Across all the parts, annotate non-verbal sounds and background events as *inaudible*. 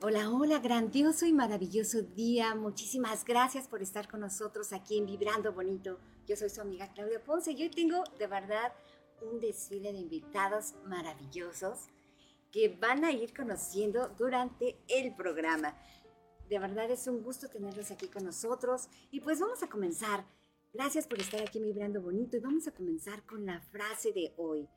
Hola, hola, grandioso y maravilloso día. Muchísimas gracias por estar con nosotros aquí en Vibrando Bonito. Yo soy su amiga Claudia Ponce y hoy tengo de verdad un desfile de invitados maravillosos que van a ir conociendo durante el programa. De verdad es un gusto tenerlos aquí con nosotros y pues vamos a comenzar. Gracias por estar aquí en Vibrando Bonito y vamos a comenzar con la frase de hoy.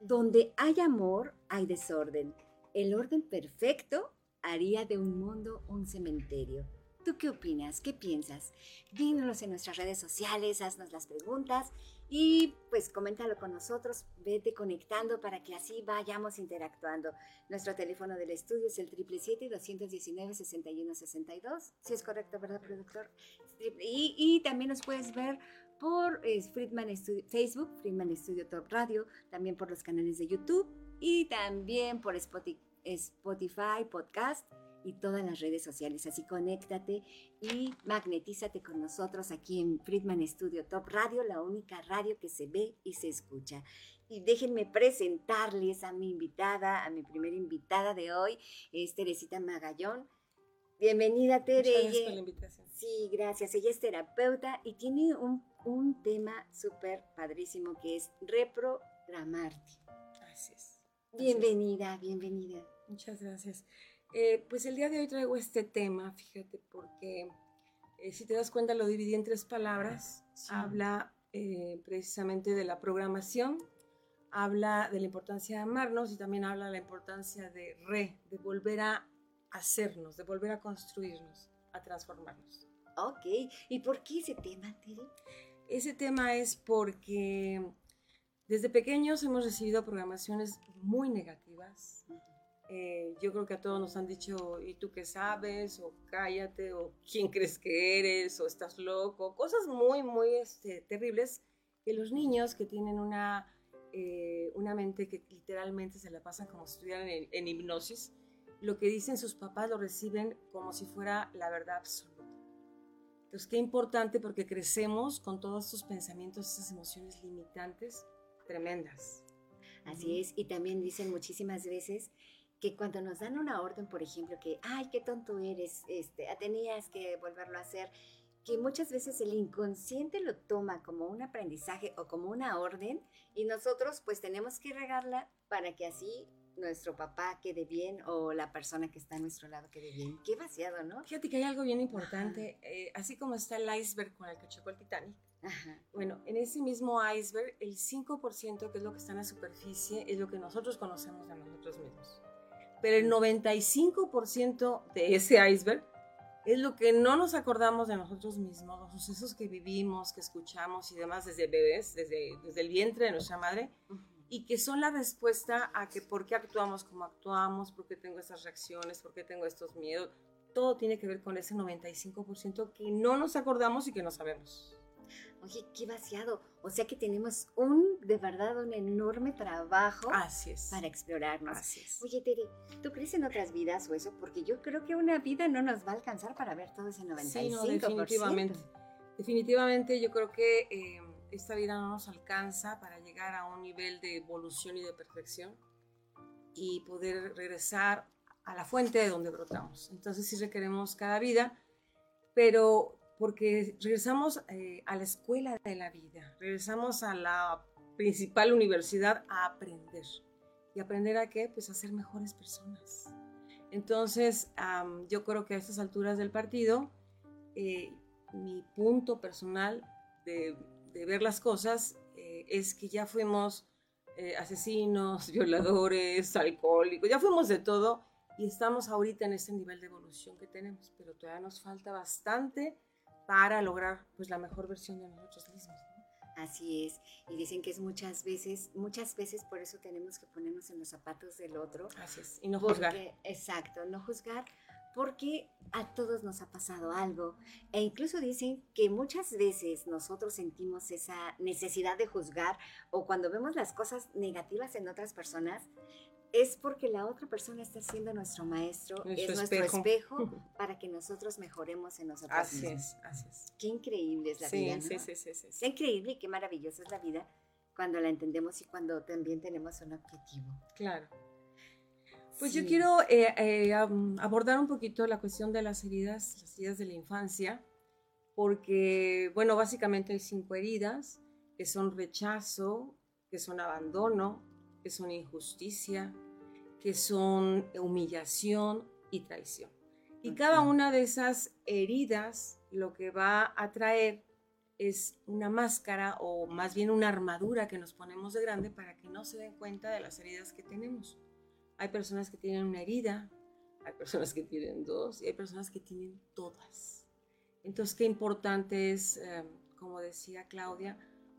Donde hay amor, hay desorden. El orden perfecto haría de un mundo un cementerio. ¿Tú qué opinas? ¿Qué piensas? Dínoslo en nuestras redes sociales, haznos las preguntas y pues coméntalo con nosotros, vete conectando para que así vayamos interactuando. Nuestro teléfono del estudio es el 777-219-6162, si es correcto, ¿verdad, productor? Y, también nos puedes ver por Friedman Facebook, Friedman Studio Top Radio, también por los canales de YouTube y también por Spotify Spotify, podcast y todas las redes sociales. Así conéctate y magnetízate con nosotros aquí en Friedman Studio Top Radio, la única radio que se ve y se escucha. Y déjenme presentarles a mi invitada, a mi primera invitada de hoy, es Teresita Magallón. Bienvenida, Tere. gracias por la invitación. Sí, gracias. Ella es terapeuta y tiene un, un tema súper padrísimo que es reprogramarte. Así es. Bienvenida, bienvenida. Muchas gracias. Eh, pues el día de hoy traigo este tema, fíjate, porque eh, si te das cuenta lo dividí en tres palabras. Habla eh, precisamente de la programación, habla de la importancia de amarnos y también habla de la importancia de re, de volver a hacernos, de volver a construirnos, a transformarnos. Ok, ¿y por qué ese tema, Tere? Ese tema es porque desde pequeños hemos recibido programaciones muy negativas. Eh, yo creo que a todos nos han dicho, ¿y tú qué sabes? O cállate, o ¿quién crees que eres? O estás loco. Cosas muy, muy este, terribles que los niños que tienen una, eh, una mente que literalmente se la pasan como si estuvieran en, en hipnosis, lo que dicen sus papás lo reciben como si fuera la verdad absoluta. Entonces, qué importante porque crecemos con todos estos pensamientos, estas emociones limitantes tremendas. Así es, y también dicen muchísimas veces que cuando nos dan una orden, por ejemplo, que, ay, qué tonto eres, este, tenías que volverlo a hacer, que muchas veces el inconsciente lo toma como un aprendizaje o como una orden y nosotros pues tenemos que regarla para que así nuestro papá quede bien o la persona que está a nuestro lado quede bien. Qué vaciado, ¿no? Fíjate que hay algo bien importante, eh, así como está el iceberg con el que chocó el Titanic. Ajá. Bueno, en ese mismo iceberg, el 5% que es lo que está en la superficie es lo que nosotros conocemos de nosotros mismos pero el 95% de ese iceberg es lo que no nos acordamos de nosotros mismos, los sucesos que vivimos, que escuchamos y demás desde bebés, desde, desde el vientre de nuestra madre, y que son la respuesta a que por qué actuamos como actuamos, por qué tengo estas reacciones, por qué tengo estos miedos. Todo tiene que ver con ese 95% que no nos acordamos y que no sabemos. Oye, qué vaciado. O sea que tenemos un, de verdad, un enorme trabajo Así es. para explorarnos. Así es. Oye, Tere, ¿tú crees en otras vidas o eso? Porque yo creo que una vida no nos va a alcanzar para ver todo ese 95%. Sí, no, definitivamente. Definitivamente yo creo que eh, esta vida no nos alcanza para llegar a un nivel de evolución y de perfección y poder regresar a la fuente de donde brotamos. Entonces sí requeremos cada vida, pero porque regresamos eh, a la escuela de la vida, regresamos a la principal universidad a aprender. ¿Y aprender a qué? Pues a ser mejores personas. Entonces, yo creo que a estas alturas del partido, eh, mi punto personal de, ver las cosas eh, es que ya fuimos asesinos, *laughs* violadores, alcohólicos, ya fuimos de todo y estamos ahorita en este nivel de evolución que tenemos, pero todavía nos falta bastante para lograr pues la mejor versión de nosotros mismos. Así es, y dicen que es muchas veces, muchas veces por eso tenemos que ponernos en los zapatos del otro. Así es, y no juzgar. exacto, no juzgar, porque a todos nos ha pasado algo e incluso dicen que muchas veces nosotros sentimos esa necesidad de juzgar o cuando vemos las cosas negativas en otras personas es porque la otra persona está siendo nuestro maestro, es nuestro espejo *laughs* para que nosotros mejoremos en nosotros así mismos. Es, así es. Qué increíble es la vida, ¿no? Sí, sí, sí, sí, Qué increíble y qué maravillosa es la vida cuando la entendemos y cuando también tenemos un objetivo. Claro. Pues yo quiero eh, eh, abordar un poquito la cuestión de las heridas, las heridas de la infancia, porque, bueno, básicamente hay cinco heridas, que son rechazo, que son abandono, que son injusticia, que son humillación y traición. Y cada una de esas heridas lo que va a traer es una máscara o más bien una armadura que nos ponemos de grande para que no se den cuenta de las heridas que tenemos. Hay personas que tienen una herida, hay personas que tienen dos y hay personas que tienen todas. Entonces, qué importante es, eh, como decía Claudia,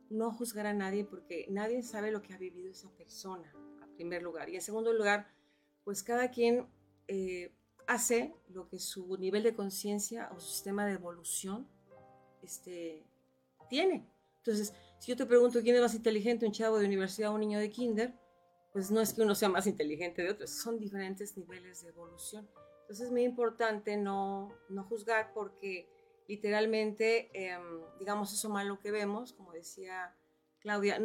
no juzgar a nadie porque nadie sabe lo que ha vivido esa persona, en primer lugar. Y en segundo lugar, pues cada quien eh, hace lo que su nivel de conciencia o su sistema de evolución este, tiene. Entonces, si yo te pregunto quién es más inteligente, un chavo de universidad o un niño de kinder, pues no es que uno sea más inteligente de otro, son diferentes niveles de evolución. Entonces es muy importante no, no juzgar porque literalmente, em, digamos, eso malo que vemos, como decía Claudia,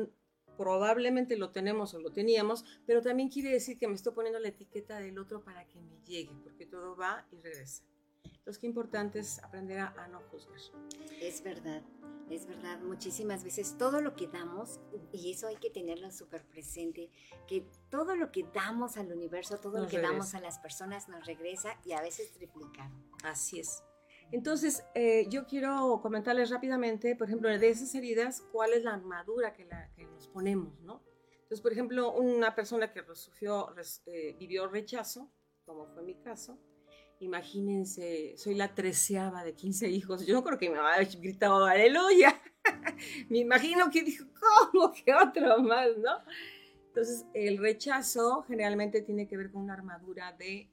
probablemente lo tenemos o lo teníamos, pero también quiere decir que me estoy poniendo la etiqueta del otro para que me llegue, porque todo va y regresa. Entonces, qué importante es aprender a, a no juzgar. Es verdad. Es verdad, muchísimas veces todo lo que damos, y eso hay que tenerlo súper presente, que todo lo que damos al universo, todo lo que damos a las personas nos regresa y a veces triplica. Así es. Entonces, eh, yo quiero comentarles rápidamente, por ejemplo, de esas heridas, cuál es la armadura que, la, que nos ponemos, ¿no? Entonces, por ejemplo, una persona que sufrió, eh, vivió rechazo, como fue mi caso, Imagínense, soy la treceava de 15 hijos. Yo creo que mi mamá gritado aleluya. *laughs* Me imagino que dijo, ¿cómo que otro más, no? Entonces, el rechazo generalmente tiene que ver con una armadura de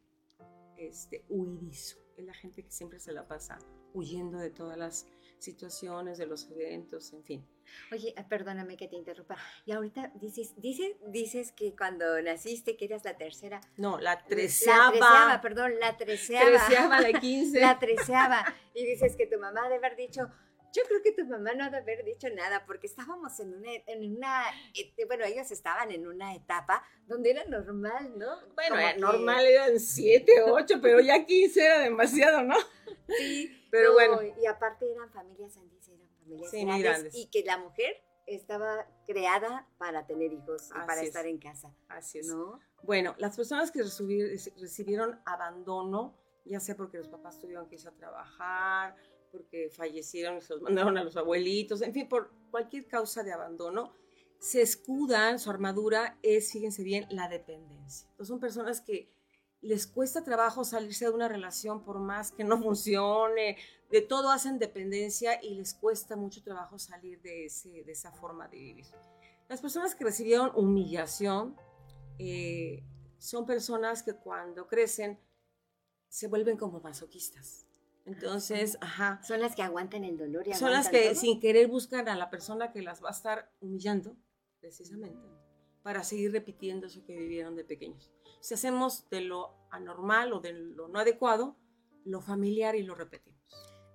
este, huidizo. Es la gente que siempre se la pasa huyendo de todas las situaciones, de los eventos, en fin. Oye, ah, perdóname que te interrumpa. Y ahorita dices, dices, dices que cuando naciste que eras la tercera. No, la treceava. La treceava, perdón, la treceava. Treceava de quince. *laughs* la treceava. Y dices que tu mamá debe haber dicho, yo creo que tu mamá no debe haber dicho nada porque estábamos en una, en una, bueno, ellos estaban en una etapa donde era normal, ¿no? Bueno, normal eran siete, ocho, pero ya quince era demasiado, ¿no? Sí, pero bueno. Y aparte eran familias grandes, y que la mujer estaba creada para tener hijos y para estar en casa. Así es. ¿no? Bueno, las personas que recibieron abandono, ya sea porque los papás tuvieron que irse a trabajar, porque fallecieron se los mandaron a los abuelitos, en fin, por cualquier causa de abandono, se escudan, su armadura es, fíjense bien, la dependencia. Entonces son personas que les cuesta trabajo salirse de una relación por más que no *laughs* funcione, de todo hacen dependencia y les cuesta mucho trabajo salir de, ese, de esa forma de vivir. Las personas que recibieron humillación eh, son personas que cuando crecen se vuelven como masoquistas. Entonces, ajá. Son las que aguantan el dolor y Son las que sin querer buscan a la persona que las va a estar humillando, precisamente, para seguir repitiendo eso que vivieron de pequeños si hacemos de lo anormal o de lo no adecuado, lo familiar y lo repetimos.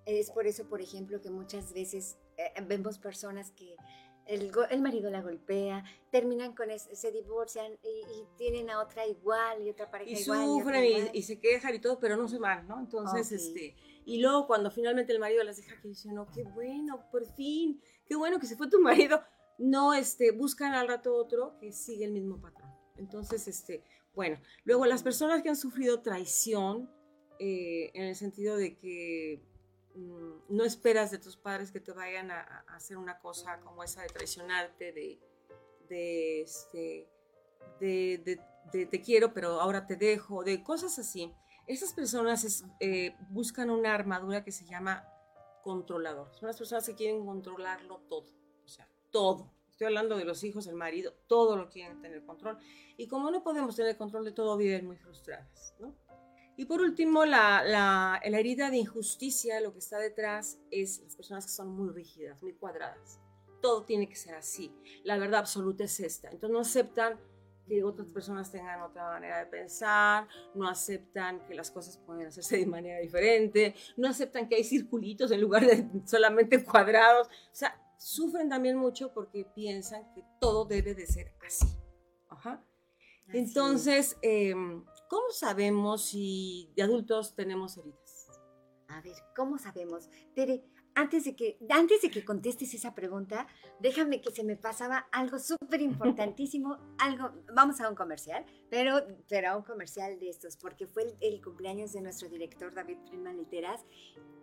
Es por eso, por ejemplo, que muchas veces eh, vemos personas que el, el, marido la golpea, terminan con eso, se divorcian y, tienen a otra igual y otra pareja y igual. Sufren y, sufren y, se quejan y todo, pero no se van, ¿no? Entonces, este, y luego cuando finalmente el marido las deja, que dicen, no, qué bueno, por fin, qué bueno que se fue tu *laughs* marido, no, este, buscan al rato otro que sigue el mismo patrón. Entonces, este, bueno, luego las personas que han sufrido traición, eh, en el sentido de que mm, no esperas de tus padres que te vayan a, hacer una cosa como esa de traicionarte, de, de, este, de, te quiero, pero ahora te dejo, de cosas así. Esas personas eh, buscan una armadura que se llama controlador. Son las personas que quieren controlarlo todo, o sea, todo. Estoy hablando de los hijos, el marido, todo lo quieren tener control. Y como no podemos tener control de todo, viven muy frustradas, ¿no? Y por último, la, la, la, herida de injusticia, lo que está detrás es las personas que son muy rígidas, muy cuadradas. Todo tiene que ser así. La verdad absoluta es esta. Entonces no aceptan que otras personas tengan otra manera de pensar, no aceptan que las cosas pueden hacerse de manera diferente, no aceptan que hay circulitos en lugar de *laughs* solamente cuadrados. O sea, sufren también mucho porque piensan que todo debe de ser así. Ajá. Entonces, em, ¿cómo sabemos si de adultos tenemos heridas? A ver, ¿cómo sabemos? Tere, antes de que, antes de que contestes esa pregunta, déjame que se me pasaba algo súper importantísimo, *laughs* algo, vamos a un comercial, pero, pero a un comercial de estos, porque fue el, cumpleaños de nuestro director David Friedman Literas.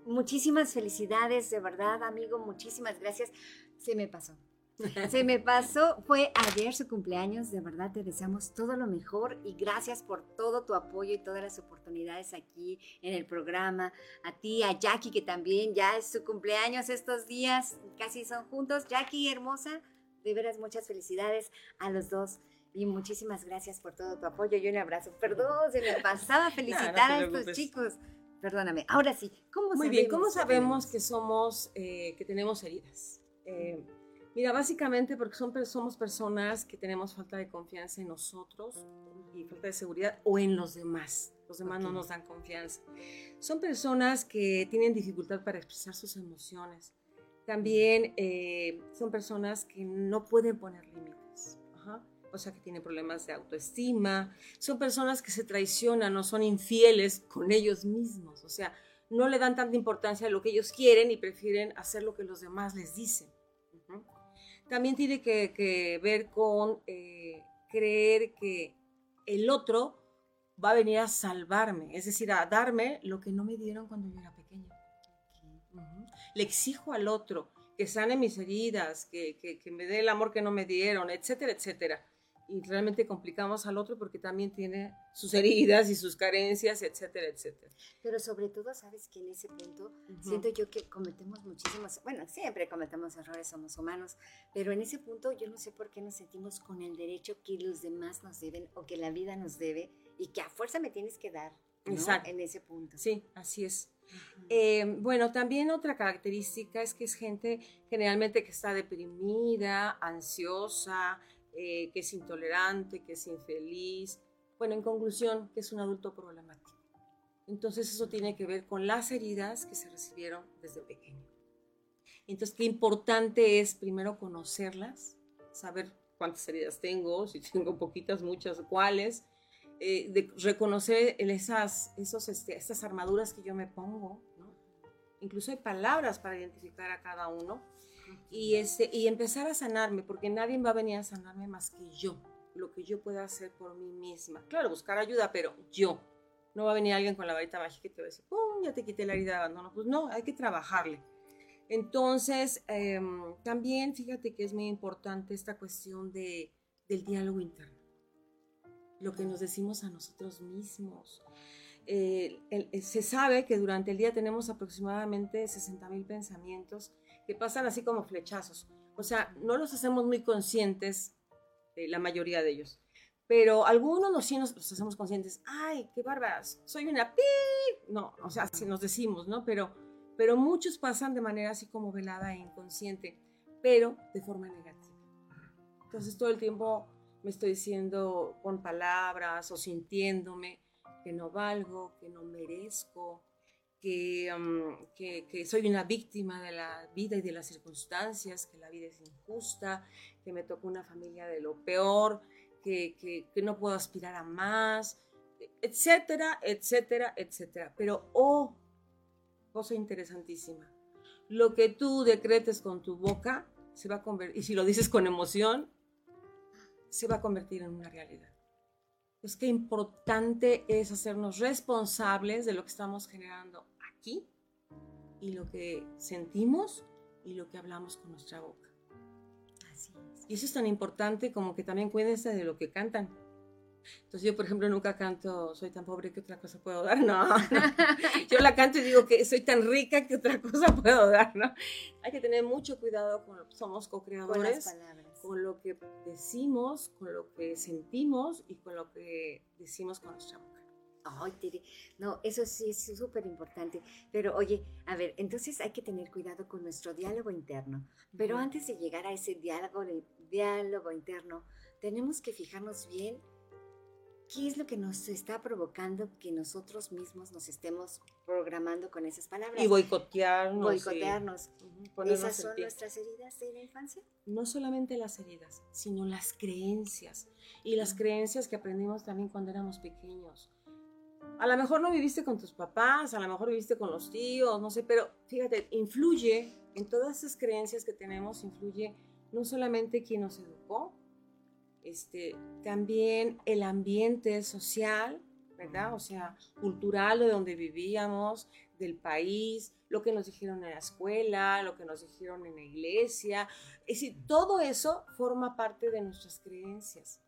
Muchísimas felicidades, de verdad, amigo, muchísimas gracias. Se me pasó. *laughs* Se me pasó, fue ayer su cumpleaños, de verdad te deseamos todo lo mejor y gracias por todo tu apoyo y todas las oportunidades aquí en el programa. A ti, a Jackie, que también ya es su cumpleaños estos días, casi son juntos. Jackie, hermosa, de veras muchas felicidades a los dos. Y muchísimas gracias por todo tu apoyo y un abrazo. Perdón, se me pasaba *laughs* felicitar a estos chicos. Perdóname. Ahora sí, ¿cómo Muy bien, ¿cómo sabemos que somos, eh, que tenemos heridas? Eh, Mira, básicamente porque son, somos personas que tenemos falta de confianza en nosotros y falta de seguridad o en los demás. Los demás no nos dan confianza. Son personas que tienen dificultad para expresar sus emociones. También eh, son personas que no pueden poner límites. O sea, que tienen problemas de autoestima. Son personas que se traicionan o son infieles con ellos mismos. O sea, no le dan tanta importancia a lo que ellos quieren y prefieren hacer lo que los demás les dicen también tiene que, ver con eh, creer que el otro va a venir a salvarme, es decir, a darme lo que no me dieron cuando yo era pequeña. Le exijo al otro que sane mis heridas, que, que me dé el amor que no me dieron, etcétera, etcétera y realmente complicamos al otro porque también tiene sus heridas y sus carencias, etcétera, etcétera. Pero sobre todo, sabes que en ese punto siento yo que cometemos muchísimos, bueno, siempre cometemos errores, somos humanos, pero en ese punto yo no sé por qué nos sentimos con el derecho que los demás nos deben o que la vida nos debe y que a fuerza me tienes que dar. Exacto. En ese punto. Sí, así es. Eh, bueno, también otra característica es que es gente generalmente que está deprimida, ansiosa, eh, que es intolerante, que es infeliz. Bueno, en conclusión, que es un adulto problemático. Entonces eso tiene que ver con las heridas que se recibieron desde pequeño. Entonces, qué importante es primero conocerlas, saber cuántas heridas tengo, si tengo poquitas, muchas, cuáles, eh, de reconocer esas, esos, este, estas armaduras que yo me pongo, Incluso hay palabras para identificar a cada uno y, este, y empezar a sanarme, porque nadie va a venir a sanarme más que yo, lo que yo pueda hacer por mí misma. Claro, buscar ayuda, pero yo. No va a venir alguien con la varita mágica y te va a decir, ¡pum! Ya te quité la herida de abandono. Pues no, hay que trabajarle. Entonces, em, también fíjate que es muy importante esta cuestión de, del diálogo interno. Lo que nos decimos a nosotros mismos. Eh, se sabe que durante el día tenemos aproximadamente 60 mil pensamientos que pasan así como flechazos. O sea, no los hacemos muy conscientes, la mayoría de ellos. Pero algunos nos sí nos hacemos conscientes. ¡Ay, qué bárbaras! Soy una pi. No, o sea, si nos decimos, ¿no? Pero, pero muchos pasan de manera así como velada e inconsciente, pero de forma negativa. Entonces todo el tiempo me estoy diciendo con palabras o sintiéndome que no valgo, que no merezco, que, soy una víctima de la vida y de las circunstancias, que la vida es injusta, que me tocó una familia de lo peor, que, que, no puedo aspirar a más, etcétera, etcétera, etcétera. Pero, oh, cosa interesantísima, lo que tú decretes con tu boca se va a convertir, y si lo dices con emoción, se va a convertir en una realidad. Es que importante es hacernos responsables de lo que estamos generando y lo que sentimos y lo que hablamos con nuestra boca. Así es. Y eso es tan importante como que también cuídense de lo que cantan. Entonces yo, por ejemplo, nunca canto, soy tan pobre que otra cosa puedo dar, *laughs* no. *laughs* yo la canto y digo que soy tan rica que otra cosa puedo dar, ¿no? Hay que tener mucho cuidado con lo que somos co-creadores, con, con lo que decimos, con lo que sentimos y con lo que decimos con nuestra boca. Ay, no, eso sí es súper importante. Pero oye, a ver, entonces hay que tener cuidado con nuestro diálogo interno. Pero antes de llegar a ese diálogo, diálogo interno, tenemos que fijarnos bien qué es lo que nos está provocando que nosotros mismos nos estemos programando con esas palabras. Y boicotearnos. Boicotearnos. ¿Esas son nuestras heridas de la infancia? No solamente las heridas, sino las creencias. Y las creencias que aprendimos también cuando éramos pequeños. A lo mejor no viviste con tus papás, a lo mejor viviste con los tíos, no sé, pero fíjate, influye en todas esas creencias que tenemos, influye no solamente quien nos educó, este, también el ambiente social, ¿verdad? O sea, cultural de donde vivíamos, del país, lo que nos dijeron en la escuela, lo que nos dijeron en la iglesia. Es decir, todo eso forma parte de nuestras creencias.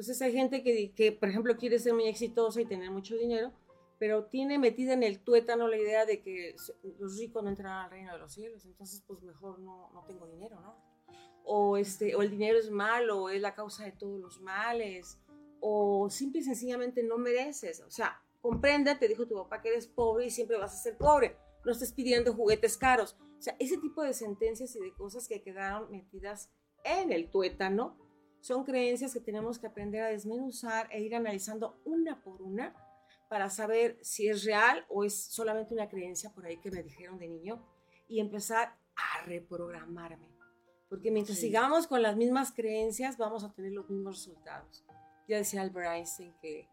Entonces hay gente que, que, por ejemplo, quiere ser muy exitosa y tener mucho dinero, pero tiene metida en el tuétano la idea de que los ricos no entran al reino de los cielos, entonces pues mejor no, no tengo dinero, ¿no? O, este, o el dinero es malo, es la causa de todos los males, o simple y sencillamente no mereces. O sea, comprende, te dijo tu papá que eres pobre y siempre vas a ser pobre, no estés pidiendo juguetes caros. O sea, ese tipo de sentencias y de cosas que quedaron metidas en el tuétano son creencias que tenemos que aprender a desmenuzar e ir analizando una por una para saber si es real o es solamente una creencia por ahí que me dijeron de niño y empezar a reprogramarme. Porque mientras sigamos con las mismas creencias, vamos a tener los mismos resultados. Ya decía Albert Einstein que,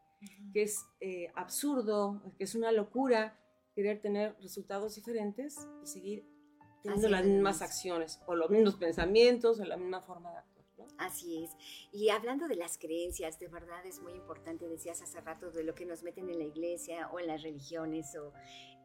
que es eh, absurdo, que es una locura querer tener resultados diferentes y seguir teniendo las mismas acciones o los mismos pensamientos o la misma forma de actuar. Así es. Y hablando de las creencias, de verdad es muy importante, decías hace rato, de lo que nos meten en la iglesia o en las religiones o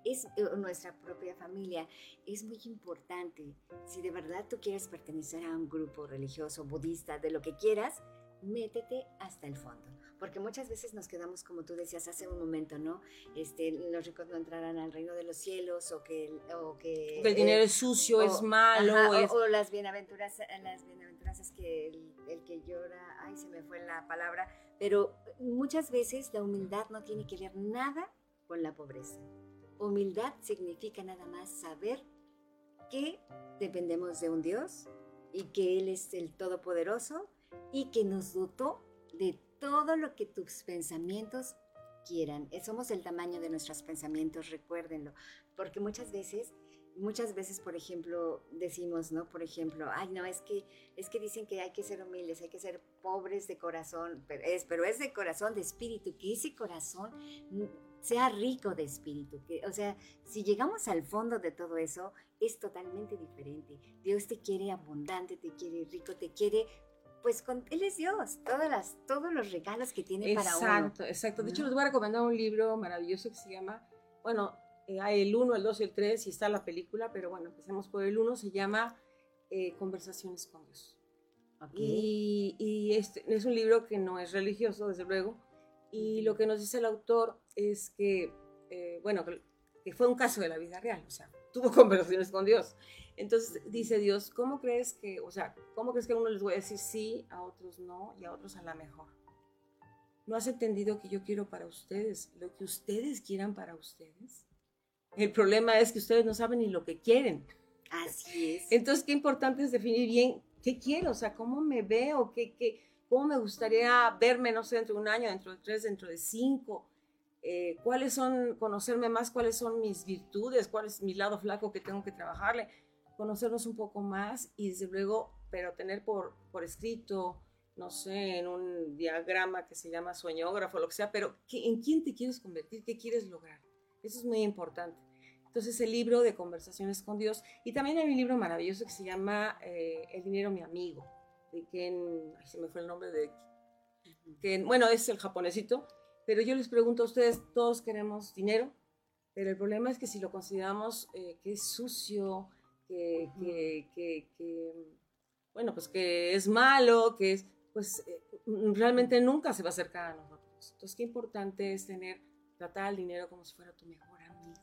es nuestra propia familia. Es muy importante. Si de verdad tú quieres pertenecer a un grupo religioso, budista, de lo que quieras, métete hasta el fondo. Porque muchas veces nos quedamos, como tú decías hace un momento, ¿no? Este, los ricos no entrarán al reino de los cielos o que... O que el dinero es sucio, es malo. O, las bienaventuranzas, las bienaventuranzas que el, el, que llora, ay, se me fue la palabra, pero muchas veces la humildad no tiene que ver nada con la pobreza. Humildad significa nada más saber que dependemos de un Dios y que Él es el Todopoderoso y que nos dotó de todo lo que tus pensamientos quieran. Eh, somos el tamaño de nuestros pensamientos, recuérdenlo, porque muchas veces muchas veces, por ejemplo, decimos, ¿no? Por ejemplo, ay, no, es que, es que dicen que hay que ser humildes, hay que ser pobres de corazón, pero es, pero es de corazón, de espíritu, que ese corazón sea rico de espíritu. Que, o sea, si llegamos al fondo de todo eso, es totalmente diferente. Dios te quiere abundante, te quiere rico, te quiere pues con, Él es Dios, todas las, todos los regalos que tiene para uno. Exacto, exacto. De hecho, les voy a recomendar un libro maravilloso que se llama, bueno, eh, hay el 1, el 2 y el 3 y está la película, pero bueno, empecemos por el 1, se llama eh, Conversaciones con Dios. Y, y este, es un libro que no es religioso, desde luego, y lo que nos dice el autor es que, eh, bueno, que fue un caso de la vida real, o sea, tuvo *laughs* conversaciones con Dios. Entonces dice Dios, ¿cómo crees que, o sea, cómo crees que a uno les voy a decir sí, a otros no y a otros a la mejor? ¿No has entendido que yo quiero para ustedes lo que ustedes quieran para ustedes? El problema es que ustedes no saben ni lo que quieren. Así es. Entonces, qué importante es definir bien qué quiero, o sea, cómo me veo, qué, qué, cómo me gustaría verme, no sé, dentro de un año, dentro de tres, dentro de cinco. Eh, cuáles son, conocerme más, cuáles son mis virtudes, cuál es mi lado flaco que tengo que trabajarle, conocernos un poco más y desde luego, pero tener por, por escrito, no sé, en un diagrama que se llama sueñógrafo, lo que sea, pero ¿en quién te quieres convertir? ¿Qué quieres lograr? Eso es muy importante. Entonces el libro de conversaciones con Dios y también hay un libro maravilloso que se llama eh, El dinero mi amigo, de Ken, ay, se me fue el nombre de Ken, bueno, es el japonesito, pero yo les pregunto a ustedes, todos queremos dinero, pero el problema es que si lo consideramos eh, que es sucio, que, que, que, bueno, pues que es malo, que es, pues eh, realmente nunca se va a acercar a nosotros. Entonces, qué importante es tener Tratar al dinero como si fuera tu mejor amigo.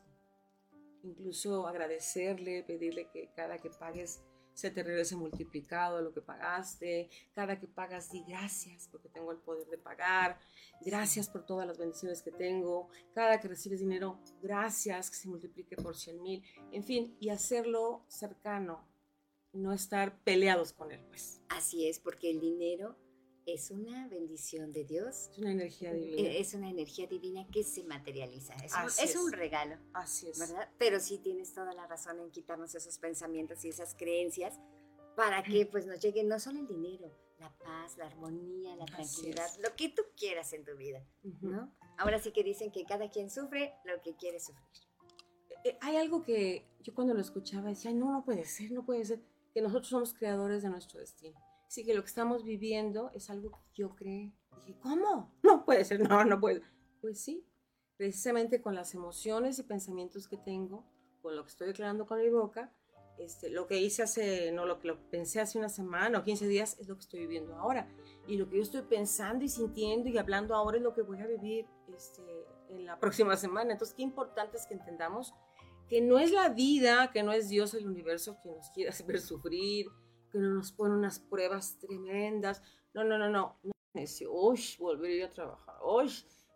Incluso agradecerle, pedirle que cada que pagues se te regrese multiplicado lo que pagaste. Cada que pagas, di gracias porque tengo el poder de pagar. Gracias por todas las bendiciones que tengo. Cada que recibes dinero, gracias que se multiplique por 100 mil. En fin, y hacerlo cercano, no estar peleados con él, pues. Así es, porque el dinero es una bendición de Dios. Es una energía divina. Eh, es una energía divina que se materializa. Es, un, es un, regalo. Así es. ¿Verdad? Pero sí tienes toda la razón en quitarnos esos pensamientos y esas creencias para que pues nos llegue no solo el dinero, la paz, la armonía, la tranquilidad, lo que tú quieras en tu vida, ¿no? Ahora sí que dicen que cada quien sufre lo que quiere sufrir. Eh, hay algo que yo cuando lo escuchaba decía, no, no puede ser, no puede ser, que nosotros somos creadores de nuestro destino. Sí, que lo que estamos viviendo es algo que yo creé. Dije, ¿cómo? No puede ser, no, no puede. Pues sí, precisamente con las emociones y pensamientos que tengo, con lo que estoy declarando con mi boca, este, lo que hice hace, no, lo que lo pensé hace una semana o 15 días es lo que estoy viviendo ahora. Y lo que yo estoy pensando y sintiendo y hablando ahora es lo que voy a vivir este, en la próxima semana. Entonces, qué importante es que entendamos que no es la vida, que no es Dios el universo quien nos quiere *laughs* hacer sufrir, que no nos pone unas pruebas tremendas. No, no, no, no. uy, volver a trabajar, uy,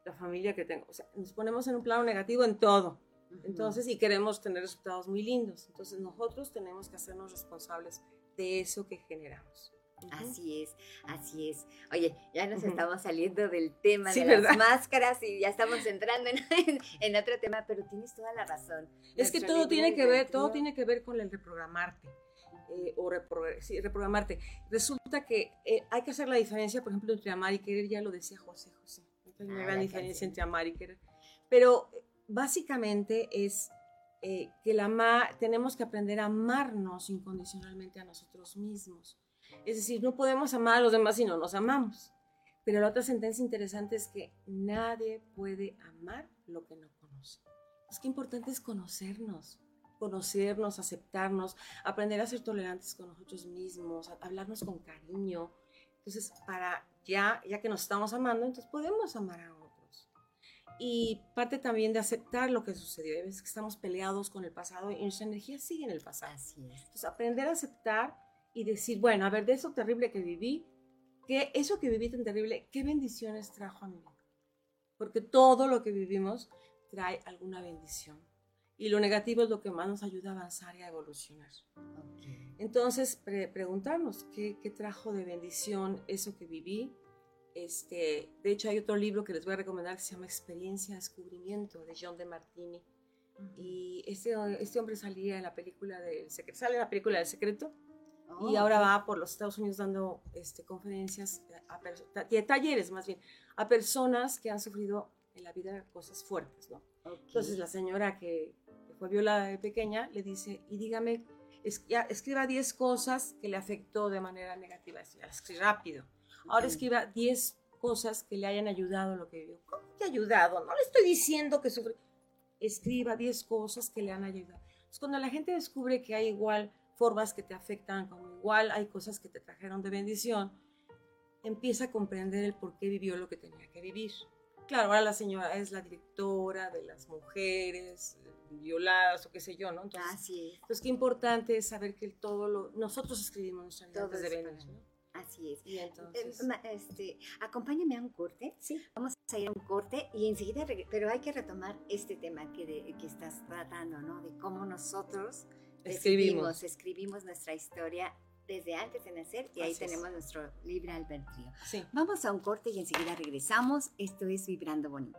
la familia que tengo. O sea, nos ponemos en un plano negativo en todo. Entonces, y queremos tener resultados muy lindos. Entonces, nosotros tenemos que hacernos responsables de eso que generamos. Así es, así es. Oye, ya nos estamos saliendo del tema de las máscaras y ya estamos entrando *laughs* en, otro tema, pero tienes toda la razón. Es que todo tiene que ver, todo tiene que ver con el reprogramarte. Eh, o reprogramarte. Resulta que eh, hay que hacer la diferencia, por ejemplo, entre amar y querer, ya lo decía José José. hay una gran diferencia entre amar y querer. Pero básicamente es eh, que la tenemos que aprender a amarnos incondicionalmente a nosotros mismos. Es decir, no podemos amar a los demás si no nos amamos. Pero la otra sentencia interesante es que nadie puede amar lo que no conoce. Es que importante es conocernos, conocernos, aceptarnos, aprender a ser tolerantes con nosotros mismos, hablarnos con cariño. Entonces, para ya, ya que nos estamos amando, entonces podemos amar a otros y parte también de aceptar lo que sucedió. Hay veces que estamos peleados con el pasado y nuestra energía sigue en el pasado. Así es. Entonces, aprender a aceptar y decir, bueno, a ver, de eso terrible que viví, que eso que viví tan terrible, ¿qué bendiciones trajo a mi vida? Porque todo lo que vivimos trae alguna bendición. Y lo negativo es lo que más nos ayuda a avanzar y a evolucionar. Entonces, preguntarnos, ¿qué, ¿qué trajo de bendición eso que viví? Este, de hecho, hay otro libro que les voy a recomendar que se llama Experiencia Descubrimiento de John de Martini. Y este, este hombre salía en la película del secreto, sale en la película del secreto y oh, ahora va por los Estados Unidos dando este, conferencias, a, talleres más bien, a personas que han sufrido en la vida cosas fuertes, ¿no? Entonces la señora que, fue violada de pequeña le dice, y dígame, escriba 10 cosas que le afectó de manera negativa, escribe rápido. Ahora escriba 10 cosas que le hayan ayudado lo que vivió. ¿Cómo que ayudado? No le estoy diciendo que sufre. Escriba 10 cosas que le han ayudado. Entonces, cuando la gente descubre que hay igual formas que te afectan, como igual hay cosas que te trajeron de bendición, empieza a comprender el por qué vivió lo que tenía que vivir. Claro, ahora la señora es la directora de las mujeres violadas o qué sé yo, ¿no? Entonces, Así es. Entonces, qué importante es saber que todo lo, nosotros escribimos nuestra vida de bendición. Así es. Y entonces... este, acompáñame a un corte. Sí. Vamos a ir a un corte y enseguida, pero hay que retomar este tema que, que estás tratando, ¿no? De cómo nosotros escribimos, escribimos nuestra historia desde antes de nacer y ahí tenemos nuestro libre albedrío. Sí. Vamos a un corte y enseguida regresamos. Esto es Vibrando Bonito.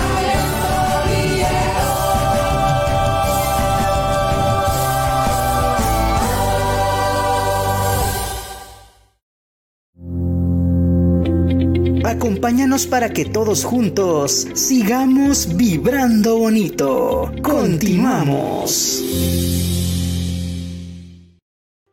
Acompáñanos para que todos juntos sigamos vibrando bonito. Continuamos.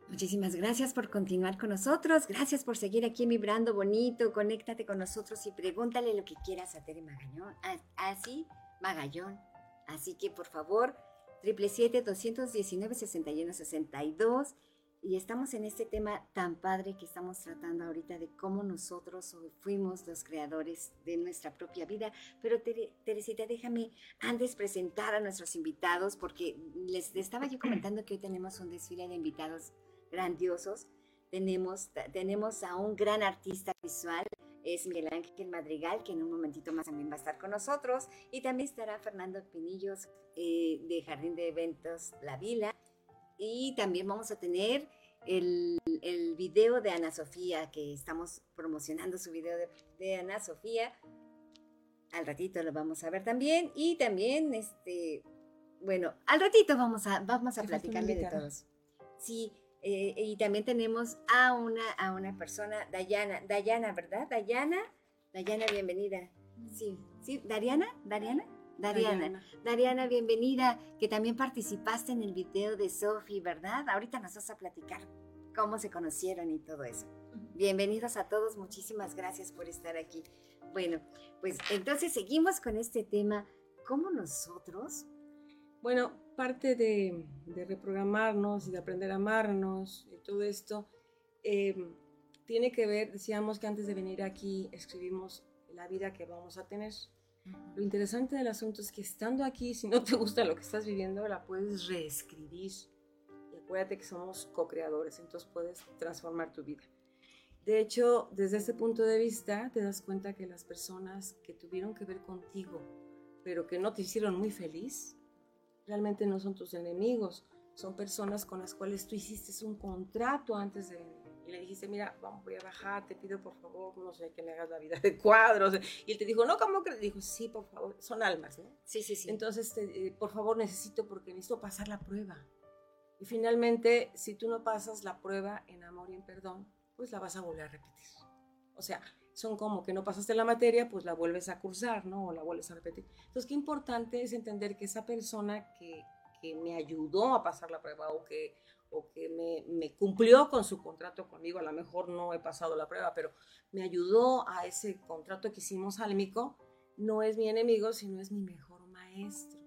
Muchísimas gracias por continuar con nosotros. Gracias por seguir aquí Vibrando Bonito. Conéctate con nosotros y pregúntale lo que quieras a Tere Magallón. Así, Magallón. Así que por favor, 777-219-6162 y estamos en este tema tan padre que estamos tratando ahorita de cómo nosotros fuimos los creadores de nuestra propia vida. Pero Teresita, déjame antes presentar a nuestros invitados porque les estaba yo comentando que hoy tenemos un desfile de invitados grandiosos. Tenemos, tenemos a un gran artista visual, es Miguel Ángel Madrigal, que en un momentito más también va a estar con nosotros. Y también estará Fernando Pinillos eh, de Jardín de Eventos La Vila y también vamos a tener el, el, video de Ana Sofía, que estamos promocionando su video de, Ana Sofía. Al ratito lo vamos a ver también. Y también, este, bueno, al ratito vamos a, vamos a platicarle de todos. Sí, eh, y también tenemos a una, a una persona, Dayana, Dayana, ¿verdad? Dayana, Dayana, bienvenida. Sí, sí, Dariana, Dariana. Dariana. Dariana. bienvenida, que también participaste en el video de Sofi, ¿verdad? Ahorita nos vas a platicar cómo se conocieron y todo eso. Bienvenidos a todos, muchísimas gracias por estar aquí. Bueno, pues entonces seguimos con este tema, ¿cómo nosotros? Bueno, parte de, reprogramarnos y de aprender a amarnos y todo esto, eh, tiene que ver, decíamos que antes de venir aquí escribimos la vida que vamos a tener. Lo interesante del asunto es que estando aquí, si no te gusta lo que estás viviendo, la puedes reescribir. Y acuérdate que somos co-creadores, entonces puedes transformar tu vida. De hecho, desde ese punto de vista, te das cuenta que las personas que tuvieron que ver contigo, pero que no te hicieron muy feliz, realmente no son tus enemigos, son personas con las cuales tú hiciste un contrato antes de venir y le dijiste, mira, vamos, voy a bajar, te pido por favor, no sé, que me hagas la vida de cuadros. Y él te dijo, no, ¿cómo que? Dijo, sí, por favor, son almas, ¿no? Sí, sí, sí. Entonces, eh, por favor, necesito, porque necesito pasar la prueba. Y finalmente, si tú no pasas la prueba en amor y en perdón, pues la vas a volver a repetir. O sea, son como que no pasaste la materia, pues la vuelves a cursar, ¿no? O la vuelves a repetir. Entonces, qué importante es entender que esa persona que, que me ayudó a pasar la prueba o que, o que me, cumplió con su contrato conmigo, a lo mejor no he pasado la prueba, pero me ayudó a ese contrato que hicimos álmico, no es mi enemigo, sino es mi mejor maestro.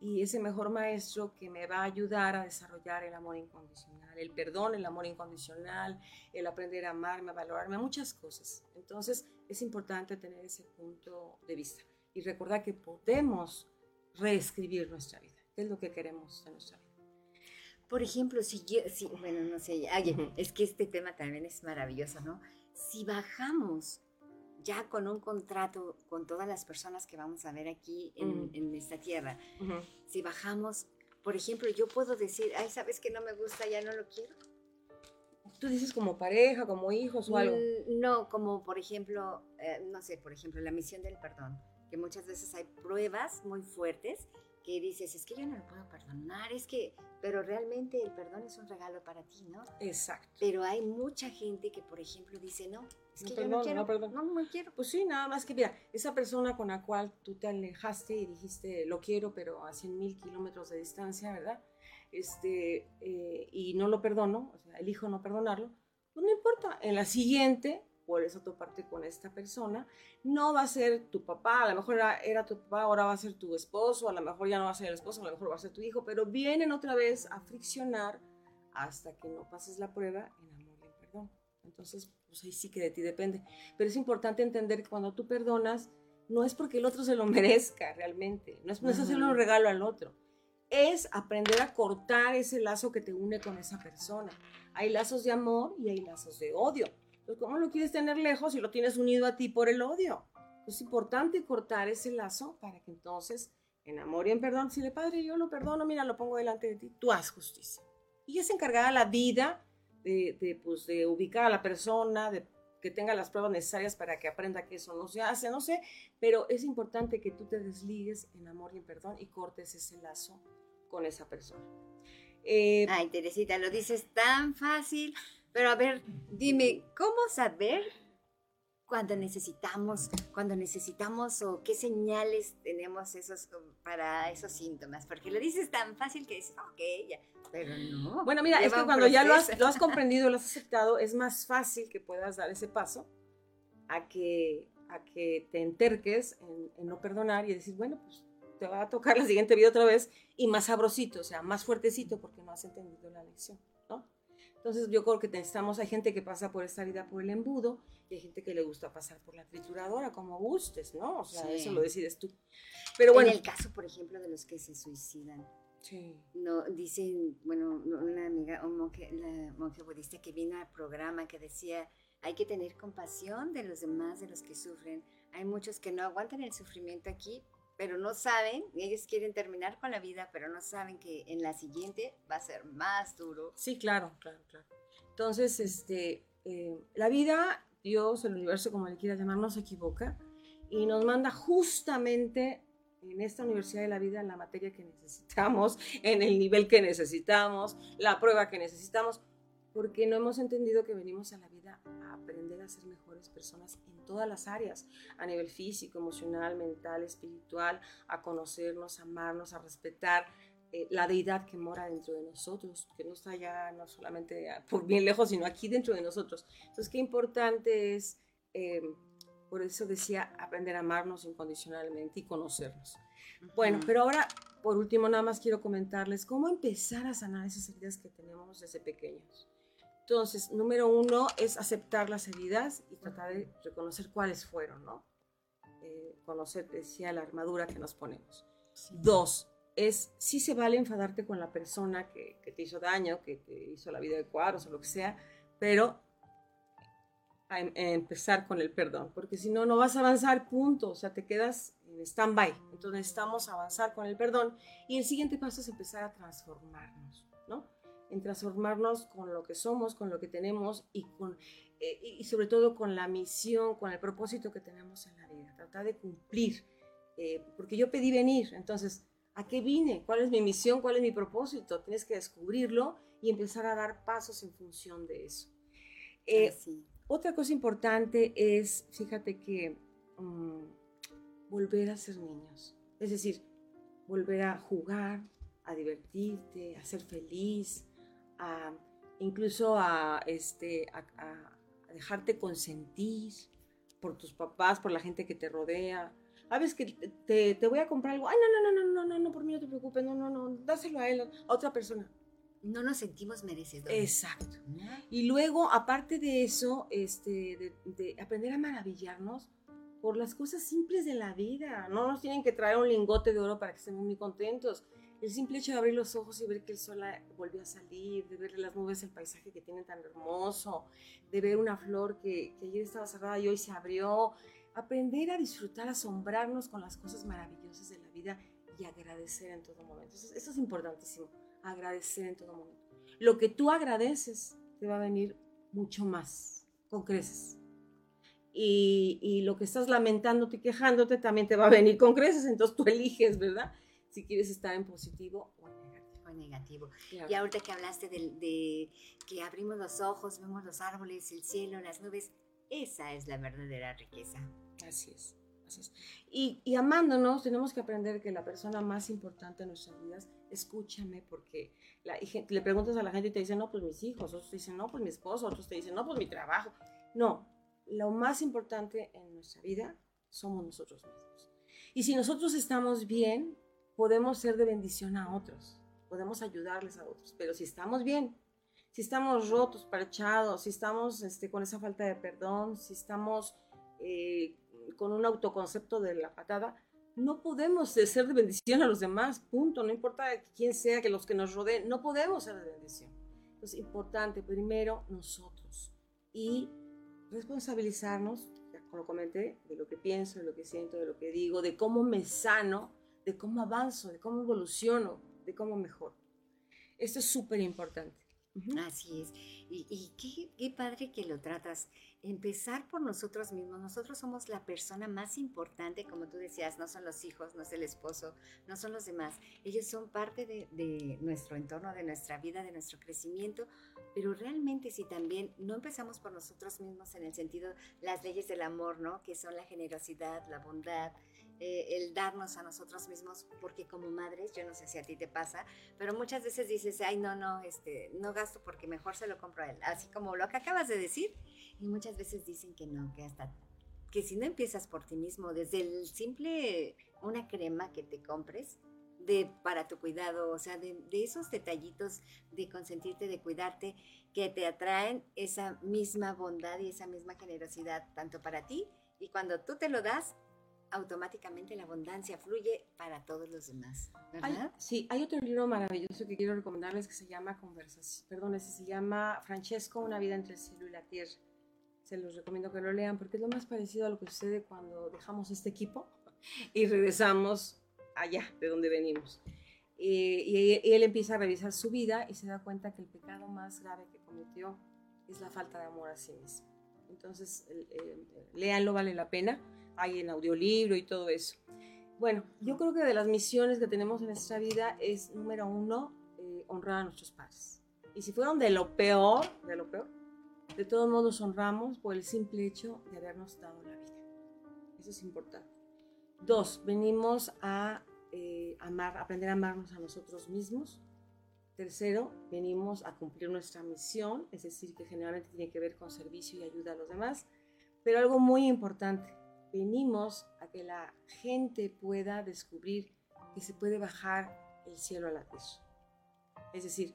Y ese mejor maestro que me va a ayudar a desarrollar el amor incondicional, el perdón, el amor incondicional, el aprender a amarme, a valorarme, muchas cosas. Entonces es importante tener ese punto de vista y recordar que podemos reescribir nuestra vida, qué es lo que queremos en nuestra vida. Por ejemplo, si yo, si, bueno, no sé, es que este tema también es maravilloso, ¿no? Si bajamos ya con un contrato con todas las personas que vamos a ver aquí en, esta tierra, si bajamos, por ejemplo, yo puedo decir, ay, ¿sabes que no me gusta, ya no lo quiero? Tú dices como pareja, como hijos o algo. Mm, no, como por ejemplo, eh, no sé, por ejemplo, la misión del perdón, que muchas veces hay pruebas muy fuertes que dices, es que yo no lo puedo perdonar, es que, pero realmente el perdón es un regalo para ti, ¿no? Exacto. Pero hay mucha gente que, por ejemplo, dice, no, es que yo no quiero, no, no, no, quiero. Pues sí, nada más que, mira, esa persona con la cual tú te alejaste y dijiste, lo quiero, pero a 100 mil kilómetros de distancia, ¿verdad? Este, eh, y no lo perdono, o sea, elijo no perdonarlo, pues no importa, en la siguiente vuelves a toparte con esta persona, no va a ser tu papá, a lo mejor era, tu papá, ahora va a ser tu esposo, a lo mejor ya no va a ser el esposo, a lo mejor va a ser tu hijo, pero vienen otra vez a friccionar hasta que no pases la prueba en amor y en perdón. Entonces, pues ahí sí que de ti depende. Pero es importante entender que cuando tú perdonas, no es porque el otro se lo merezca realmente, no es, no es hacerle un regalo al otro, es aprender a cortar ese lazo que te une con esa persona. Hay lazos de amor y hay lazos de odio. ¿Cómo lo quieres tener lejos si lo tienes unido a ti por el odio? Es importante cortar ese lazo para que entonces, en amor y en perdón, si le padre, yo lo perdono, mira, lo pongo delante de ti, tú haz justicia. Y es encargada la vida de, de, pues, de ubicar a la persona, de que tenga las pruebas necesarias para que aprenda que eso no se hace, no sé, pero es importante que tú te desligues en amor y en perdón y cortes ese lazo con esa persona. Eh, Ay, Teresita, lo dices tan fácil. Pero a ver, dime, ¿cómo saber cuando necesitamos, cuando necesitamos o qué señales tenemos esos para esos síntomas? Porque lo dices tan fácil que dices, ok, ya, pero no. Bueno, mira, es que cuando ya lo has, lo has, *laughs* comprendido, lo has aceptado, es más fácil que puedas dar ese paso a que, a que te enterques en, en no perdonar y decir, bueno, pues te va a tocar la siguiente vida otra vez y más sabrosito, o sea, más fuertecito porque no has entendido la lección. Entonces yo creo que necesitamos, hay gente que pasa por esta vida por el embudo y hay gente que le gusta pasar por la trituradora, como gustes, ¿no? O sea, eso lo decides tú. Pero bueno. En el caso, por ejemplo, de los que se suicidan. Sí. No, dicen, bueno, una amiga, un monje, la monje budista que vino al programa que decía, hay que tener compasión de los demás, de los que sufren. Hay muchos que no aguantan el sufrimiento aquí, pero no saben, ellos quieren terminar con la vida, pero no saben que en la siguiente va a ser más duro. Sí, claro, claro, claro. Entonces, este, eh, la vida, Dios, el universo, como le quieras llamar, no se equivoca y nos manda justamente en esta Universidad de la Vida la materia que necesitamos, en el nivel que necesitamos, la prueba que necesitamos, porque no hemos entendido que venimos a la vida a aprender a ser mejores personas todas las áreas, a nivel físico, emocional, mental, espiritual, a conocernos, a amarnos, a respetar eh, la deidad que mora dentro de nosotros, que no está ya no solamente por bien lejos, sino aquí dentro de nosotros. Entonces, qué importante es, eh, por eso decía, aprender a amarnos incondicionalmente y conocernos. Bueno, pero ahora, por último, nada más quiero comentarles cómo empezar a sanar esas heridas que tenemos desde pequeños. Entonces, número uno es aceptar las heridas y tratar de reconocer cuáles fueron, ¿no? Eh, conocer, decía, la armadura que nos ponemos. Dos, es si se vale enfadarte con la persona que, te hizo daño, que te hizo la vida de cuadros o lo que sea, pero em, empezar con el perdón, porque si no, no vas a avanzar, punto, o sea, te quedas en stand-by. Entonces necesitamos avanzar con el perdón y el siguiente paso es empezar a transformarnos, ¿no? En transformarnos con lo que somos, con lo que tenemos y, con, eh, y sobre todo con la misión, con el propósito que tenemos en la vida. Tratar de cumplir, eh, porque yo pedí venir, entonces, ¿a qué vine? ¿Cuál es mi misión? ¿Cuál es mi propósito? Tienes que descubrirlo y empezar a dar pasos en función de eso. Eh, otra cosa importante es, fíjate que mm, volver a ser niños, es decir, volver a jugar, a divertirte, a ser feliz, incluso a, este, a, dejarte consentir por tus papás, por la gente que te rodea. A veces que te, te, voy a comprar algo, ay, no, no, no, no, no, no, no, por mí no te preocupes, no, no, no, dáselo a él, a otra persona. No nos sentimos merecedores. Exacto. Y luego, aparte de eso, este, de, de aprender a maravillarnos por las cosas simples de la vida. No nos tienen que traer un lingote de oro para que estemos muy contentos el simple hecho de abrir los ojos y ver que el sol volvió a salir, de ver las nubes, el paisaje que tiene tan hermoso, de ver una flor que, ayer estaba cerrada y hoy se abrió, aprender a disfrutar, asombrarnos con las cosas maravillosas de la vida y agradecer en todo momento. Eso, eso es importantísimo, agradecer en todo momento. Lo que tú agradeces te va a venir mucho más, con creces. Y, y, lo que estás lamentándote y quejándote también te va a venir con creces, entonces tú eliges, ¿verdad? Si quieres estar en positivo o en negativo. O negativo. Claro. Y ahorita que hablaste de, de que abrimos los ojos, vemos los árboles, el cielo, las nubes, esa es la verdadera riqueza. Así es. Así es. Y, y, amándonos, tenemos que aprender que la persona más importante en nuestras vidas, escúchame, porque la, le preguntas a la gente y te dicen, no, pues mis hijos, otros te dicen, no, pues mi esposo, otros te dicen, no, pues mi trabajo. No, lo más importante en nuestra vida somos nosotros mismos. Y si nosotros estamos bien, podemos ser de bendición a otros, podemos ayudarles a otros, pero si estamos bien, si estamos rotos, parchados, si estamos este, con esa falta de perdón, si estamos eh, con un autoconcepto de la patada, no podemos ser de bendición a los demás, punto. No importa quién sea, que los que nos rodeen, no podemos ser de bendición. Es importante primero nosotros y responsabilizarnos, ya como comenté, de lo que pienso, de lo que siento, de lo que digo, de cómo me sano, de cómo avanzo, de cómo evoluciono, de cómo mejoro. Esto es súper importante. Así es. Y, qué, padre que lo tratas. Empezar por nosotros mismos. Nosotros somos la persona más importante, como tú decías, no son los hijos, no es el esposo, no son los demás. Ellos son parte de, de nuestro entorno, de nuestra vida, de nuestro crecimiento. Pero realmente si también no empezamos por nosotros mismos en el sentido, las leyes del amor, ¿no? Que son la generosidad, la bondad, eh, el darnos a nosotros mismos, porque como madres, yo no sé si a ti te pasa, pero muchas veces dices, ay, no, no, este, no gasto porque mejor se lo compro a él, así como lo que acabas de decir, y muchas veces dicen que no, que hasta, que si no empiezas por ti mismo, desde el simple, una crema que te compres, de, para tu cuidado, o sea, de, de esos detallitos de consentirte, de cuidarte, que te atraen esa misma bondad y esa misma generosidad, tanto para ti, y cuando tú te lo das, automáticamente la abundancia fluye para todos los demás, ¿verdad? sí, hay otro libro maravilloso que quiero recomendarles que se llama Conversación, perdón, ese se llama Francesco, Una vida entre el cielo y la tierra. Se los recomiendo que lo lean porque es lo más parecido a lo que sucede cuando dejamos este equipo y regresamos allá de donde venimos. y, él empieza a revisar su vida y se da cuenta que el pecado más grave que cometió es la falta de amor a sí mismo. Entonces, eh, léanlo, vale la pena hay en audiolibro y todo eso. Bueno, yo creo que de las misiones que tenemos en nuestra vida es, número uno, eh, honrar a nuestros padres. Y si fueron de lo peor, de lo peor, de todos modos honramos por el simple hecho de habernos dado la vida. Eso es importante. Dos, venimos a eh, amar, aprender a amarnos a nosotros mismos. Tercero, venimos a cumplir nuestra misión, es decir, que generalmente tiene que ver con servicio y ayuda a los demás. Pero algo muy importante, venimos a que la gente pueda descubrir que se puede bajar el cielo a la tierra. Es decir,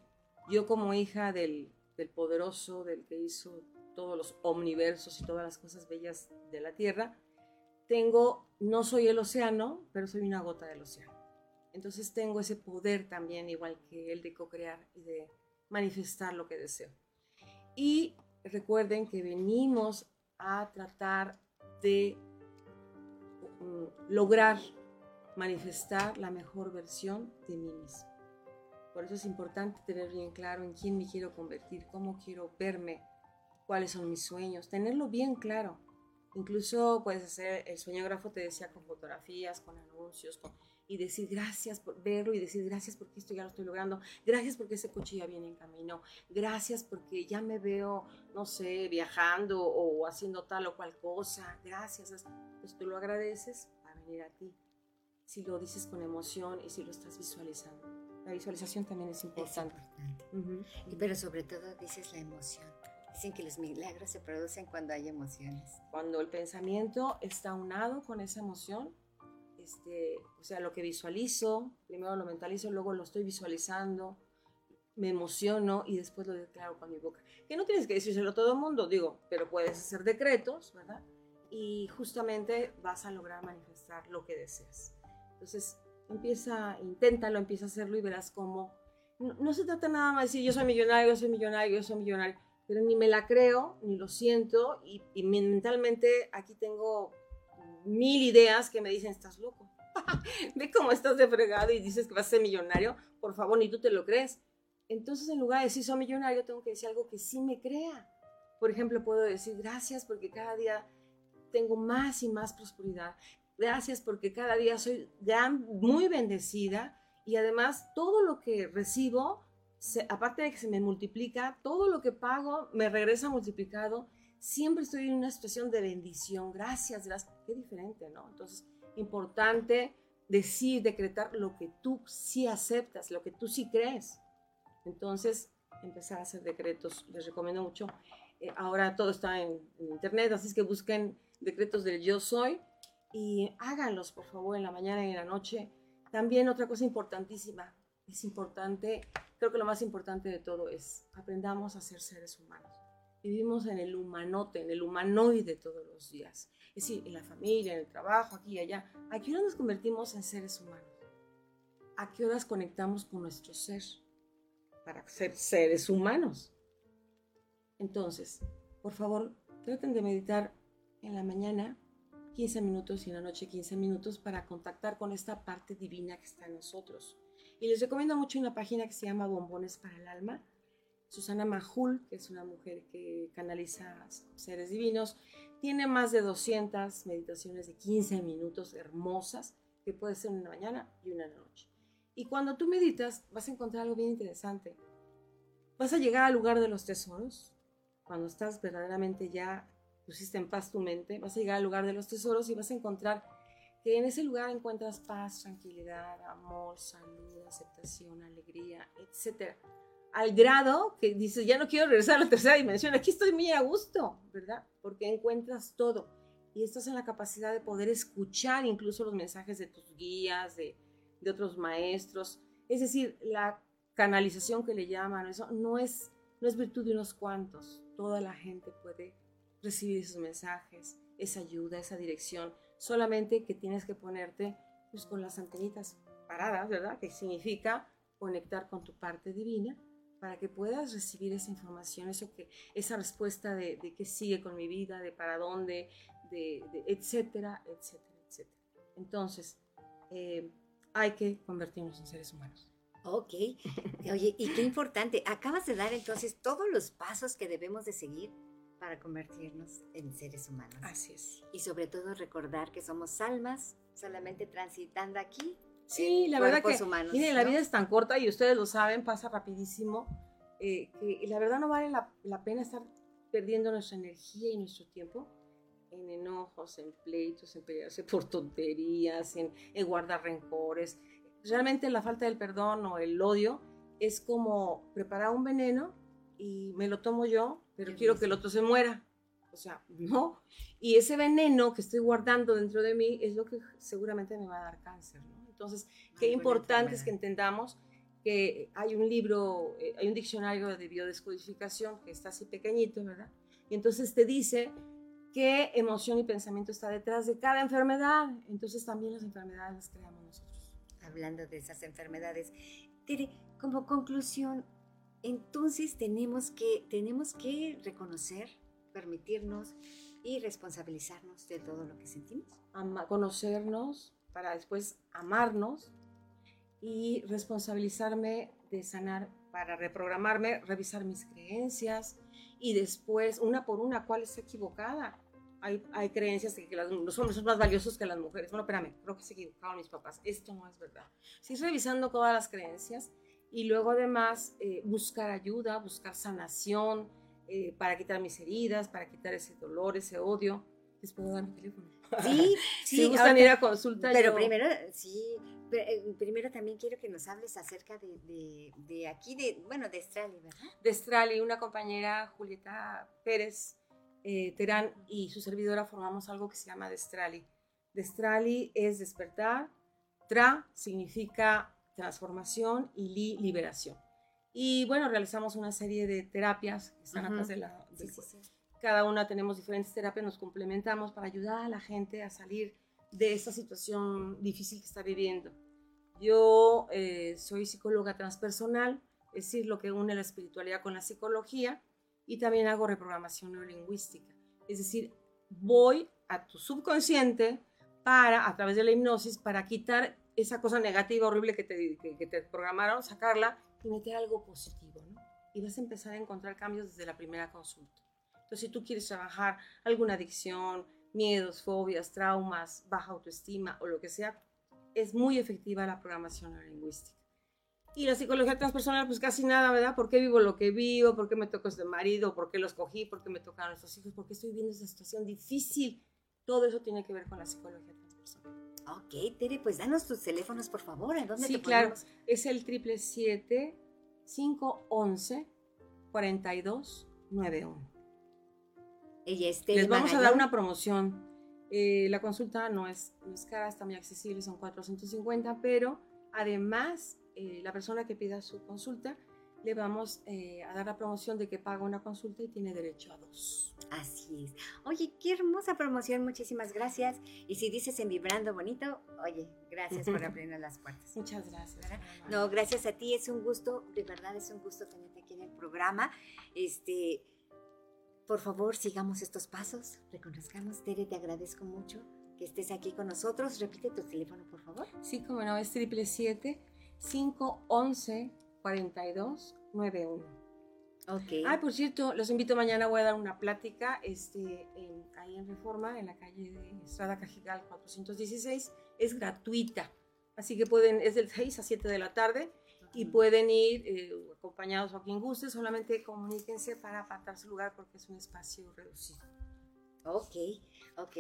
yo como hija del, del poderoso, del que hizo todos los omniversos y todas las cosas bellas de la tierra, tengo, no soy el océano, pero soy una gota del océano. Entonces tengo ese poder también, igual que el de co-crear y de manifestar lo que deseo. Y recuerden que venimos a tratar de lograr manifestar la mejor versión de mí mismo. Por eso es importante tener bien claro en quién me quiero convertir, cómo quiero verme, cuáles son mis sueños, tenerlo bien claro. Incluso puedes hacer, el sueñógrafo te decía con fotografías, con anuncios, con, y decir gracias por verlo y decir gracias porque esto ya lo estoy logrando, gracias porque ese coche ya viene en camino, gracias porque ya me veo, no sé, viajando o haciendo tal o cual cosa, gracias. Pues tú lo agradeces a venir a ti. Si lo dices con emoción y si lo estás visualizando. La visualización también es importante. y, pero sobre todo dices la emoción. Dicen que los milagros se producen cuando hay emociones. Cuando el pensamiento está unado con esa emoción, este, o sea, lo que visualizo, primero lo mentalizo, luego lo estoy visualizando, me emociono y después lo declaro con mi boca. Que no tienes que decírselo a todo el mundo, digo, pero puedes hacer decretos, ¿verdad? Y justamente vas a lograr manifestar lo que deseas. Entonces, empieza, inténtalo, empieza a hacerlo y verás cómo. No, se trata nada más de decir yo soy millonario, yo soy millonario, yo soy millonario, pero ni me la creo, ni lo siento y, y mentalmente aquí tengo mil ideas que me dicen, estás loco. *laughs* Ve cómo estás de fregado y dices que vas a ser millonario. Por favor, ni tú te lo crees. Entonces, en lugar de decir soy millonario, tengo que decir algo que sí me crea. Por ejemplo, puedo decir gracias porque cada día tengo más y más prosperidad. Gracias porque cada día soy gran, muy bendecida y además todo lo que recibo, aparte de que se me multiplica, todo lo que pago me regresa multiplicado. Siempre estoy en una situación de bendición. Gracias, gracias. Qué diferente, ¿no? Entonces, importante decir, decretar lo que tú sí aceptas, lo que tú sí crees. Entonces, empezar a hacer decretos, les recomiendo mucho. Eh, ahora todo está en, internet, así que busquen decretos del yo soy y háganlos, por favor, en la mañana y en la noche. También otra cosa importantísima, es importante, creo que lo más importante de todo es aprendamos a ser seres humanos. Vivimos en el humanote, en el humanoide todos los días. Es decir, en la familia, en el trabajo, aquí y allá. ¿A qué hora nos convertimos en seres humanos? ¿A qué horas conectamos con nuestro ser? Para ser seres humanos. Entonces, por favor, traten de meditar en la mañana 15 minutos y en la noche 15 minutos para contactar con esta parte divina que está en nosotros. Y les recomiendo mucho una página que se llama Bombones para el Alma. Susana Majul, que es una mujer que canaliza seres divinos, tiene más de 200 meditaciones de 15 minutos hermosas, que puede ser una mañana y una noche. Y cuando tú meditas, vas a encontrar algo bien interesante. Vas a llegar al lugar de los tesoros, cuando estás verdaderamente ya pusiste en paz tu mente, vas a llegar al lugar de los tesoros y vas a encontrar que en ese lugar encuentras paz, tranquilidad, amor, salud, aceptación, alegría, etc. Al grado que dices, ya no quiero regresar a la tercera dimensión, aquí estoy muy a gusto, ¿verdad? Porque encuentras todo y estás en la capacidad de poder escuchar incluso los mensajes de tus guías, de, de otros maestros. Es decir, la canalización que le llaman, eso no es, no es virtud de unos cuantos, toda la gente puede recibir esos mensajes, esa ayuda, esa dirección, solamente que tienes que ponerte pues, con las antenitas paradas, ¿verdad? Que significa conectar con tu parte divina para que puedas recibir esa información, eso que, esa respuesta de, de qué sigue con mi vida, de para dónde, de, etcétera, etcétera, etcétera. Entonces, eh, hay que convertirnos en seres humanos. Ok. Oye, y qué importante. Acabas de dar entonces todos los pasos que debemos de seguir para convertirnos en seres humanos. Así es. Y sobre todo recordar que somos almas solamente transitando aquí. Sí, la verdad que humanos, miren, la vida es tan corta y ustedes lo saben, pasa rapidísimo, eh, que la verdad no vale la, pena estar perdiendo nuestra energía y nuestro tiempo en enojos, en pleitos, en pelearse por tonterías, en, en guardar rencores. Realmente la falta del perdón o el odio es como preparar un veneno y me lo tomo yo pero quiero que el otro se muera. O sea, *laughs* no. Y ese veneno que estoy guardando dentro de mí es lo que seguramente me va a dar cáncer, ¿no? Entonces, qué importante es que entendamos que hay un libro, eh, hay un diccionario de biodescodificación que está así pequeñito, ¿verdad? Y entonces te dice qué emoción y pensamiento está detrás de cada enfermedad. Entonces también las enfermedades las creamos nosotros. Hablando de esas enfermedades, Tere, como conclusión, entonces tenemos que, tenemos que reconocer, permitirnos y responsabilizarnos de todo lo que sentimos. conocernos para después amarnos y responsabilizarme de sanar para reprogramarme, revisar mis creencias y después, una por una, cuál es equivocada. Hay, creencias de que los hombres son más valiosos que las mujeres. Bueno, espérame, creo que se equivocaron mis papás. Esto no es verdad. Si revisando todas las creencias y luego además eh, buscar ayuda, buscar sanación eh, para quitar mis heridas, para quitar ese dolor, ese odio. Les puedo dar mi teléfono. Sí, *laughs* sí. si gustan ir a consulta. Pero primero, sí, eh, primero también quiero que nos hables acerca de, de, de, aquí, de, bueno, de Estrali, ¿verdad? De Estrali, una compañera, Julieta Pérez Terán y su servidora formamos algo que se llama Destrali. Destrali es despertar, tra significa transformación y liberación. Y bueno, realizamos una serie de terapias que están atrás de la... Cada una tenemos diferentes terapias, nos complementamos para ayudar a la gente a salir de esta situación difícil que está viviendo. Yo eh, soy psicóloga transpersonal, es decir, lo que une la espiritualidad con la psicología, y también hago reprogramación neurolingüística. Es decir, voy a tu subconsciente para, a través de la hipnosis, para quitar esa cosa negativa, horrible que te, que, te programaron, sacarla y meter algo positivo, ¿no? Y vas a empezar a encontrar cambios desde la primera consulta. Entonces, si tú quieres trabajar alguna adicción, miedos, fobias, traumas, baja autoestima o lo que sea, es muy efectiva la programación neurolingüística. Y la psicología transpersonal, pues casi nada, ¿verdad? ¿Por qué vivo lo que vivo? ¿Por qué me tocó este marido? ¿Por qué los cogí? ¿Por qué me tocaron estos hijos? ¿Por qué estoy viviendo esta situación difícil? Todo eso tiene que ver con la psicología transpersonal. Ok, Tere, pues danos tus teléfonos, por favor. ¿En dónde sí, te claro. Es el triple 511 4291. Ella es Tere Les vamos Magallón. a dar una promoción. Eh, la consulta no es, no es cara, está muy accesible, son 450, pero además eh, la persona que pida su consulta le vamos eh, a dar la promoción de que paga una consulta y tiene derecho a dos. Así es. Oye, qué hermosa promoción, muchísimas gracias. Y si dices en Vibrando Bonito, oye, gracias por *laughs* abrirnos las puertas. Muchas gracias. ¿verdad? No, gracias a ti, es un gusto, de verdad es un gusto tenerte aquí en el programa. Este, por favor, sigamos estos pasos, reconozcamos. Tere, te agradezco mucho que estés aquí con nosotros. Repite tu teléfono, por favor. Sí, como no, es triple 511 4291. Ok. Ah, por cierto, los invito mañana, voy a dar una plática este, en- ahí en Reforma, en la calle de Estrada Cajigal 416. Es gratuita, así que pueden, es del 6 a 7 de la tarde y pueden ir eh, acompañados o a quien guste, solamente comuníquense para apartar su lugar porque es un espacio reducido. Ok, ok.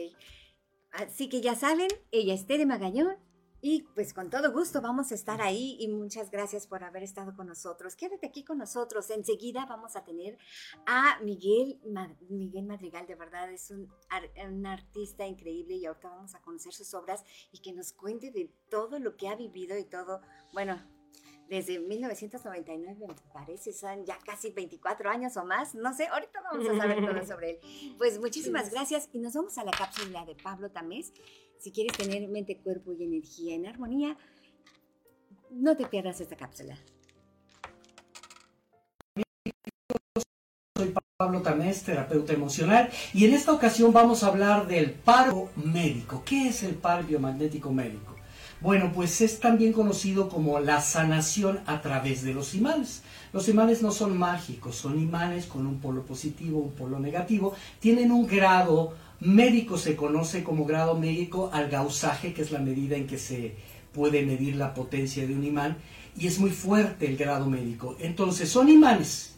Así que ya saben, ella es Tere Magallón y pues con todo gusto vamos a estar ahí y muchas gracias por haber estado con nosotros. Quédate aquí con nosotros. Enseguida vamos a tener a Miguel, Miguel Madrigal, de verdad es un, un artista increíble y ahorita vamos a conocer sus obras y que nos cuente de todo lo que ha vivido y todo, bueno, desde 1999 me parece, son ya casi 24 años o más, no sé, ahorita vamos a saber todo *laughs* sobre él. Pues muchísimas gracias y nos vamos a la cápsula de Pablo Tamés. Si quieres tener mente, cuerpo y energía en armonía, no te pierdas esta cápsula. Soy Pablo Tamés, terapeuta emocional, y en esta ocasión vamos a hablar del paro médico. ¿Qué es el par biomagnético médico? Bueno, pues es también conocido como la sanación a través de los imanes. Los imanes no son mágicos, son imanes con un polo positivo, un polo negativo, tienen un grado médico, se conoce como grado médico al gausaje, que es la medida en que se puede medir la potencia de un imán, y es muy fuerte el grado médico. Entonces, son imanes,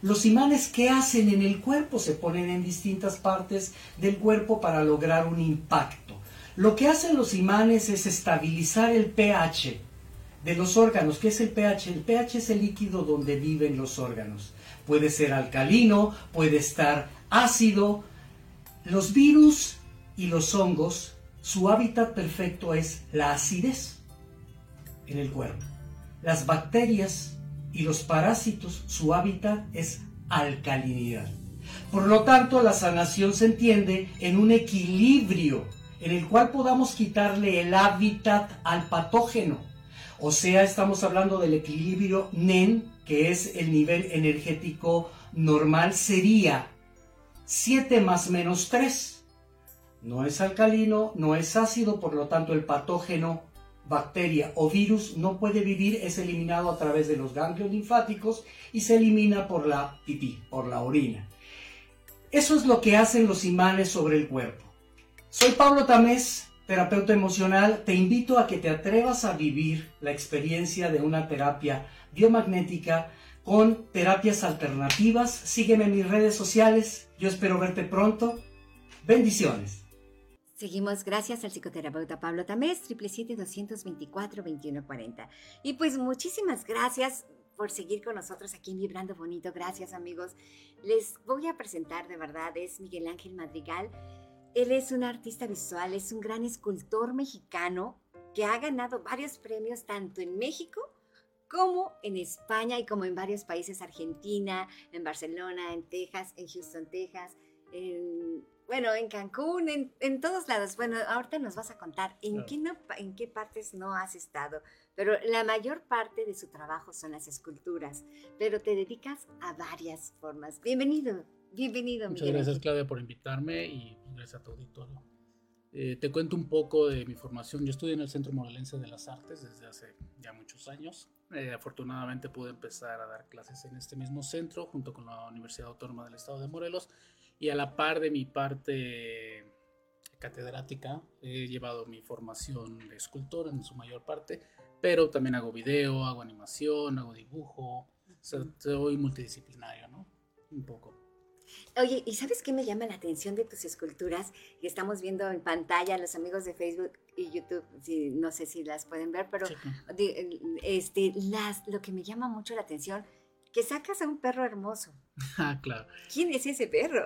los imanes que hacen en el cuerpo se ponen en distintas partes del cuerpo para lograr un impacto. Lo que hacen los imanes es estabilizar el pH de los órganos. ¿Qué es el pH? El pH es el líquido donde viven los órganos. Puede ser alcalino, puede estar ácido. Los virus y los hongos, su hábitat perfecto es la acidez en el cuerpo. Las bacterias y los parásitos, su hábitat es alcalinidad. Por lo tanto, la sanación se entiende en un equilibrio en el cual podamos quitarle el hábitat al patógeno. O sea, estamos hablando del equilibrio NEN, que es el nivel energético normal, sería 7 más menos 3. No es alcalino, no es ácido, por lo tanto el patógeno bacteria o virus no puede vivir, es eliminado a través de los ganglios linfáticos y se elimina por la pipí, por la orina. Eso es lo que hacen los imanes sobre el cuerpo. Soy Pablo Tamés, terapeuta emocional. Te invito a que te atrevas a vivir la experiencia de una terapia biomagnética con terapias alternativas. Sígueme en mis redes sociales. Yo espero verte pronto. Bendiciones. Seguimos gracias al psicoterapeuta Pablo Tamés, 777-224-2140. Y pues muchísimas gracias por seguir con nosotros aquí en Vibrando Bonito. Gracias amigos. Les voy a presentar de verdad, es Miguel Ángel Madrigal. Él es un artista visual, es un gran escultor mexicano que ha ganado varios premios tanto en México como en España y como en varios países, Argentina, en Barcelona, en Texas, en Houston, Texas, en, bueno, en Cancún, en, en todos lados. Bueno, ahorita nos vas a contar en, Claro. qué no, en qué partes no has estado, pero la mayor parte de su trabajo son las esculturas, pero te dedicas a varias formas. Bienvenido, bienvenido, Muchas Miguel gracias. Claudia por invitarme y pues, gracias a tu auditorio. Eh, te cuento un poco de mi formación. Yo estudié en el Centro Morelense de las Artes desde hace ya muchos años. Eh, afortunadamente pude empezar a dar clases en este mismo centro junto con la Universidad Autónoma del Estado de Morelos y a la par de mi parte catedrática he llevado mi formación de escultor en su mayor parte, pero también hago video, hago animación, hago dibujo, o sea, soy multidisciplinario, ¿no? Un poco. Oye, ¿y sabes qué me llama la atención de tus esculturas? Que estamos viendo en pantalla los amigos de Facebook y YouTube, si, no sé si las pueden ver, pero este, las, lo que me llama mucho la atención, que sacas a un perro hermoso. Ah, claro. ¿Quién es ese perro?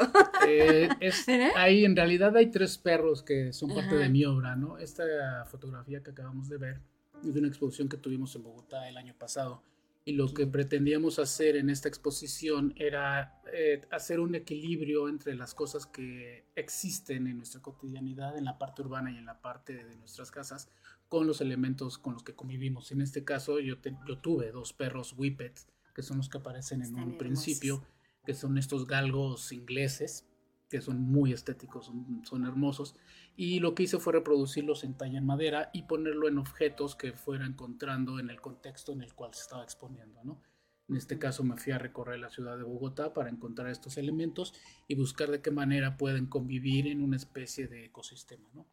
Eh, *laughs* ahí en realidad hay tres perros que son parte de mi obra, ¿no? Esta fotografía que acabamos de ver es de una exposición que tuvimos en Bogotá el año pasado y lo que pretendíamos hacer en esta exposición era eh, hacer un equilibrio entre las cosas que existen en nuestra cotidianidad, en la parte urbana y en la parte de nuestras casas, con los elementos con los que convivimos. En este caso yo, yo tuve dos perros whippets, que son los que aparecen en un principio, que son estos galgos ingleses, que son muy estéticos, son, son hermosos y lo que hice fue reproducirlos en talla en madera y ponerlo en objetos que fuera encontrando en el contexto en el cual se estaba exponiendo, ¿no? En este caso me fui a recorrer la ciudad de Bogotá para encontrar estos elementos y buscar de qué manera pueden convivir en una especie de ecosistema, ¿no?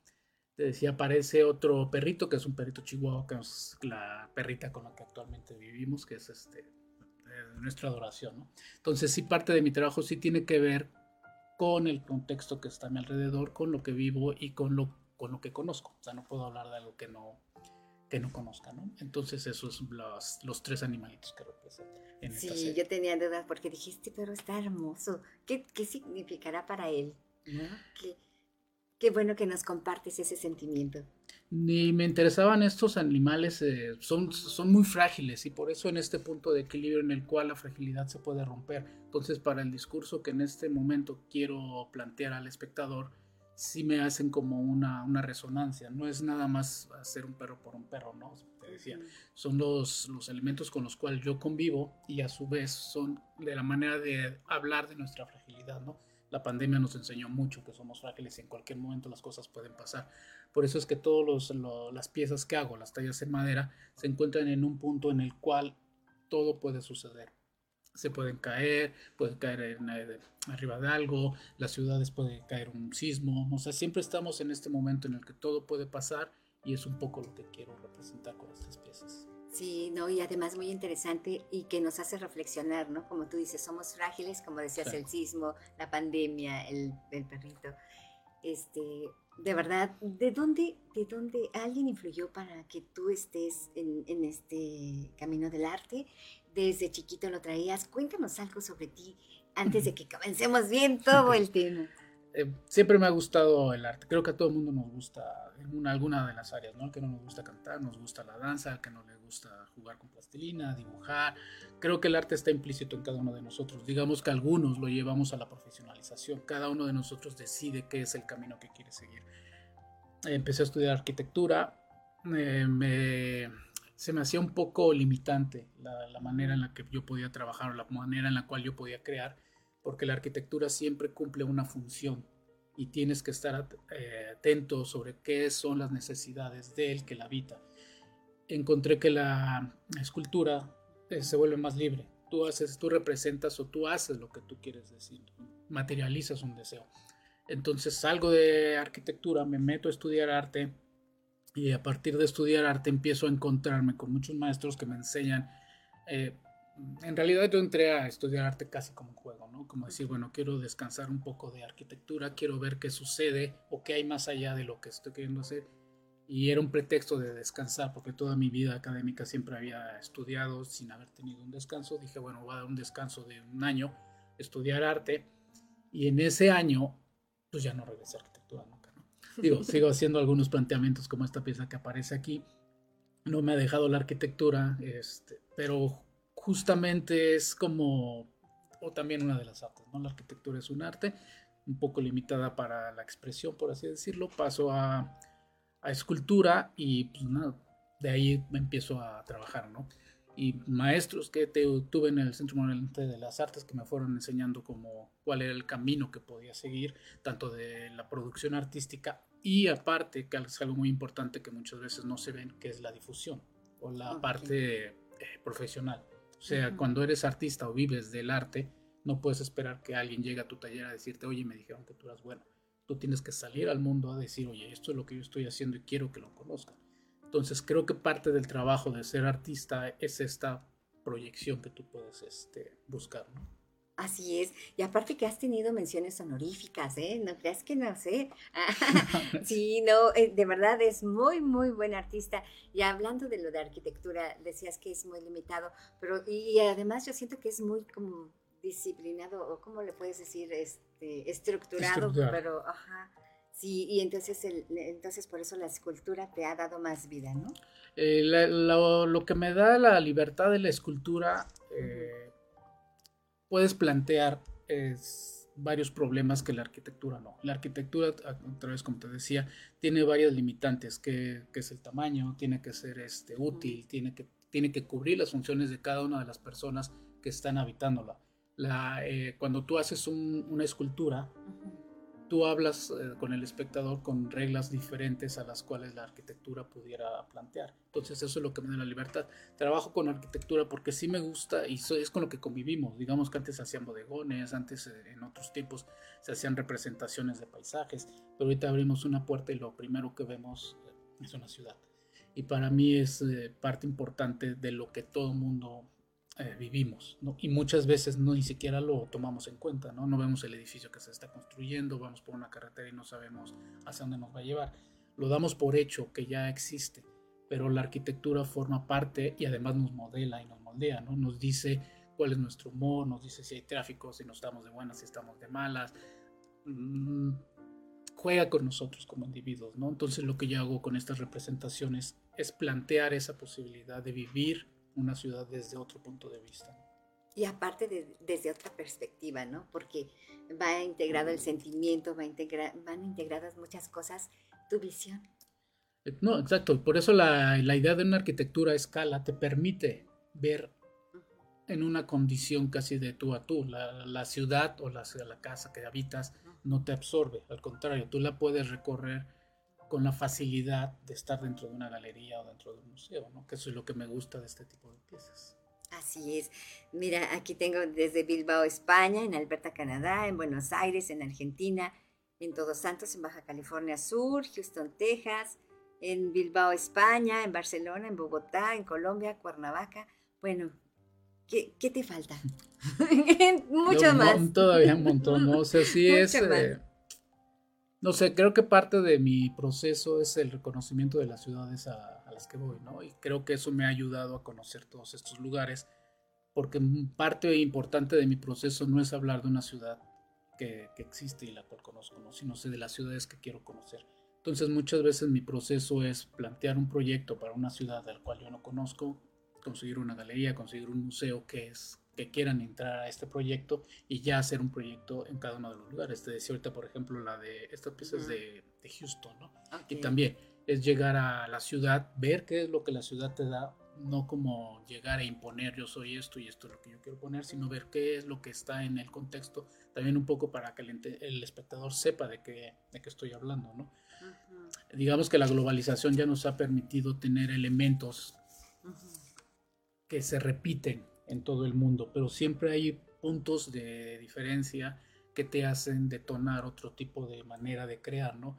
Te decía, aparece otro perrito, que es un perrito chihuahua, que es la perrita con la que actualmente vivimos, que es este, nuestra adoración, ¿no? Entonces sí parte de mi trabajo sí tiene que ver con el contexto que está a mi alrededor, con lo que vivo y con lo, con lo que conozco. O sea, no puedo hablar de algo que no, que no conozca, ¿no? Entonces esos son los, los tres animalitos que representan. En sí, yo tenía dudas porque dijiste, pero está hermoso. ¿Qué, qué significará para él? Qué, qué bueno que nos compartes ese sentimiento ni me interesaban estos animales, eh, son, son muy frágiles y por eso en este punto de equilibrio en el cual la fragilidad se puede romper. Entonces para el discurso que en este momento quiero plantear al espectador, sí me hacen como una, una resonancia, no es nada más hacer un perro por un perro, ¿no? Te decía, son los, los elementos con los cuales yo convivo y a su vez son de la manera de hablar de nuestra fragilidad, ¿no? La pandemia nos enseñó mucho que somos frágiles y en cualquier momento las cosas pueden pasar. Por eso es que todas las piezas que hago, las tallas en madera, se encuentran en un punto en el cual todo puede suceder. Se pueden caer, pueden caer eh, arriba de algo, las ciudades puede caer un sismo, o sea, siempre estamos en este momento en el que todo puede pasar y es un poco lo que quiero representar con estas piezas. Sí, no, y además muy interesante y que nos hace reflexionar, ¿no? Como tú dices, somos frágiles, como decías, el sismo, la pandemia, el, el, perrito. Este, de verdad, ¿de dónde, ¿de dónde alguien influyó para que tú estés en, en este camino del arte? Desde chiquito lo traías. Cuéntanos algo sobre ti antes de que comencemos bien todo el *laughs* tema. Eh, siempre me ha gustado el arte. Creo que a todo el mundo nos gusta en alguna de las áreas, ¿no? El que no nos gusta cantar, nos gusta la danza, el que no le gusta jugar con plastilina, dibujar. Creo que el arte está implícito en cada uno de nosotros. Digamos que algunos lo llevamos a la profesionalización. Cada uno de nosotros decide qué es el camino que quiere seguir. Empecé a estudiar arquitectura. se me hacía un poco limitante la manera en la que yo podía trabajar o la manera en la cual yo podía crear porque la arquitectura siempre cumple una función y tienes que estar eh, atento sobre qué son las necesidades de él que la habita. Encontré que la escultura eh, se vuelve más libre. Tú haces, tú representas o tú haces lo que tú quieres decir, materializas un deseo. Entonces salgo de arquitectura, me meto a estudiar arte y a partir de estudiar arte empiezo a encontrarme con muchos maestros que me enseñan eh, en realidad yo entré a estudiar arte casi como un juego, ¿no? Como decir, bueno, quiero descansar un poco de arquitectura, quiero ver qué sucede o qué hay más allá de lo que estoy queriendo hacer. Y era un pretexto de descansar, porque toda mi vida académica siempre había estudiado sin haber tenido un descanso. Dije, bueno, voy a dar un descanso de un año, estudiar arte. Y en ese año, pues ya no regresé a arquitectura nunca, ¿no? *laughs* Digo, sigo haciendo algunos planteamientos como esta pieza que aparece aquí. No me ha dejado la arquitectura, este, pero justamente es como, o también una de las artes, ¿no? La arquitectura es un arte, un poco limitada para la expresión, por así decirlo. Paso a, a escultura y pues nada, de ahí me empiezo a trabajar, ¿no? Y maestros que tuve en el Centro Morelense de las Artes que me fueron enseñando como cuál era el camino que podía seguir, tanto de la producción artística y aparte, que es algo muy importante que muchas veces no se ven, que es la difusión o la parte eh, profesional. O sea, cuando eres artista o vives del arte, No puedes esperar que alguien llegue a tu taller a decirte, oye, me dijeron que tú eras bueno. Tú tienes que salir al mundo a decir, oye, esto es lo que yo estoy haciendo y quiero que lo conozcan. Entonces creo que parte del trabajo de ser artista es esta proyección que tú puedes este, buscar, ¿no? Así es. Y aparte que has tenido menciones honoríficas, ¿eh? No creas que no sé. *laughs* sí, no, eh, de verdad es muy, muy buen artista. Y hablando de lo de arquitectura, decías que es muy limitado, pero y además yo siento que es muy como disciplinado, o cómo le puedes decir, este, estructurado, pero ajá. Sí, y entonces, el, entonces por eso la escultura te ha dado más vida, ¿no? Eh, lo, que me da la libertad de la escultura, eh, puedes plantear varios problemas que la arquitectura no. La arquitectura, otra vez como te decía, tiene varias limitantes, que, es el tamaño, tiene que ser este, útil, tiene que, tiene que cubrir las funciones de cada una de las personas que están habitándola. La, eh, cuando tú haces una escultura, tú hablas eh, con el espectador con reglas diferentes a las cuales la arquitectura pudiera plantear. Entonces eso es lo que me da la libertad. Trabajo con arquitectura porque sí me gusta y es con lo que convivimos. Digamos que antes se hacían bodegones, antes eh, en otros tiempos se hacían representaciones de paisajes, pero ahorita abrimos una puerta y lo primero que vemos eh, es una ciudad. Y para mí es parte importante de lo que todo mundo eh, vivimos, ¿no? Y muchas veces no ni siquiera lo tomamos en cuenta, ¿no? No vemos el edificio que se está construyendo, vamos por una carretera y no sabemos hacia dónde nos va a llevar. Lo damos por hecho que ya existe, pero la arquitectura forma parte y además nos modela y nos moldea, ¿no? Nos dice cuál es nuestro humor, nos dice si hay tráfico, si nos estamos de buenas, si estamos de malas. Mm, juega con nosotros como individuos, ¿no? Entonces lo que yo hago con estas representaciones es plantear esa posibilidad de vivir una ciudad desde otro punto de vista. Y aparte desde otra perspectiva, ¿no? Porque va integrado el sentimiento, va van integradas muchas cosas, tu visión. Eh, no, exacto. Por eso la, la idea de una arquitectura a escala te permite ver en una condición casi de tú a tú. La, la ciudad o la, la, casa que habitas no te absorbe, al contrario, tú la puedes recorrer con la facilidad de estar dentro de una galería o dentro de un museo, ¿no? Que eso es lo que me gusta de este tipo de piezas. Así es. Mira, aquí tengo desde Bilbao, España, en Alberta, Canadá, en Buenos Aires, en Argentina, en Todos Santos, en Baja California Sur, Houston, Texas, en Bilbao, España, en Barcelona, en Bogotá, en Colombia, Cuernavaca. Bueno, ¿qué, qué te falta? *laughs* *laughs* Mucho más. Todavía un montón, ¿no? O sea, sí *laughs* es... No sé, creo que parte de mi proceso es el reconocimiento de las ciudades a, las que voy, ¿no? Y creo que eso me ha ayudado a conocer todos estos lugares, porque parte importante de mi proceso no es hablar de una ciudad que, existe y la cual conozco, ¿no? Sino sé de las ciudades que quiero conocer. Entonces muchas veces mi proceso es plantear un proyecto para una ciudad al cual yo no conozco, conseguir una galería, conseguir un museo que es que quieran entrar a este proyecto y ya hacer un proyecto en cada uno de los lugares. Te decía ahorita, por ejemplo, la de estas piezas de, de, Houston, ¿no? Y también es llegar a la ciudad, ver qué es lo que la ciudad te da, no como llegar a imponer yo soy esto y esto es lo que yo quiero poner, sino ver qué es lo que está en el contexto, también un poco para que el, espectador sepa de qué, de qué estoy hablando, ¿no? Digamos que la globalización ya nos ha permitido tener elementos que se repiten en todo el mundo, pero siempre hay puntos de diferencia que te hacen detonar otro tipo de manera de crear, ¿no?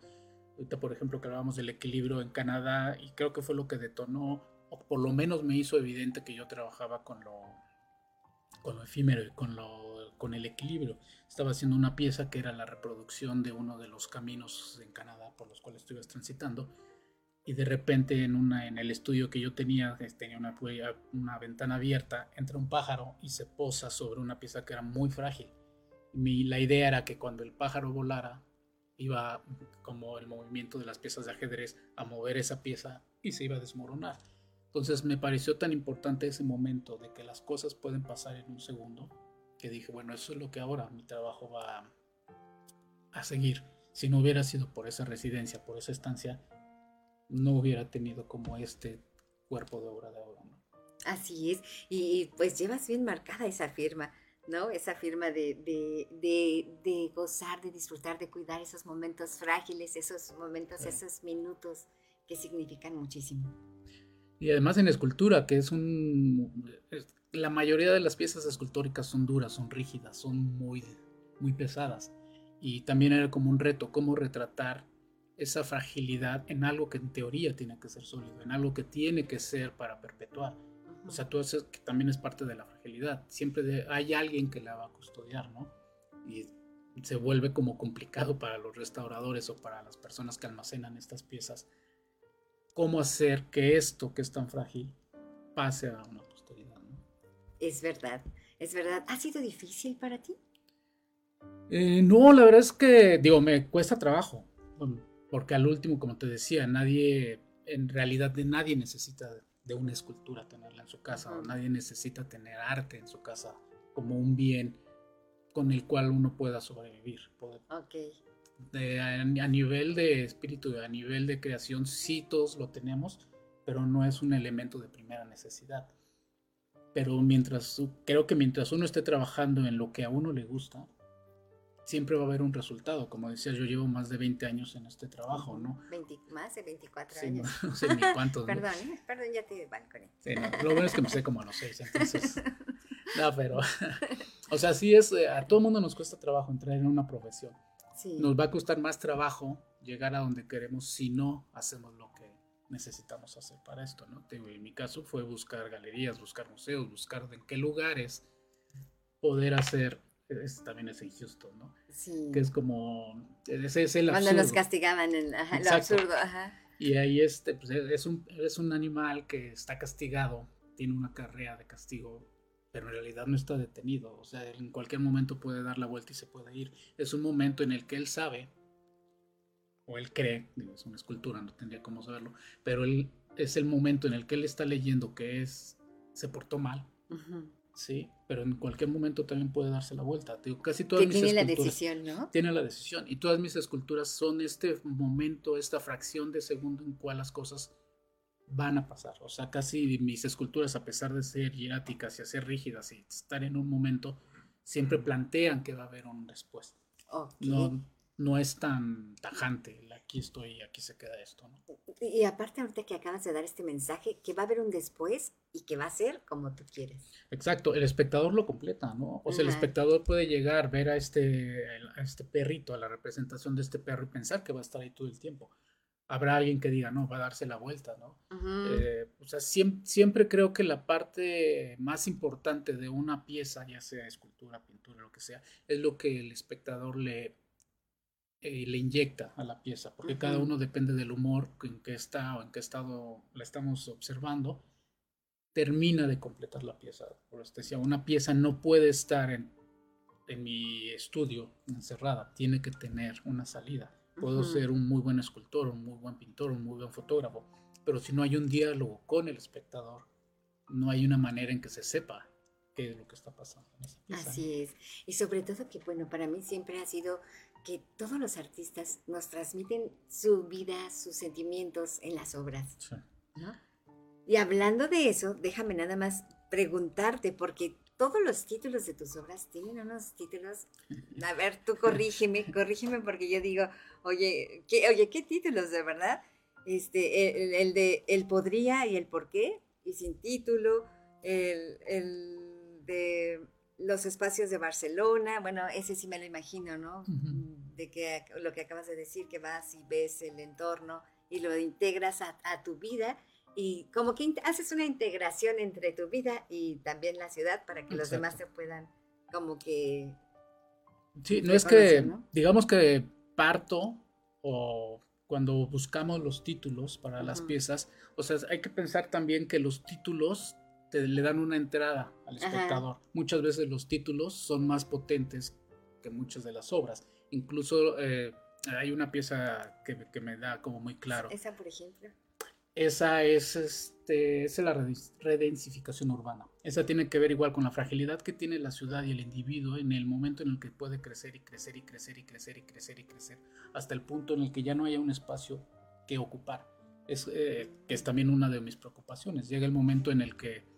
Ahorita, por ejemplo, que hablábamos del equilibrio en Canadá y creo que fue lo que detonó, o por lo menos me hizo evidente que yo trabajaba con lo, con lo efímero y con, lo, con el equilibrio. Estaba haciendo una pieza que era la reproducción de uno de los caminos en Canadá por los cuales estuve transitando y de repente en, una, en el estudio que yo tenía, tenía una, una ventana abierta, entra un pájaro y se posa sobre una pieza que era muy frágil. Mi, la idea era que cuando el pájaro volara, iba como el movimiento de las piezas de ajedrez a mover esa pieza y se iba a desmoronar. Entonces me pareció tan importante ese momento de que las cosas pueden pasar en un segundo, que dije, bueno, eso es lo que ahora mi trabajo va a seguir. Si no hubiera sido por esa residencia, por esa estancia, no hubiera tenido como este cuerpo de obra de. ¿no? Así es, y pues llevas bien marcada esa firma, ¿no? Esa firma de, de, gozar, de disfrutar, de cuidar esos momentos frágiles, esos momentos, esos minutos que significan muchísimo. Y además en escultura, que es un... La mayoría de las piezas escultóricas son duras, son rígidas, son muy, muy pesadas. Y también era como un reto, cómo retratar esa fragilidad en algo que en teoría tiene que ser sólido, en algo que tiene que ser para perpetuar. O sea, todo eso que también es parte de la fragilidad. Siempre hay alguien que la va a custodiar, ¿no? Y se vuelve como complicado para los restauradores o para las personas que almacenan estas piezas. ¿Cómo hacer que esto que es tan frágil pase a una posteridad? ¿no? Es verdad, es verdad. ¿Ha sido difícil para ti? Eh, no, la verdad es que, digo, me cuesta trabajo. Porque al último, como te decía, nadie, en realidad de nadie necesita de una escultura tenerla en su casa, o nadie necesita tener arte en su casa como un bien con el cual uno pueda sobrevivir. a, nivel de espíritu, a nivel de creación, sí todos lo tenemos, pero no es un elemento de primera necesidad. Pero mientras, creo que mientras uno esté trabajando en lo que a uno le gusta, siempre va a haber un resultado. Como decía, yo llevo más de 20 años en este trabajo, ¿no? más de 24 años. No, sé ni cuántos. *laughs* perdón, ¿eh? perdón, ya te balconé. Sí, lo bueno es que empecé como a los 6, entonces. *laughs* no, pero. *laughs* o sea, sí es. Eh, a todo mundo nos cuesta trabajo entrar en una profesión. Sí. Nos va a costar más trabajo llegar a donde queremos si no hacemos lo que necesitamos hacer para esto, ¿no? En mi caso fue buscar galerías, buscar museos, buscar en qué lugares poder hacer también es en Houston, ¿no? Sí. Que es como, ese es el absurdo. Cuando nos castigaban en el absurdo, ajá. Y ahí este, pues es un, es un animal que está castigado, tiene una carrera de castigo, pero en realidad no está detenido. O sea, en cualquier momento puede dar la vuelta y se puede ir. Es un momento en el que él sabe, o él cree, es una escultura, no tendría cómo saberlo, pero él es el momento en el que él está leyendo que es, se portó mal. Ajá sí, pero en cualquier momento también puede darse la vuelta. Digo, casi todas que tiene la decisión, ¿no? Tiene la decisión. Y todas mis esculturas son este momento, esta fracción de segundo en cual las cosas van a pasar. O sea, casi mis esculturas, a pesar de ser hieráticas y ser rígidas y estar en un momento, siempre plantean que va a haber un después. No, no es tan tajante, aquí estoy y aquí se queda esto. ¿no? Y aparte ahorita que acabas de dar este mensaje, que va a haber un después y que va a ser como tú quieres. Exacto, el espectador lo completa, ¿no? O sea, el espectador puede llegar, ver a este, a este perrito, a la representación de este perro y pensar que va a estar ahí todo el tiempo. Habrá alguien que diga, no, va a darse la vuelta, ¿no? Eh, o sea, siempre, siempre creo que la parte más importante de una pieza, ya sea escultura, pintura, lo que sea, es lo que el espectador le eh, le inyecta a la pieza, porque cada uno depende del humor en que está o en qué estado la estamos observando, termina de completar la pieza. Por eso decía, una pieza no puede estar en, en mi estudio encerrada, tiene que tener una salida. Puedo ser un muy buen escultor, un muy buen pintor, un muy buen fotógrafo, pero si no hay un diálogo con el espectador, no hay una manera en que se sepa qué es lo que está pasando en esa pieza. Así es. Y sobre todo que, bueno, para mí siempre ha sido que todos los artistas nos transmiten su vida, sus sentimientos en las obras. Y hablando de eso, déjame nada más preguntarte, porque todos los títulos de tus obras tienen unos títulos. *laughs* A ver, tú corrígeme, corrígeme porque yo digo, oye, ¿qué, oye, ¿qué títulos de verdad? Este, el, de El podría y el por qué, y sin título, el, el de los espacios de Barcelona, bueno, ese sí me lo imagino, ¿no? De que lo que acabas de decir, que vas y ves el entorno y lo integras a, tu vida y como que haces una integración entre tu vida y también la ciudad para que los demás se puedan como que... Sí, no es que, digamos que parto o cuando buscamos los títulos para las piezas, o sea, hay que pensar también que los títulos le dan una entrada al espectador. Muchas veces los títulos son más potentes que muchas de las obras. Incluso eh, hay una pieza que, me da como muy claro. Esa, por ejemplo. Esa es, este, es la redensificación urbana. Esa tiene que ver igual con la fragilidad que tiene la ciudad y el individuo en el momento en el que puede crecer y crecer y crecer y crecer y crecer y crecer, hasta el punto en el que ya no haya un espacio que ocupar. Es, eh, que es también una de mis preocupaciones. Llega el momento en el que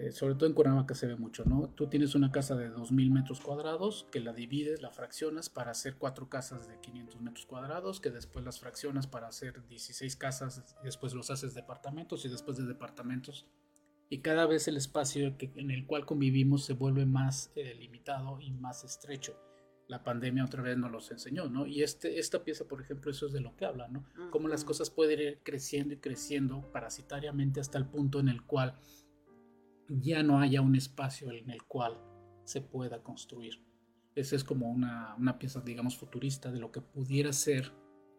eh, sobre todo en Cuernavaca se ve mucho, ¿no? Tú tienes una casa de 2.000 metros cuadrados que la divides, la fraccionas para hacer cuatro casas de 500 metros cuadrados, que después las fraccionas para hacer 16 casas, después los haces departamentos y después de departamentos. Y cada vez el espacio que, en el cual convivimos se vuelve más eh, limitado y más estrecho. La pandemia otra vez nos los enseñó, ¿no? Y este, esta pieza, por ejemplo, eso es de lo que habla, ¿no? Cómo las cosas pueden ir creciendo y creciendo parasitariamente hasta el punto en el cual ya no haya un espacio en el cual se pueda construir. Esa es como una, una pieza, digamos, futurista de lo que pudiera ser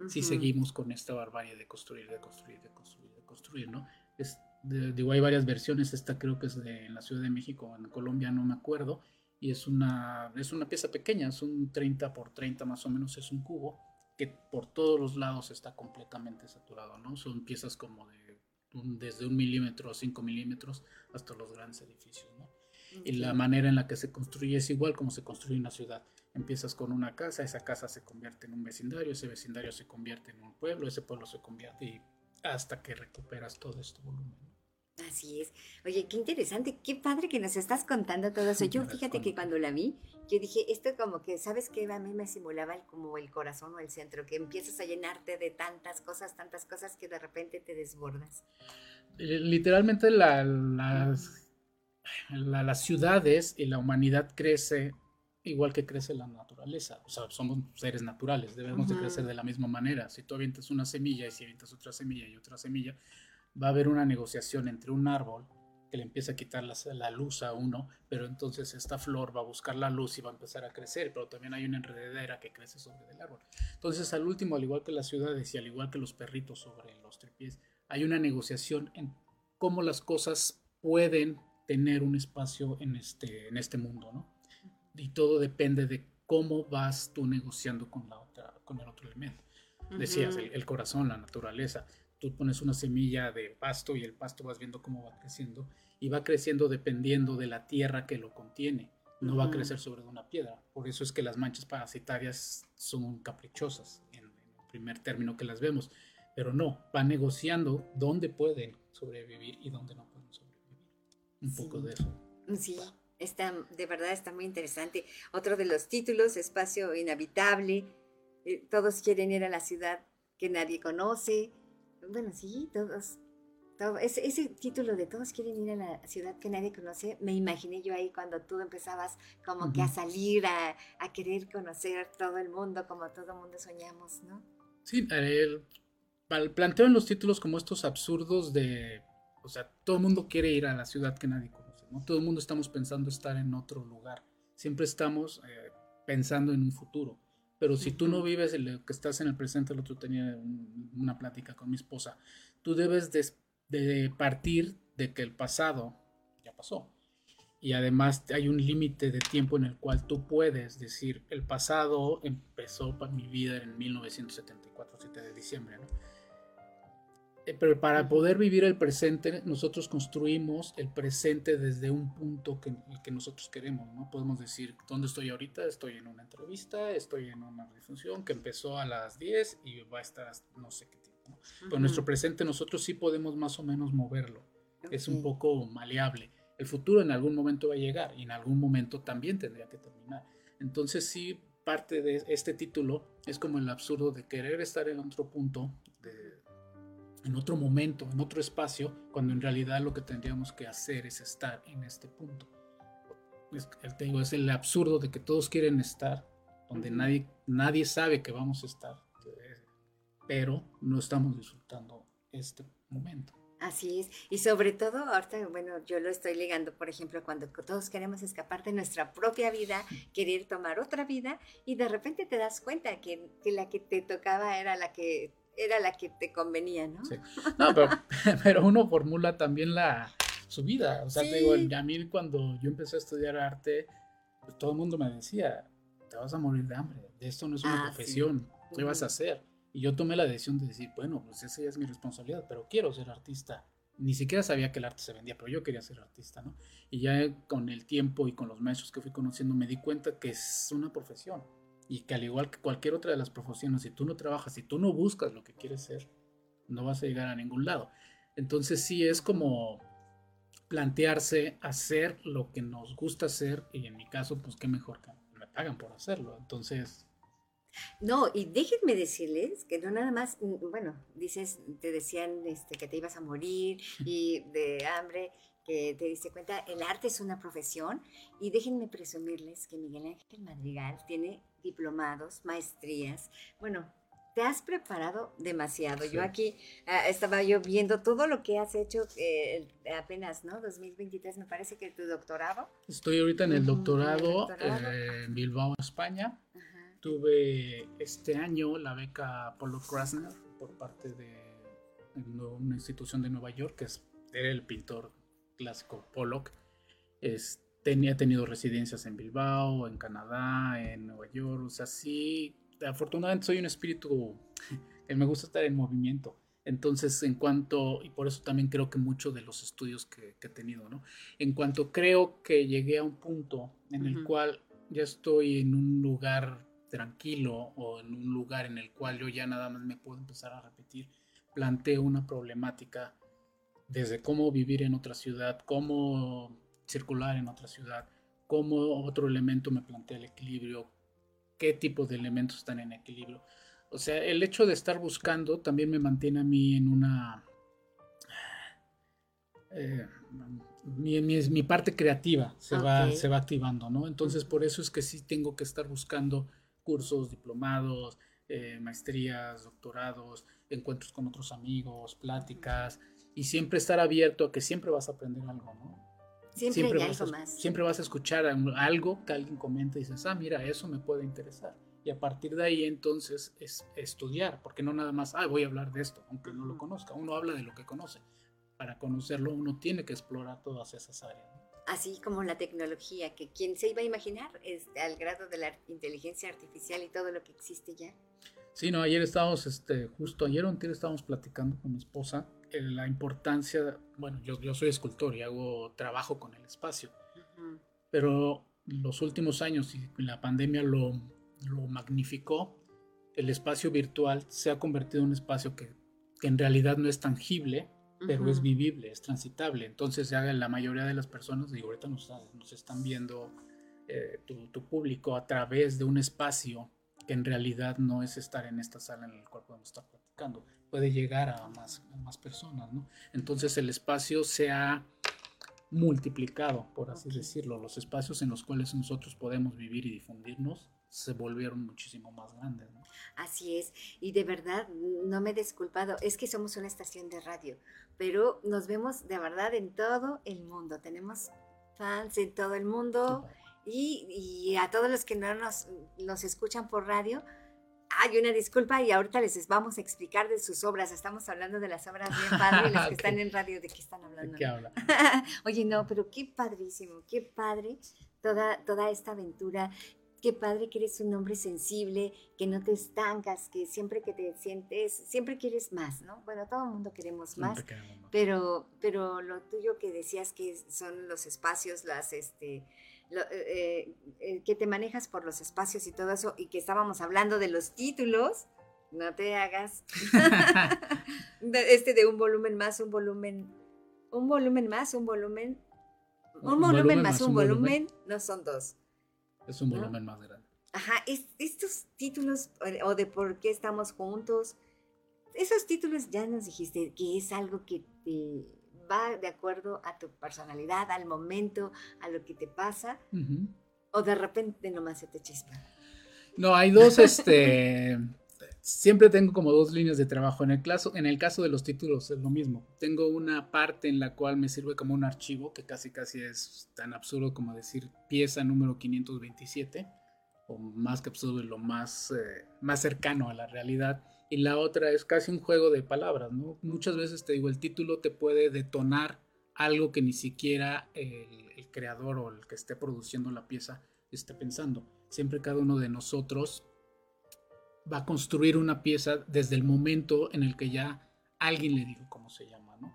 si seguimos con esta barbarie de construir, de construir, de construir, de construir, ¿no? Es, digo, hay varias versiones, esta creo que es de en la Ciudad de México, en Colombia no me acuerdo, y es una, es una pieza pequeña, es un 30 por 30 más o menos, es un cubo que por todos los lados está completamente saturado, ¿no? Son piezas como de desde un milímetro a cinco milímetros hasta los grandes edificios. ¿no? Y la manera en la que se construye es igual como se construye una ciudad. Empiezas con una casa, esa casa se convierte en un vecindario, ese vecindario se convierte en un pueblo, ese pueblo se convierte y hasta que recuperas todo este volumen. Así es. Oye, qué interesante, qué padre que nos estás contando todo eso. Yo fíjate que cuando la vi, yo dije, esto como que, ¿sabes qué? A mí me simulaba como el corazón o el centro, que empiezas a llenarte de tantas cosas, tantas cosas que de repente te desbordas. Eh, literalmente la, las, las ciudades y la humanidad crece igual que crece la naturaleza. O sea, somos seres naturales, debemos de crecer de la misma manera. Si tú avientas una semilla y si avientas otra semilla y otra semilla, va a haber una negociación entre un árbol que le empieza a quitar la, luz a uno, pero entonces esta flor va a buscar la luz y va a empezar a crecer, pero también hay una enredadera que crece sobre el árbol. Entonces, al último, al igual que las ciudades y al igual que los perritos sobre los tripies, hay una negociación en cómo las cosas pueden tener un espacio en este, en este mundo, ¿no? Y todo depende de cómo vas tú negociando con, la otra, con el otro elemento. Decías, el corazón, la naturaleza tú pones una semilla de pasto y el pasto vas viendo cómo va creciendo y va creciendo dependiendo de la tierra que lo contiene. No va a crecer sobre una piedra. Por eso es que las manchas parasitarias son caprichosas en, el primer término que las vemos. Pero no, va negociando dónde pueden sobrevivir y dónde no pueden sobrevivir. Un poco de eso. Sí, está, de verdad está muy interesante. Otro de los títulos, Espacio Inhabitable. Eh, todos quieren ir a la ciudad que nadie conoce bueno, sí, todos, ese, título de todos quieren ir a la ciudad que nadie conoce, me imaginé yo ahí cuando tú empezabas como que a salir, a, querer conocer todo el mundo, como todo el mundo soñamos, ¿no? Sí, el, planteo en los títulos como estos absurdos de, o sea, todo el mundo quiere ir a la ciudad que nadie conoce, ¿no? Todo el mundo estamos pensando estar en otro lugar, siempre estamos eh, pensando en un futuro. Pero si tú no vives lo que estás en el presente, el otro tenía una plática con mi esposa, tú debes de, partir de que el pasado ya pasó. Y además hay un límite de tiempo en el cual tú puedes decir, el pasado empezó para mi vida en 1974, 7 de diciembre, ¿no? Eh, pero para poder vivir el presente, nosotros construimos el presente desde un punto que, que nosotros queremos, ¿no? Podemos decir, ¿dónde estoy ahorita? Estoy en una entrevista, estoy en una difusión que empezó a las 10 y va a estar hasta no sé qué tiempo, ¿no? Pero nuestro presente nosotros sí podemos más o menos moverlo. Es un poco maleable. El futuro en algún momento va a llegar y en algún momento también tendría que terminar. Entonces sí, parte de este título es como el absurdo de querer estar en otro punto, en otro momento, en otro espacio, cuando en realidad lo que tendríamos que hacer es estar en este punto. Es, te digo, es el absurdo de que todos quieren estar donde nadie, nadie sabe que vamos a estar, pero no estamos disfrutando este momento. Así es. Y sobre todo, ahorita, bueno, yo lo estoy ligando, por ejemplo, cuando todos queremos escapar de nuestra propia vida, querer tomar otra vida, y de repente te das cuenta que, que la que te tocaba era la que era la que te convenía, ¿no? Sí. No, *laughs* pero, uno formula también la, su vida. O sea, te digo, a mí cuando yo empecé a estudiar arte, pues todo el mundo me decía, te vas a morir de hambre, esto no es una ah, profesión, ¿qué vas a hacer? Y yo tomé la decisión de decir, bueno, pues esa ya es mi responsabilidad, pero quiero ser artista. Ni siquiera sabía que el arte se vendía, pero yo quería ser artista, ¿no? Y ya con el tiempo y con los maestros que fui conociendo me di cuenta que es una profesión y que al igual que cualquier otra de las profesiones, si tú no trabajas, si tú no buscas lo que quieres ser, no vas a llegar a ningún lado. Entonces sí es como plantearse hacer lo que nos gusta hacer y en mi caso, pues qué mejor que me pagan por hacerlo. Entonces... No, y déjenme decirles que no nada más, mm, bueno, dices, te decían este, que te ibas a morir *laughs* y de hambre, que te diste cuenta, el arte es una profesión y déjenme presumirles que Miguel Ángel Madrigal tiene diplomados, maestrías, bueno, te has preparado demasiado. Yo aquí ah, estaba yo viendo todo lo que has hecho eh, apenas, ¿no? 2023 me parece que tu doctorado. Estoy ahorita en el doctorado, eh, en Bilbao, España. Tuve este año la beca Polo Krasner por parte de una institución de Nueva York, que es, era el pintor clásico Pollock. Es, tenía tenido residencias en Bilbao, en Canadá, en Nueva York, o sea, sí afortunadamente soy un espíritu que me gusta estar en movimiento. Entonces, en cuanto, y por eso también creo que muchos de los estudios que, he tenido, ¿no? En cuanto creo que llegué a un punto en el cual ya estoy en un lugar tranquilo o en un lugar en el cual yo ya nada más me puedo empezar a repetir, planteo una problemática desde cómo vivir en otra ciudad, cómo circular en otra ciudad, cómo otro elemento me plantea el equilibrio, qué tipo de elementos están en equilibrio. O sea, el hecho de estar buscando también me mantiene a mí en una... Eh, mi, parte creativa se, va, se va activando, ¿no? Entonces por eso es que sí tengo que estar buscando cursos, diplomados, eh, maestrías, doctorados, encuentros con otros amigos, pláticas, y siempre estar abierto a que siempre vas a aprender algo, ¿no? Siempre, hay algo más. Siempre vas a escuchar algo que alguien comenta y dices, ah, mira, eso me puede interesar. Y a partir de ahí entonces es estudiar, porque no nada más, ah, voy a hablar de esto, aunque no lo conozca. Uno habla de lo que conoce. Para conocerlo uno tiene que explorar todas esas áreas. Así como la tecnología, que quien se iba a imaginar es al grado de la inteligencia artificial y todo lo que existe ya. Sí, no, ayer estábamos, este, justo ayer o antes estábamos platicando con mi esposa la importancia, bueno, yo, yo soy escultor y hago trabajo con el espacio, pero los últimos años y la pandemia lo, lo, magnificó, el espacio virtual se ha convertido en un espacio que, que en realidad no es tangible, pero es vivible, es transitable. Entonces ya la mayoría de las personas, y ahorita nos, nos están viendo eh, tu, tu, público a través de un espacio que en realidad no es estar en esta sala en la cual podemos estar platicando, puede llegar a más, más personas, ¿no? Entonces el espacio se ha multiplicado, por así decirlo. Los espacios en los cuales nosotros podemos vivir y difundirnos se volvieron muchísimo más grandes. ¿no? Así es, y de verdad, no me he disculpado, es que somos una estación de radio, pero nos vemos de verdad en todo el mundo, tenemos fans en todo el mundo y, y, a todos los que no nos, nos escuchan por radio, hay una disculpa y ahorita les vamos a explicar de sus obras. Estamos hablando de las obras bien *laughs* padres, las que están en radio, ¿de qué están hablando? ¿De qué habla? *laughs* Oye, no, pero qué padrísimo, qué padre toda, toda esta aventura. Qué padre que eres un hombre sensible, que no te estancas, que siempre que te sientes, siempre quieres más, ¿no? Bueno, todo el mundo queremos más, queremos más. Pero, pero lo tuyo que decías que son los espacios, las, este, eh, eh, eh, que te manejas por los espacios y todo eso, y que estábamos hablando de los títulos, no te hagas *laughs* este de un volumen más, un volumen, un volumen más, un volumen, un, volumen, más, un volumen, no son dos. Es un volumen más grande. Ajá, estos títulos o de por qué estamos juntos, esos títulos ya nos dijiste que es algo que te va de acuerdo a tu personalidad, al momento, a lo que te pasa, o de repente nomás se te chispa. No, hay dos, este, siempre tengo como dos líneas de trabajo. En el, caso, en el caso de los títulos es lo mismo. Tengo una parte en la cual me sirve como un archivo, que casi casi es tan absurdo como decir pieza número 527, o más que absurdo, lo más, eh, más cercano a la realidad y la otra es casi un juego de palabras, ¿no? Muchas veces te digo, el título te puede detonar algo que ni siquiera el, creador o el que esté produciendo la pieza esté pensando. Siempre cada uno de nosotros va a construir una pieza desde el momento en el que ya alguien le dijo cómo se llama, ¿no?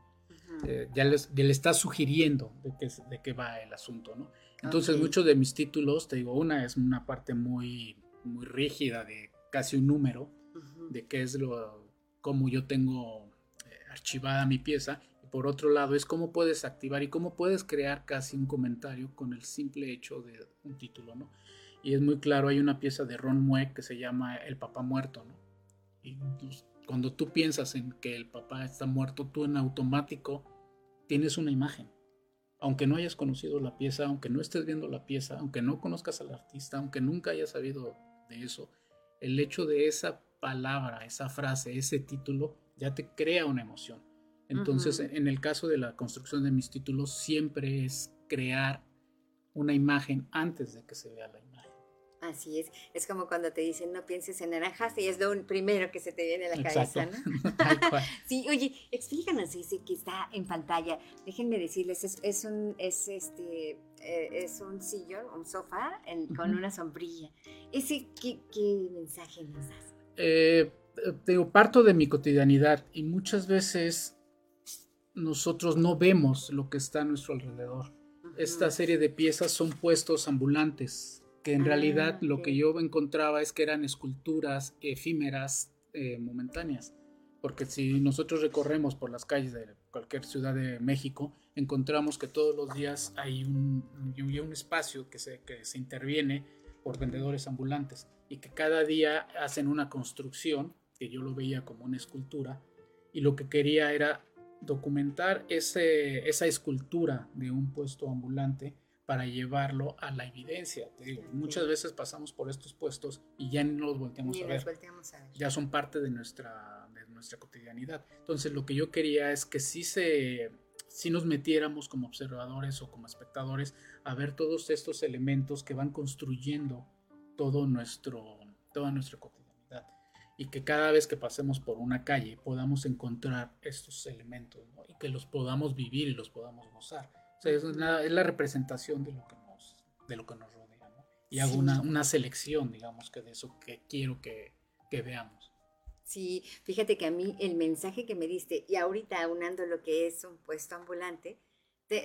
Eh, ya, le está sugiriendo de qué, de qué va el asunto, ¿no? Entonces muchos de mis títulos, te digo, una es una parte muy, muy rígida de casi un número, de qué es lo, cómo yo tengo eh, archivada mi pieza. Y por otro lado es cómo puedes activar y cómo puedes crear casi un comentario con el simple hecho de un título, ¿no? Y es muy claro, hay una pieza de Ron Mueck que se llama El papá muerto, ¿no? Y pues, cuando tú piensas en que el papá está muerto, tú en automático tienes una imagen. Aunque no hayas conocido la pieza, aunque no estés viendo la pieza, aunque no conozcas al artista, aunque nunca hayas sabido de eso, el hecho de esa palabra, esa frase, ese título, ya te crea una emoción. Entonces, en el caso de la construcción de mis títulos, siempre es crear una imagen antes de que se vea la imagen. Así es, es como cuando te dicen no pienses en naranjas y es lo primero que se te viene a la cabeza, ¿no? *laughs* *laughs* sí, oye, explícanos ese que está en pantalla. Déjenme decirles, es, un, es este, eh, es un sillón, un sofá con una sombrilla. Ese, ¿qué, mensaje nos das? Eh, digo, parto de mi cotidianidad y muchas veces nosotros no vemos lo que está a nuestro alrededor. Esta serie de piezas son puestos ambulantes, que en realidad ah, lo que yo encontraba es que eran esculturas efímeras eh, momentáneas. Porque si nosotros recorremos por las calles de cualquier ciudad de México, encontramos que todos los días hay un, un espacio que se, que se interviene por vendedores ambulantes y que cada día hacen una construcción, que yo lo veía como una escultura, y lo que quería era documentar ese, esa escultura de un puesto ambulante para llevarlo a la evidencia. Te digo, muchas veces pasamos por estos puestos y ya no los volteamos, a ver. Ya son parte de nuestra, de nuestra cotidianidad. Entonces lo que yo quería es que sí, se, si nos metiéramos como observadores o como espectadores a ver todos estos elementos que van construyendo todo nuestro, toda nuestra cotidianidad y que cada vez que pasemos por una calle podamos encontrar estos elementos y que los podamos vivir y los podamos gozar. O sea, es, la representación de lo que nos, de lo que nos rodea. Y hago una, una, selección, digamos, que de eso que quiero que, que, veamos. Sí, fíjate que a mí el mensaje que me diste, y ahorita aunando lo que es un puesto ambulante,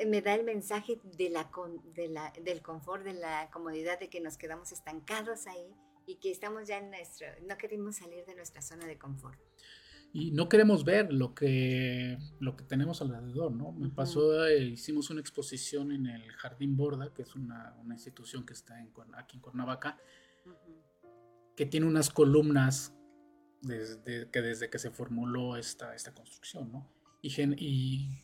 me da el mensaje de la, de la, del confort, de la comodidad, de que nos quedamos estancados ahí y que estamos ya en nuestro, no queremos salir de nuestra zona de confort. Y no queremos ver lo que, lo que tenemos alrededor, ¿no? Me pasó, eh, hicimos una exposición en el Jardín Borda, que es una, una institución que está en, aquí en Cuernavaca, que tiene unas columnas desde, que desde que se formuló esta, esta construcción, ¿no? Y, y,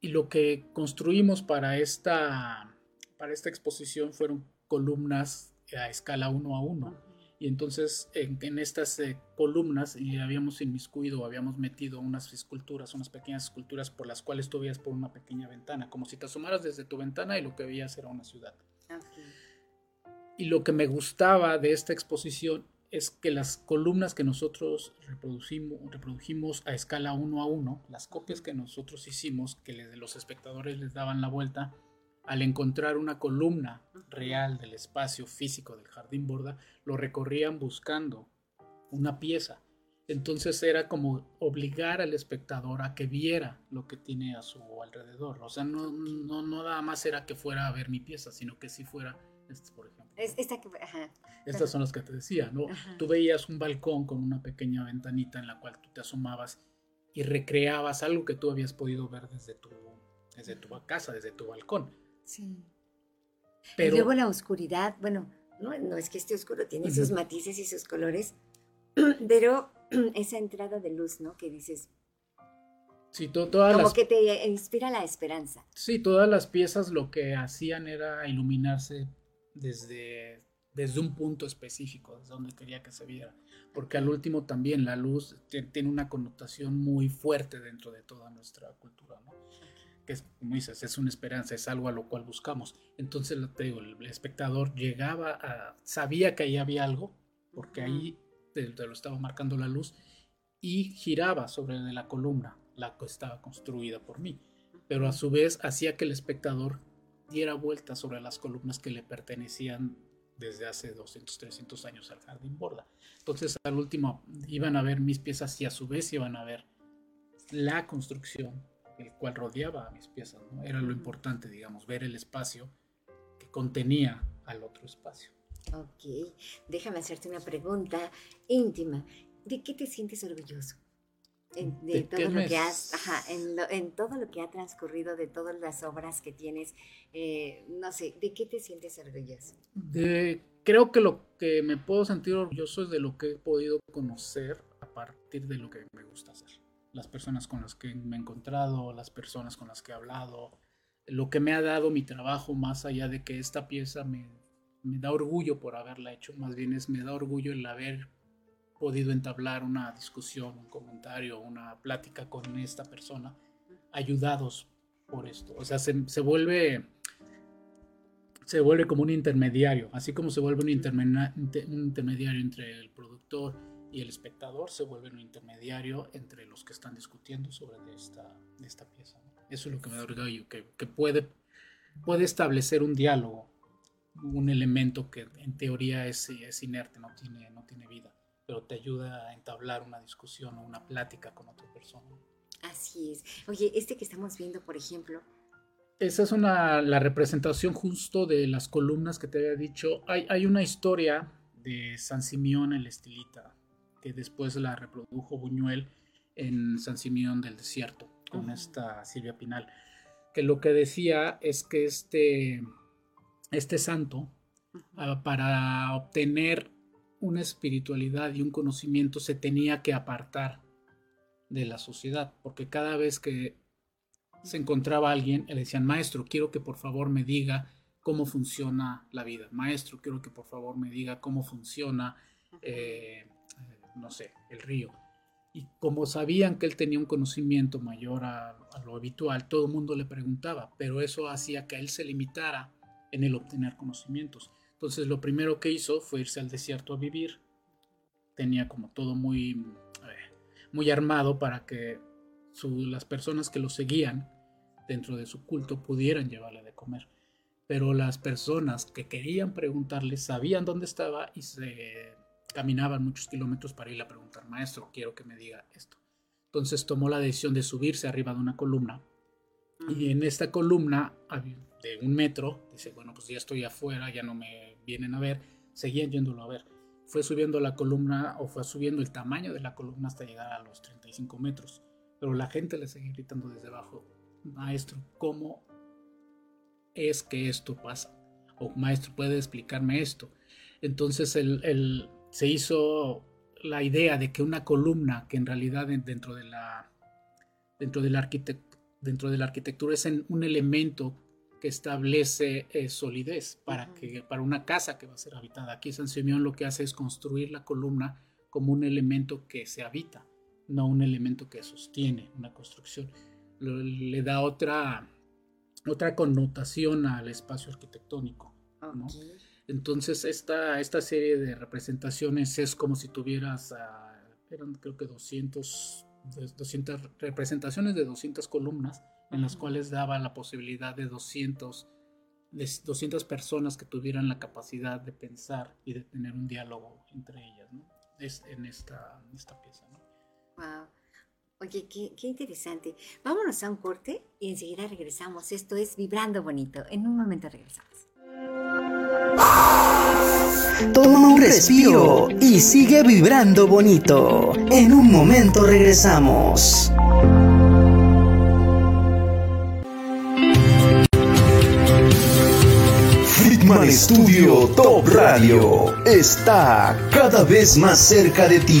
y lo que construimos para esta, para esta exposición fueron columnas a escala uno a uno y entonces en, estas eh, columnas y habíamos inmiscuido, habíamos metido unas esculturas, unas pequeñas esculturas por las cuales tú veías por una pequeña ventana, como si te asomaras desde tu ventana y lo que veías era una ciudad. Y lo que me gustaba de esta exposición es que las columnas que nosotros reproducimos, reprodujimos a escala uno a uno, las copias que nosotros hicimos, que los espectadores les daban la vuelta, al encontrar una columna real del espacio físico del jardín borda, lo recorrían buscando una pieza. Entonces era como obligar al espectador a que viera lo que tiene a su alrededor. O sea, no, no, no nada más era que fuera a ver mi pieza, sino que si fuera, este, por ejemplo. Estas son las que te decía, ¿no? Tú veías un balcón con una pequeña ventanita en la cual tú te asomabas y recreabas algo que tú habías podido ver desde tu, desde tu casa, desde tu balcón. Sí. Pero, y luego la oscuridad, bueno, no, no es que esté oscuro, tiene sus matices y sus colores, *clears throat* pero *clears throat* esa entrada de luz, ¿no? Que dices... Sí, todas como que te inspira la esperanza. Sí, todas las piezas lo que hacían era iluminarse desde, desde un punto específico, desde donde quería que se viera. Porque al último también la luz tiene una connotación muy fuerte dentro de toda nuestra cultura, ¿no? que es, como dices, es una esperanza, es algo a lo cual buscamos. Entonces, te digo, el espectador llegaba a, sabía que ahí había algo, porque ahí te, lo estaba marcando la luz, y giraba sobre la columna, la que estaba construida por mí. Pero a su vez hacía que el espectador diera vueltas sobre las columnas que le pertenecían desde hace 200, 300 años al jardín borda. Entonces, al último, iban a ver mis piezas y a su vez iban a ver la construcción el cual rodeaba a mis piezas. ¿no? Era lo importante, digamos, ver el espacio que contenía al otro espacio. Ok, déjame hacerte una pregunta íntima. ¿De qué te sientes orgulloso? En, de todo lo que has, ajá, en, todo lo que ha transcurrido, de todas las obras que tienes, eh, no sé, ¿de qué te sientes orgulloso? De, creo que lo que me puedo sentir orgulloso es de lo que he podido conocer a partir de lo que me gusta hacer. Las personas con las que me he encontrado, las personas con las que he hablado, lo que me ha dado mi trabajo, más allá de que esta pieza me, me da orgullo por haberla hecho, más bien es me da orgullo el haber podido entablar una discusión, un comentario, una plática con esta persona, ayudados por esto. O sea, se, vuelve se vuelve como un intermediario, así como se vuelve un, intermediario entre el productor y el espectador, se vuelve un intermediario entre los que están discutiendo sobre esta, esta pieza. Eso es lo que me da orgullo, que, que puede, puede establecer un diálogo, un elemento que en teoría es, es inerte, no tiene, no tiene vida pero te ayuda a entablar una discusión o una plática con otra persona. Así es. Oye, este que estamos viendo, por ejemplo. Esa es una, la representación justo de las columnas que te había dicho. Hay, hay una historia de San Simeón el Estilita, que después la reprodujo Buñuel en San Simeón del Desierto, con esta Silvia Pinal, que lo que decía es que este, este santo, ah, para obtener una espiritualidad y un conocimiento se tenía que apartar de la sociedad, porque cada vez que se encontraba alguien, le decían, maestro, quiero que por favor me diga cómo funciona la vida, maestro, quiero que por favor me diga cómo funciona, eh, no sé, el río. Y como sabían que él tenía un conocimiento mayor a, a lo habitual, todo el mundo le preguntaba, pero eso hacía que él se limitara en el obtener conocimientos. Entonces lo primero que hizo fue irse al desierto a vivir. Tenía como todo muy, eh, muy armado para que las personas que lo seguían dentro de su culto pudieran llevarle de comer. Pero las personas que querían preguntarle sabían dónde estaba y se caminaban muchos kilómetros para ir a preguntar, maestro, quiero que me diga esto. Entonces tomó la decisión de subirse arriba de una columna. Y en esta columna de un metro, dice, bueno, pues ya estoy afuera, ya no me vienen a ver, seguían yéndolo a ver. Fue subiendo la columna o fue subiendo el tamaño de la columna hasta llegar a los 35 metros. Pero la gente le seguía gritando desde abajo, maestro, ¿cómo es que esto pasa? O maestro, ¿puede explicarme esto? Entonces él, se hizo la idea de que una columna que en realidad dentro de la, dentro de la, dentro de la arquitectura es un elemento que establece eh, solidez para, que, para una casa que va a ser habitada. Aquí San Simeón lo que hace es construir la columna como un elemento que se habita, no un elemento que sostiene una construcción. le da otra, otra connotación al espacio arquitectónico. Entonces esta, esta serie de representaciones es como si tuvieras, eran creo que 200, 200 representaciones de 200 columnas en las cuales daba la posibilidad de 200, de 200 personas que tuvieran la capacidad de pensar y de tener un diálogo entre ellas, ¿no? Es en esta, esta pieza, ¿no? Wow. Oye, qué, qué, interesante. Vámonos a un corte y enseguida regresamos. Esto es Vibrando Bonito. En un momento regresamos. Toma un respiro y sigue vibrando bonito. En un momento regresamos. Friedman Studio Top Radio está cada vez más cerca de ti.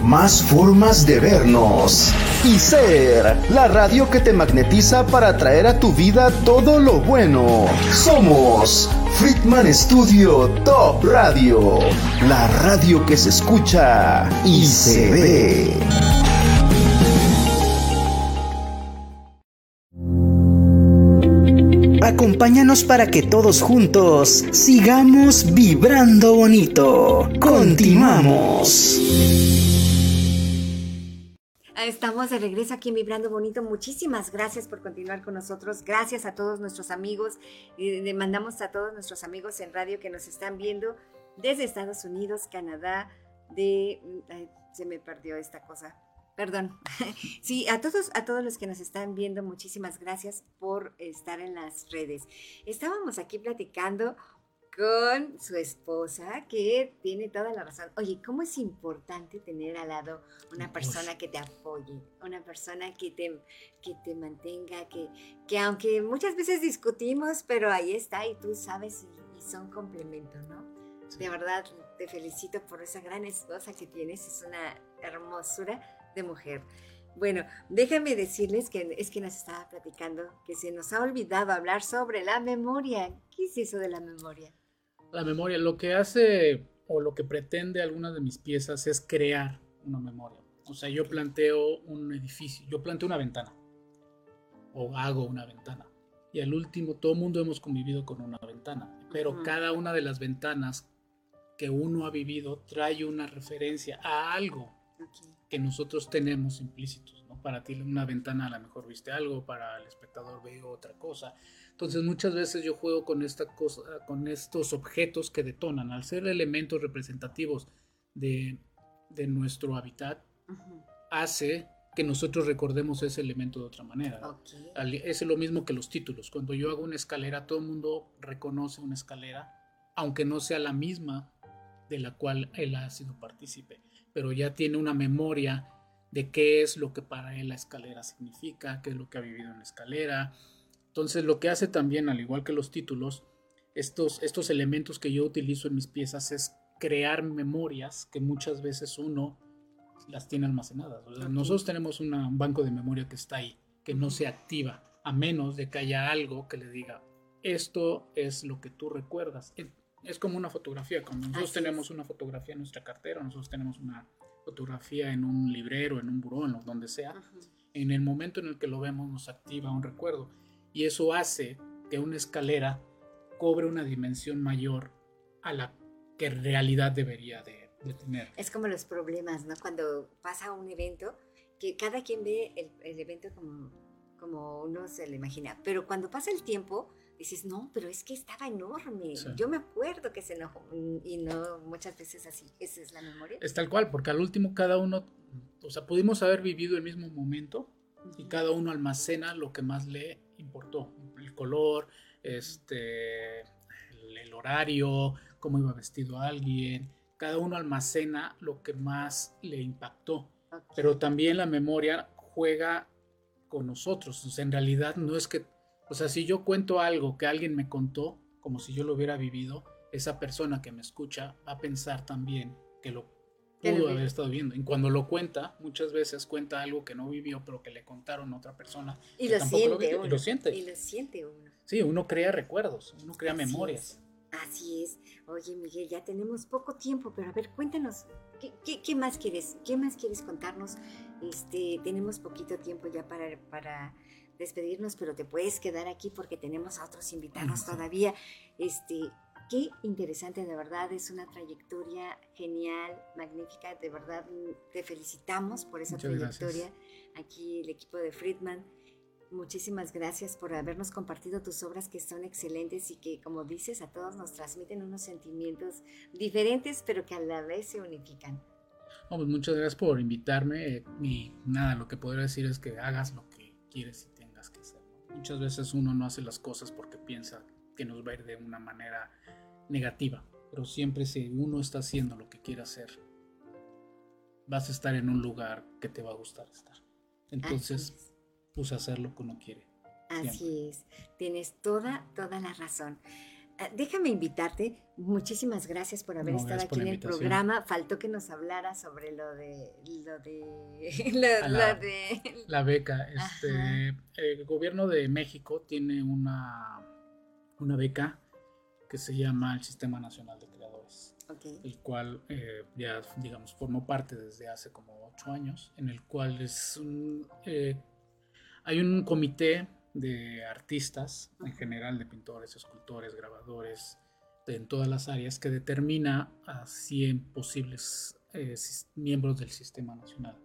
Más formas de vernos y ser la radio que te magnetiza para traer a tu vida todo lo bueno. Somos Friedman Studio Top Radio, la radio que se escucha y se ve. Acompáñanos para que todos juntos sigamos vibrando bonito. Continuamos. Estamos de regreso aquí en Vibrando Bonito. Muchísimas gracias por continuar con nosotros. Gracias a todos nuestros amigos. le mandamos a todos nuestros amigos en radio que nos están viendo desde Estados Unidos, Canadá, de... se me perdió esta cosa. Perdón. *laughs* Sí, a todos, a todos los que nos están viendo, muchísimas gracias por estar en las redes. Estábamos aquí platicando con su esposa, que tiene toda la razón. Oye, ¿cómo es importante tener al lado una persona que te apoye, una persona que te, que te mantenga, que, que aunque muchas veces discutimos, pero ahí está y tú sabes y, son complemento, ¿no? De verdad, te felicito por esa gran esposa que tienes, es una hermosura de mujer. Bueno, déjenme decirles que es que nos estaba platicando que se nos ha olvidado hablar sobre la memoria. ¿Qué es eso de la memoria? La memoria, lo que hace o lo que pretende algunas de mis piezas es crear una memoria. O sea, yo planteo un edificio, yo planteo una ventana o hago una ventana. Y al último, todo mundo hemos convivido con una ventana, pero cada una de las ventanas que uno ha vivido trae una referencia a algo que nosotros tenemos implícitos. ¿no? Para ti una ventana a lo mejor viste algo, para el espectador veo otra cosa. Entonces muchas veces yo juego con, esta cosa, con estos objetos que detonan, al ser elementos representativos de, de nuestro hábitat, hace que nosotros recordemos ese elemento de otra manera. Es lo mismo que los títulos. Cuando yo hago una escalera, todo el mundo reconoce una escalera, aunque no sea la misma de la cual él ha sido partícipe, pero ya tiene una memoria de qué es lo que para él la escalera significa, qué es lo que ha vivido en la escalera, entonces lo que hace también, al igual que los títulos, estos, estos elementos que yo utilizo en mis piezas es crear memorias que muchas veces uno las tiene almacenadas. Nosotros tenemos un banco de memoria que está ahí, que no se activa, a menos de que haya algo que le diga, esto es lo que tú recuerdas. Es como una fotografía, como nosotros tenemos una fotografía en nuestra cartera, nosotros tenemos una fotografía en un librero, en un buró, en donde sea. En el momento en el que lo vemos nos activa un recuerdo y eso hace que una escalera cobre una dimensión mayor a la que en realidad debería de, tener. Es como los problemas, ¿no? Cuando pasa un evento, que cada quien ve el, evento como, como uno se lo imagina, pero cuando pasa el tiempo, dices, no, pero es que estaba enorme. Yo me acuerdo que se enojó y no muchas veces así. Esa es la memoria. Es tal cual, porque al último cada uno, o sea, pudimos haber vivido el mismo momento y cada uno almacena lo que más le importó. El color, este, el, horario, cómo iba vestido alguien. Cada uno almacena lo que más le impactó. Pero también la memoria juega con nosotros. O sea, en realidad no es que, o sea, si yo cuento algo que alguien me contó, como si yo lo hubiera vivido, esa persona que me escucha va a pensar también que lo pudo haber estado viendo. Y cuando lo cuenta, muchas veces cuenta algo que no vivió, pero que le contaron a otra persona. Y lo siente, uno. Y lo siente. Y lo siente uno. Sí, uno crea recuerdos, uno crea memorias. Así es. Oye, Miguel, ya tenemos poco tiempo, pero a ver, cuéntanos, ¿qué, qué, más quieres? ¿Qué más quieres contarnos? Este, tenemos poquito tiempo ya para, para despedirnos, pero te puedes quedar aquí porque tenemos a otros invitados todavía. Este, Qué interesante, de verdad, es una trayectoria genial, magnífica, de verdad te felicitamos por esa trayectoria. Aquí el equipo de Friedman, muchísimas gracias por habernos compartido tus obras que son excelentes y que, como dices, a todos nos transmiten unos sentimientos diferentes, pero que a la vez se unifican. Pues muchas gracias por invitarme y nada, lo que podría decir es que hagas lo que quieres y tengas que hacer. Muchas veces uno no hace las cosas porque piensa que nos va a ir de una manera negativa, pero siempre si uno está haciendo lo que quiere hacer, vas a estar en un lugar que te va a gustar estar. Entonces, pues hacer lo que uno quiere. Así es, tienes toda, toda la razón. Ah, déjame invitarte. Muchísimas gracias por haber estado aquí en el programa. Faltó que nos hablara sobre lo de lo de, *laughs* la, de... *laughs* la beca. Este, el gobierno de México tiene una, una beca que se llama el Sistema Nacional de Creadores, el cual eh, ya, digamos, formó parte desde hace como ocho años, en el cual es un, eh, hay un comité de artistas, en general de pintores, escultores, grabadores, en todas las áreas, que determina a 100 posibles eh, miembros del sistema nacional.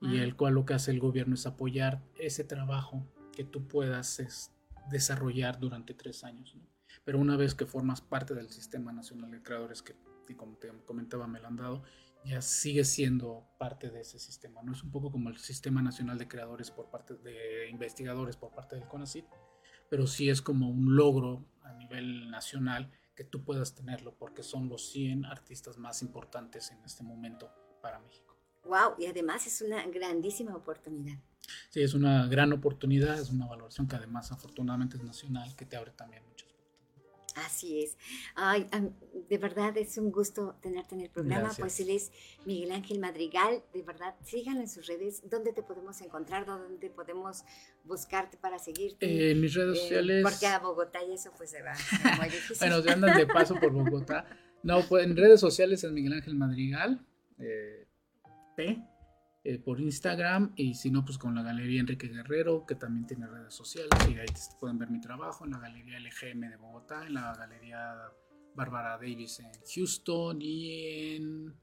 Y el cual lo que hace el gobierno es apoyar ese trabajo que tú puedas desarrollar durante tres años. Pero una vez que formas parte del Sistema Nacional de Creadores, que como te comentaba me lo han dado, ya sigue siendo parte de ese sistema. No es un poco como el Sistema Nacional de Creadores por parte de investigadores por parte del CONACYT, pero sí es como un logro a nivel nacional que tú puedas tenerlo porque son los 100 artistas más importantes en este momento para México. Wow, y además es una grandísima oportunidad. Sí, es una gran oportunidad, es una valoración que además afortunadamente es nacional, que te abre también muchas Así es. Ay, de verdad es un gusto tenerte en el programa. Pues él es Miguel Ángel Madrigal. De verdad, síganlo en sus redes. ¿Dónde te podemos encontrar? ¿Dónde podemos buscarte para seguirte? Eh, en mis redes eh, sociales. Porque a Bogotá y eso pues se va muy *laughs* difícil. bueno, se andan de paso por Bogotá. No, pues en redes sociales es Miguel Ángel Madrigal. Eh, P eh, por Instagram y si no, pues con la Galería Enrique Guerrero, que también tiene redes sociales y ahí pueden ver mi trabajo en la Galería LGM de Bogotá, en la Galería Bárbara Davis en Houston y en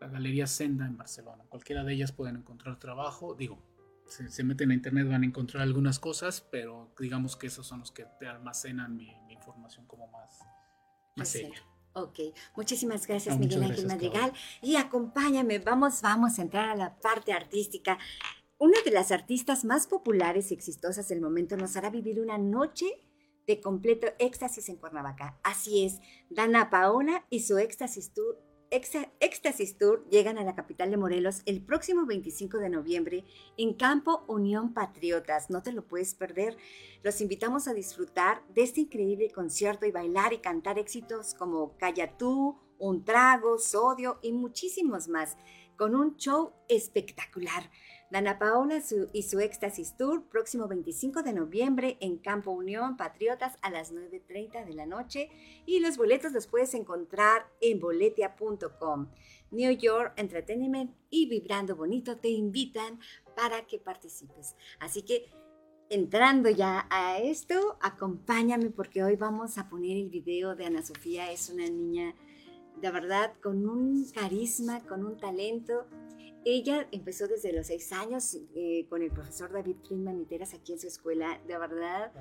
la Galería Senda en Barcelona. Cualquiera de ellas pueden encontrar trabajo, digo, si se meten a internet van a encontrar algunas cosas, pero digamos que esos son los que te almacenan mi, información como más, más seria. Ok, muchísimas gracias Miguel Ángel Madrigal. Y acompáñame, vamos, vamos a entrar a la parte artística. Una de las artistas más populares y exitosas del momento nos hará vivir una noche de completo éxtasis en Cuernavaca. Así es, Dana Paola y su éxtasis tour Éxtasis Tour llegan a la capital de Morelos el próximo 25 de noviembre en Campo Unión Patriotas. No te lo puedes perder. Los invitamos a disfrutar de este increíble concierto y bailar y cantar éxitos como Calla tú, Un Trago, Sodio y muchísimos más, con un show espectacular. Dana Paola y su Éxtasis Tour, próximo 25 de noviembre en Campo Unión Patriotas a las 9.30 de la noche. Y los boletos los puedes encontrar en boletia.com. New York Entertainment y Vibrando Bonito te invitan para que participes. Así que entrando ya a esto, acompáñame porque hoy vamos a poner el video de Ana Sofía. Es una niña de verdad con un carisma, con un talento ella empezó desde los seis años eh, con el profesor David Friedman Niteras aquí en su escuela. De verdad,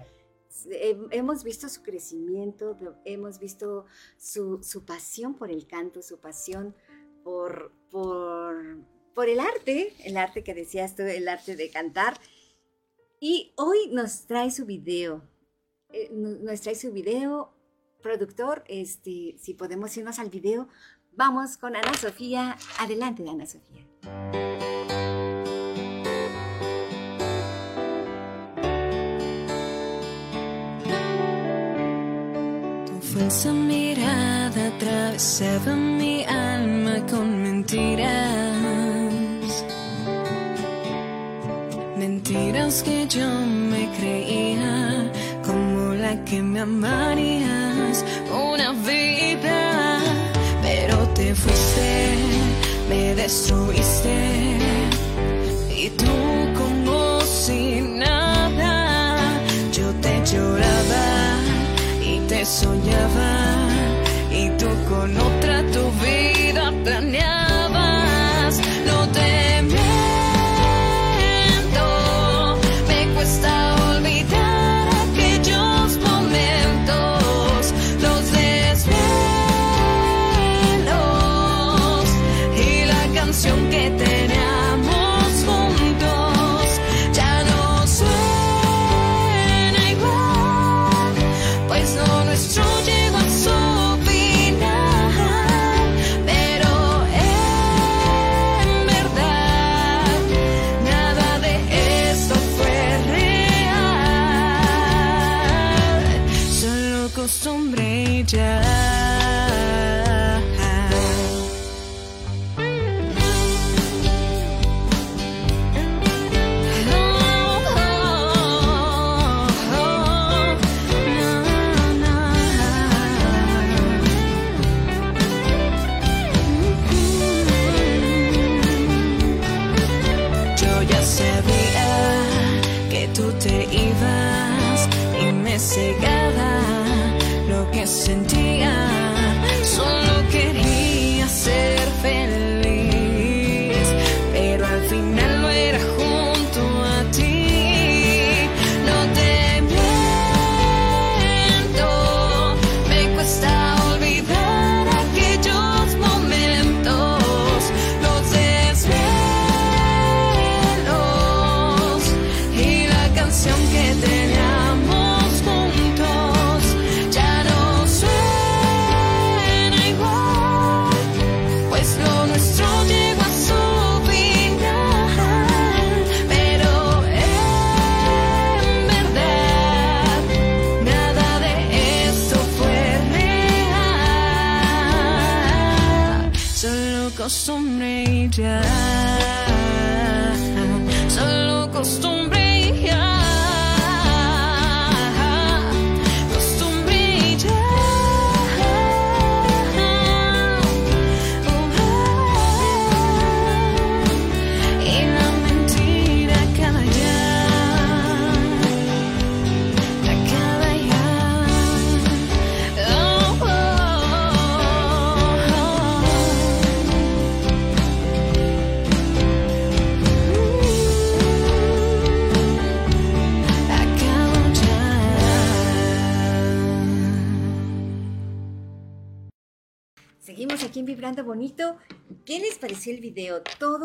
hemos visto su crecimiento, hemos visto su, pasión por el canto, su pasión por, por, por el arte, el arte que decías tú, el arte de cantar. Y hoy nos trae su video, eh, nos trae su video, productor, este, si podemos irnos al video, vamos con Ana Sofía. Adelante, Ana Sofía. Tu falsa mirada atravesaba mi alma con mentiras. Mentiras que yo me creía que me amarías una vida, pero te fuiste me destruiste. Y tú como si nada yo te lloraba y te soñaba. Y tú con otra tu vida planeabas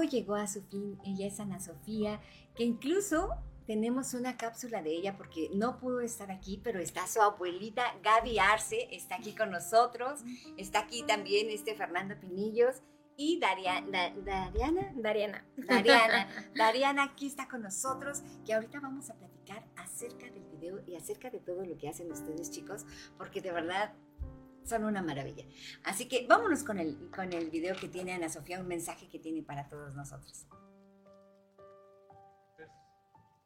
llegó a su fin. Ella es Ana Sofía, que incluso tenemos una cápsula de ella porque no pudo estar aquí, pero está su abuelita Gaby Arce, está aquí con nosotros. Está aquí también este Fernando Pinillos y Daria- Da- Dariana. Dariana. Dariana. *laughs* Dariana aquí está con nosotros, que ahorita vamos a platicar acerca del video y acerca de todo lo que hacen ustedes, chicos, porque de verdad son una maravilla. Así que vámonos con el, con el video que tiene Ana Sofía, un mensaje que tiene para todos nosotros.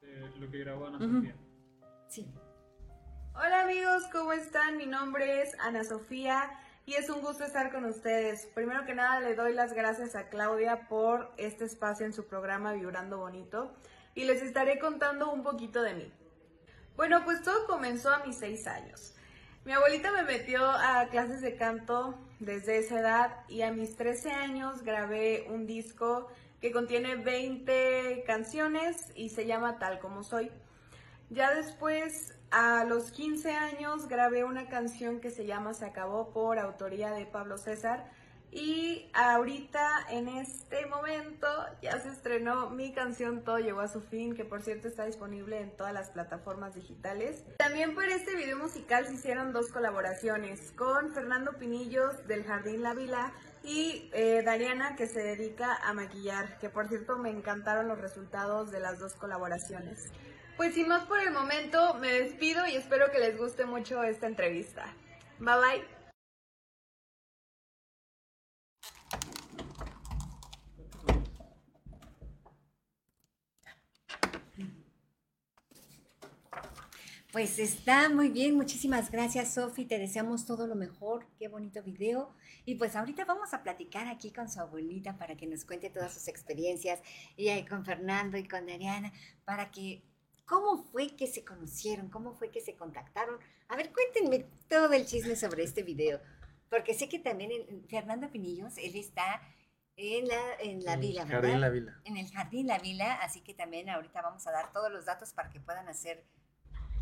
Eh, lo que grabó Ana. Sofía. Sí. Hola amigos, ¿cómo están? Mi nombre es Ana Sofía y es un gusto estar con ustedes. Primero que nada le doy las gracias a Claudia por este espacio en su programa Vibrando Bonito y les estaré contando un poquito de mí. Bueno, pues todo comenzó a mis seis años. Mi abuelita me metió a clases de canto desde esa edad y a mis 13 años grabé un disco que contiene 20 canciones y se llama Tal como soy. Ya después, a los 15 años, grabé una canción que se llama Se acabó por autoría de Pablo César. Y ahorita, en este momento, ya se estrenó mi canción Todo llegó a su fin, que por cierto está disponible en todas las plataformas digitales. También para este video musical se hicieron dos colaboraciones con Fernando Pinillos del Jardín La Vila y eh, Dariana que se dedica a maquillar, que por cierto me encantaron los resultados de las dos colaboraciones. Pues sin más por el momento, me despido y espero que les guste mucho esta entrevista. Bye bye. Pues está muy bien, muchísimas gracias Sofi, te deseamos todo lo mejor, qué bonito video. Y pues ahorita vamos a platicar aquí con su abuelita para que nos cuente todas sus experiencias y ahí con Fernando y con Dariana, para que, ¿cómo fue que se conocieron? ¿Cómo fue que se contactaron? A ver, cuéntenme todo el chisme sobre este video, porque sé que también el- Fernando Pinillos, él está en la, en la En vila, ¿verdad? Jardín La Vila. En el Jardín La Vila, así que también ahorita vamos a dar todos los datos para que puedan hacer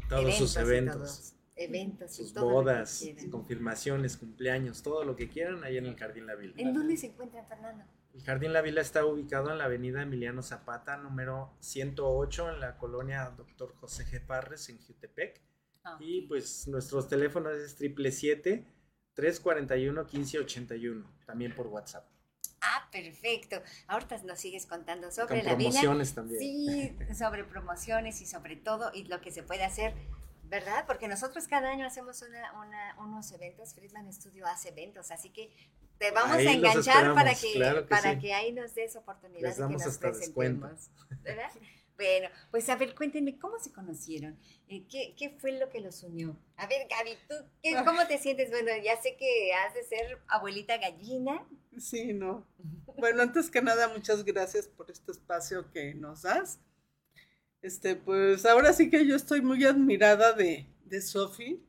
Todos sus y eventos. todos, eventos y Sus todo bodas, confirmaciones, cumpleaños, todo lo que quieran ahí en el Jardín La Vila. ¿En dónde se encuentra Fernando? El Jardín La Vila está ubicado en la avenida Emiliano Zapata, número 108, en la colonia Dr. José G. Parres, en Jutepec. Ah, Y pues nuestros teléfonos es 777-341-1581, también por WhatsApp. Ah, perfecto. Ahorita nos sigues contando sobre Con la vila. promociones también. Sí, sobre promociones y sobre todo y lo que se puede hacer, ¿verdad? Porque nosotros cada año hacemos una, una- unos eventos, Friedman Studio hace eventos, así que te vamos Ahí a enganchar para que, claro que para sí. que ahí nos des oportunidad Les de damos que nos hasta descuento. presentemos, ¿verdad? *laughs* Bueno, pues a ver, cuéntenme, ¿cómo se conocieron? Eh, ¿Qué, qué fue lo que los unió? A ver, Gaby, ¿tú qué- cómo te sientes? Bueno, ya sé que has de ser abuelita gallina. Sí, no. *laughs* Bueno, antes que nada, muchas gracias por este espacio que nos das. Este, pues ahora sí que yo estoy muy admirada de, de Sofi,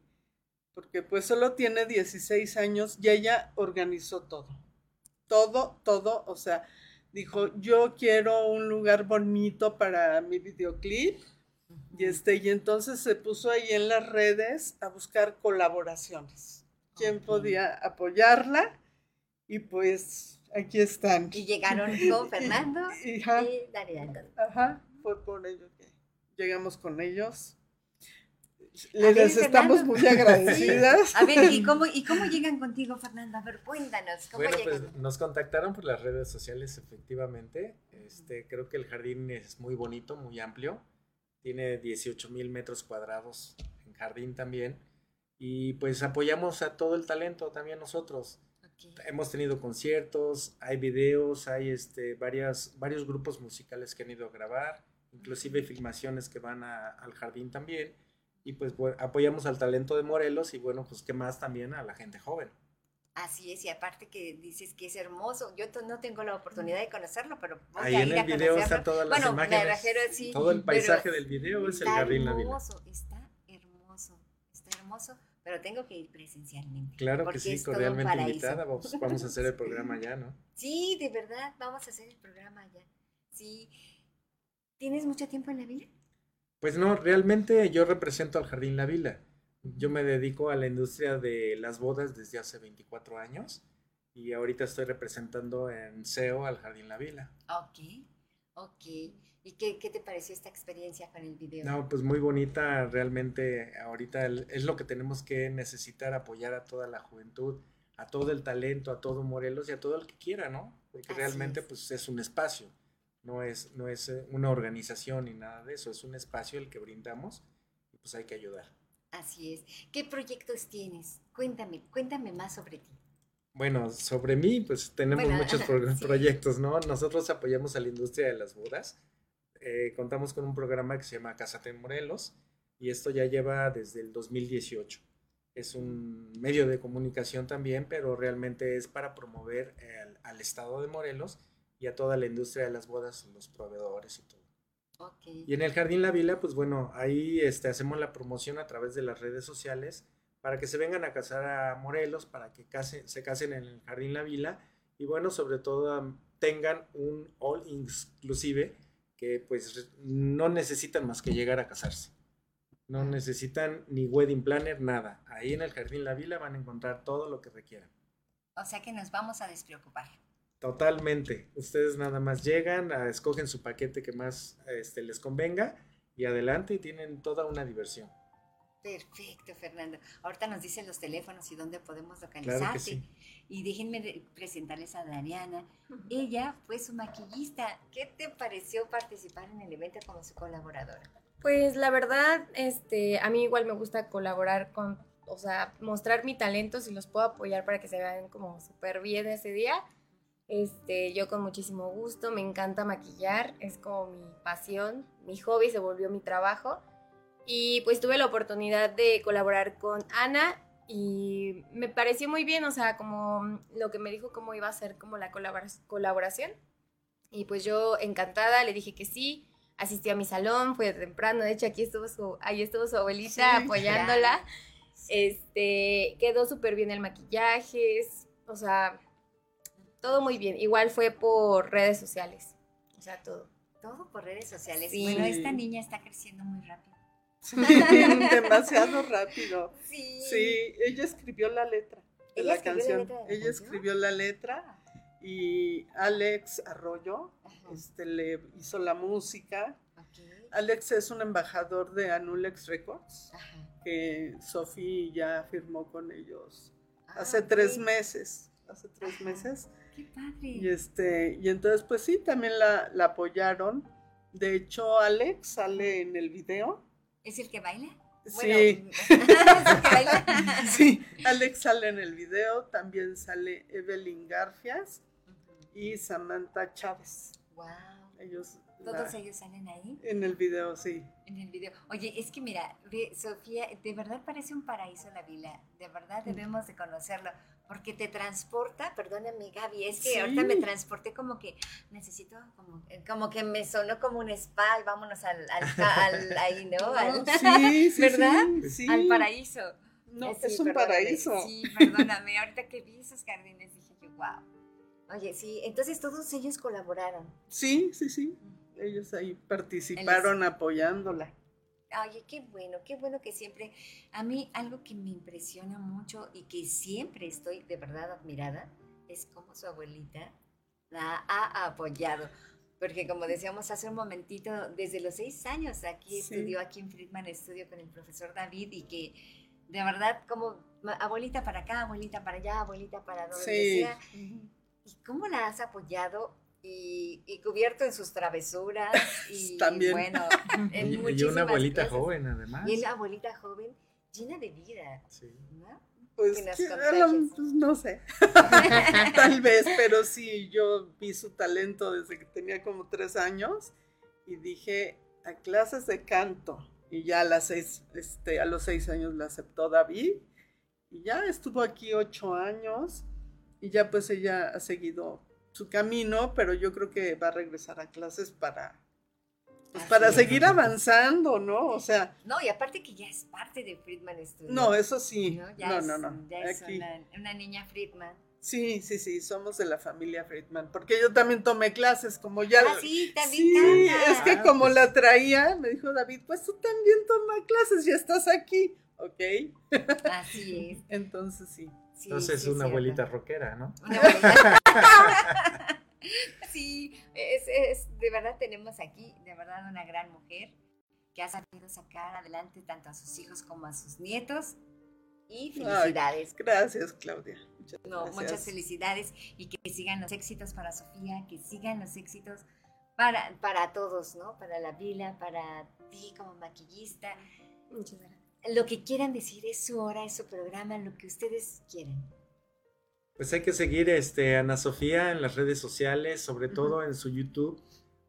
porque pues solo tiene 16 años y ella organizó todo. Todo, todo, o sea, dijo, yo quiero un lugar bonito para mi videoclip. Y este, y entonces se puso ahí en las redes a buscar colaboraciones. ¿Quién podía apoyarla? Y pues aquí están. Y llegaron *laughs* con Fernando Y- ajá, y Dariana. ajá, fue por ello que llegamos con ellos. A ver, Les estamos Fernando. muy agradecidas. *laughs* A ver, ¿y cómo, ¿y cómo llegan contigo, Fernando? A ver, cuéntanos, ¿cómo Bueno, llegan? pues nos contactaron por las redes sociales, efectivamente. Este, creo que el jardín es muy bonito, muy amplio. Tiene 18 mil metros cuadrados en jardín también. Y pues apoyamos a todo el talento también nosotros. Ok. Hemos tenido conciertos, hay videos, hay este, varias, varios grupos musicales que han ido a grabar, inclusive filmaciones que van a- al jardín también. Y pues bu- apoyamos al talento de Morelos y bueno, pues qué más también a la gente joven. Así es, y aparte que dices que es hermoso. Yo no tengo la oportunidad de conocerlo, pero voy Ahí a en ir el a video conocerlo. están todas las bueno, imágenes. me. Todo el paisaje del video es el está Jardín La Vila. hermoso, está hermoso, está hermoso, pero tengo que ir presencialmente. Claro que sí, cordialmente invitada. Vamos, vamos a hacer el programa *laughs* ya, ¿no? Sí, de verdad, vamos a hacer el programa ya. Sí. ¿Tienes mucho tiempo en la vila? Pues no, realmente yo represento al Jardín La Vila. Yo me dedico a la industria de las bodas desde hace 24 años y ahorita estoy representando en SEO al Jardín La Vila. Ok, ok. ¿Y qué, qué te pareció esta experiencia con el video? No, pues muy bonita, realmente ahorita es lo que tenemos que necesitar, apoyar a toda la juventud, a todo el talento, a todo Morelos y a todo el que quiera, ¿no? Porque Así realmente es. pues es un espacio, no es, no es eh, una organización ni nada de eso, es un espacio el que brindamos y pues hay que ayudar. Así es. ¿Qué proyectos tienes? Cuéntame, cuéntame más sobre ti. Bueno, sobre mí, pues tenemos Bueno, muchos *laughs* pro- sí. proyectos, ¿no? Nosotros apoyamos a la industria de las bodas. Eh, contamos con un programa que se llama Cásate en Morelos y esto ya lleva desde el 2018. Es un medio de comunicación también, pero realmente es para promover al estado de Morelos y a toda la industria de las bodas, los proveedores y todo. Y en el Jardín La Vila, pues bueno, ahí este, hacemos la promoción a través de las redes sociales para que se vengan a casar a Morelos, para que case- se casen en el Jardín La Vila y bueno, sobre todo tengan un all inclusive que pues no necesitan más que llegar a casarse. No necesitan ni wedding planner, nada. Ahí en el Jardín La Vila van a encontrar todo lo que requieran. O sea que nos vamos a despreocupar. Totalmente. Ustedes nada más llegan, a- escogen su paquete que más este, les convenga y adelante y tienen toda una diversión. Perfecto, Fernando. Ahorita nos dicen los teléfonos y dónde podemos Claro localizarte. que sí. Y déjenme presentarles a Dariana. Ella fue su maquillista. ¿Qué te pareció participar en el evento como su colaboradora? Pues la verdad, este, a mí igual me gusta colaborar con, o sea, mostrar mi talento si los puedo apoyar para que se vean como súper bien ese día. Este, yo con muchísimo gusto, me encanta maquillar, es como mi pasión, mi hobby se volvió mi trabajo. Y pues tuve la oportunidad de colaborar con Ana y me pareció muy bien, o sea, como lo que me dijo cómo iba a ser como la colabora- colaboración. Y pues yo encantada le dije que sí, asistí a mi salón, fue temprano, de hecho aquí estuvo su, ahí estuvo su abuelita Sí, apoyándola. Este, quedó súper bien el maquillaje, o sea, todo muy bien. Igual fue por redes sociales, o sea, todo. Todo por redes sociales. Sí. Bueno, esta niña está creciendo muy rápido. Sí, demasiado rápido. Sí. Sí, ella escribió la letra de ¿Ella la canción. letra de la ella canción? escribió la letra y Alex Arroyo Ajá. este, le hizo la música. Alex es un embajador de Anulex Records, Ajá. que Sophie ya firmó con ellos Ah, hace tres meses. Hace tres Ajá. meses. Qué padre. Y este, y entonces, pues sí, también la, la apoyaron. De hecho, Alex sale en el video. ¿Es el que baila? Sí. *laughs* ¿es el que baila? *laughs* Sí, Alex sale en el video, también sale Evelyn Garfias y Samantha Chávez. Wow. Ellos Todos la- ellos salen ahí en el video, sí. en el video. Oye, es que mira, Sofía, de verdad parece un paraíso la vila. De verdad debemos de conocerlo. Porque te transporta, perdóname Gaby, es que Sí. ahorita me transporté como que necesito, como, como que me sonó como un spa y vámonos al, al, al- *laughs* ahí, ¿no? Al, sí, sí, *laughs* ¿Verdad? sí, al paraíso. No, Eh, es sí, un perdóname. paraíso. Sí, perdóname. Ahorita que vi esos jardines dije yo, wow. Oye, sí, entonces todos ellos colaboraron. Sí, sí, sí. Ellos ahí participaron apoyándola. Oye, qué bueno, qué bueno que siempre, a mí algo que me impresiona mucho y que siempre estoy de verdad admirada es cómo su abuelita la ha apoyado. Porque como decíamos hace un momentito, desde los seis años aquí Sí. estudió, aquí en Friedman estudio con el profesor David y que de verdad como abuelita para acá, abuelita para allá, abuelita para donde Sí. sea. ¿Y cómo la has apoyado y, y cubierto en sus travesuras? *laughs* Y También. bueno, *laughs* en Y, y una abuelita cosas. joven además. Y la abuelita joven llena de vida, Sí. ¿no? Pues, Que lo- pues, no sé. *laughs* Tal vez, pero sí, yo vi su talento desde que tenía como tres años y dije a clases de canto. Y ya a, las seis, este, a los seis años la aceptó David. Y ya estuvo aquí ocho años. Y ya pues ella ha seguido su camino, pero yo creo que va a regresar a clases para, pues, Así para seguir avanzando, ¿no? O sea, No, y aparte que ya es parte de Friedman Studio. no, eso sí. ¿no? Ya No, es, no, no. Ya es Aquí. una, una niña Friedman. Sí, sí, sí, somos de la familia Friedman, porque yo también tomé clases, como ya... Ah, sí, también Sí, canta. es que Ah, como pues. la traía, me dijo David, pues tú también toma clases, ya estás aquí, ¿ok? Así es. *laughs* Entonces sí. Sí, Entonces sí es una cierto. abuelita rockera, ¿no? Una abuelita. *laughs* sí, es, es- de verdad tenemos aquí, de verdad, una gran mujer que ha sabido sacar adelante tanto a sus hijos como a sus nietos. Y felicidades. Gracias, Claudia. Muchas No, gracias. muchas felicidades y que sigan los éxitos para Sofía, que sigan los éxitos para, para todos, ¿no? Para la vila, para ti como maquillista. Muchas gracias. Lo que quieran decir es su hora, es su programa, lo que ustedes quieran. Pues hay que seguir este, a Ana Sofía en las redes sociales, sobre todo en su YouTube,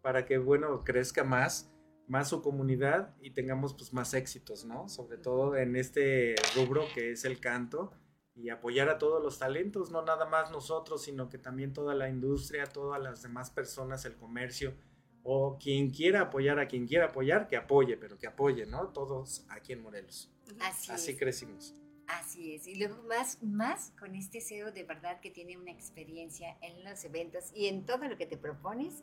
para que, bueno, crezca más, más su comunidad y tengamos pues más éxitos, ¿no? Sobre todo en este rubro que es el canto y apoyar a todos los talentos, no nada más nosotros, sino que también toda la industria, todas las demás personas, el comercio, o quien quiera apoyar a quien quiera apoyar, que apoye, pero que apoye, ¿no? Todos aquí en Morelos. Así, Así es. crecimos. Así es. Y luego más, más con este CEO de verdad que tiene una experiencia en los eventos y en todo lo que te propones.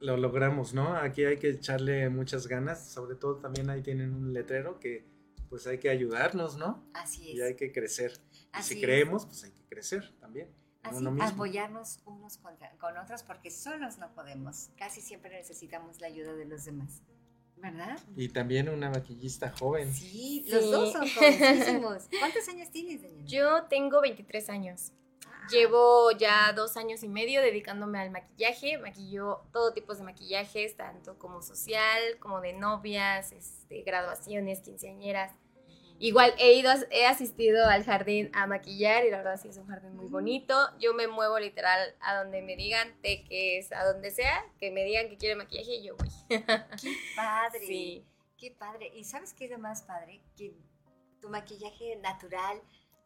lo logramos, ¿no? Aquí hay que echarle muchas ganas, sobre todo también ahí tienen un letrero que pues hay que ayudarnos, ¿no? Así es. Y hay que crecer. Y Así si es. creemos, pues hay que crecer también. Así, uno mismo. apoyarnos unos contra- con otros porque solos no podemos. Casi siempre necesitamos la ayuda de los demás. ¿Verdad? Y también una maquillista joven. Sí, Sí. los dos son jovencísimos. *laughs* ¿Cuántos años tienes, Daniela? Yo tengo 23 años. Llevo ya dos años y medio dedicándome al maquillaje. Maquillo todo tipo de maquillajes, tanto como social, como de novias, este, graduaciones, quinceañeras. Igual he ido, he asistido al jardín a maquillar y la verdad sí es un jardín muy bonito. Yo me muevo literal a donde me digan, teques, a donde sea, que me digan que quiere maquillaje y yo voy. *laughs* Qué padre. Sí. Qué padre. ¿Y sabes qué es lo más padre? Que tu maquillaje natural.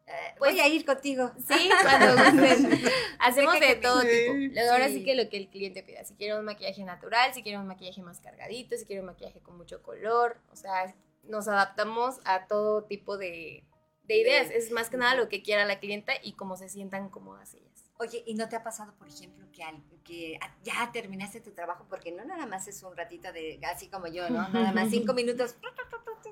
eh, Pues- voy a ir contigo. Sí, cuando *laughs* gusten. Hacemos de que todo tipo. Luego, Ahora sí Sí. que lo que el cliente pida. Si quiere un maquillaje natural, si quiere un maquillaje más cargadito, si quiere un maquillaje con mucho color. O sea, nos adaptamos a todo tipo de, de ideas. Es más que nada lo que quiera la clienta y cómo se sientan cómodas ellas. Oye, ¿y no te ha pasado, por ejemplo, que, al- que ya terminaste tu trabajo? Porque no nada más es un ratito de, así como yo, ¿no? *laughs* Nada más cinco minutos,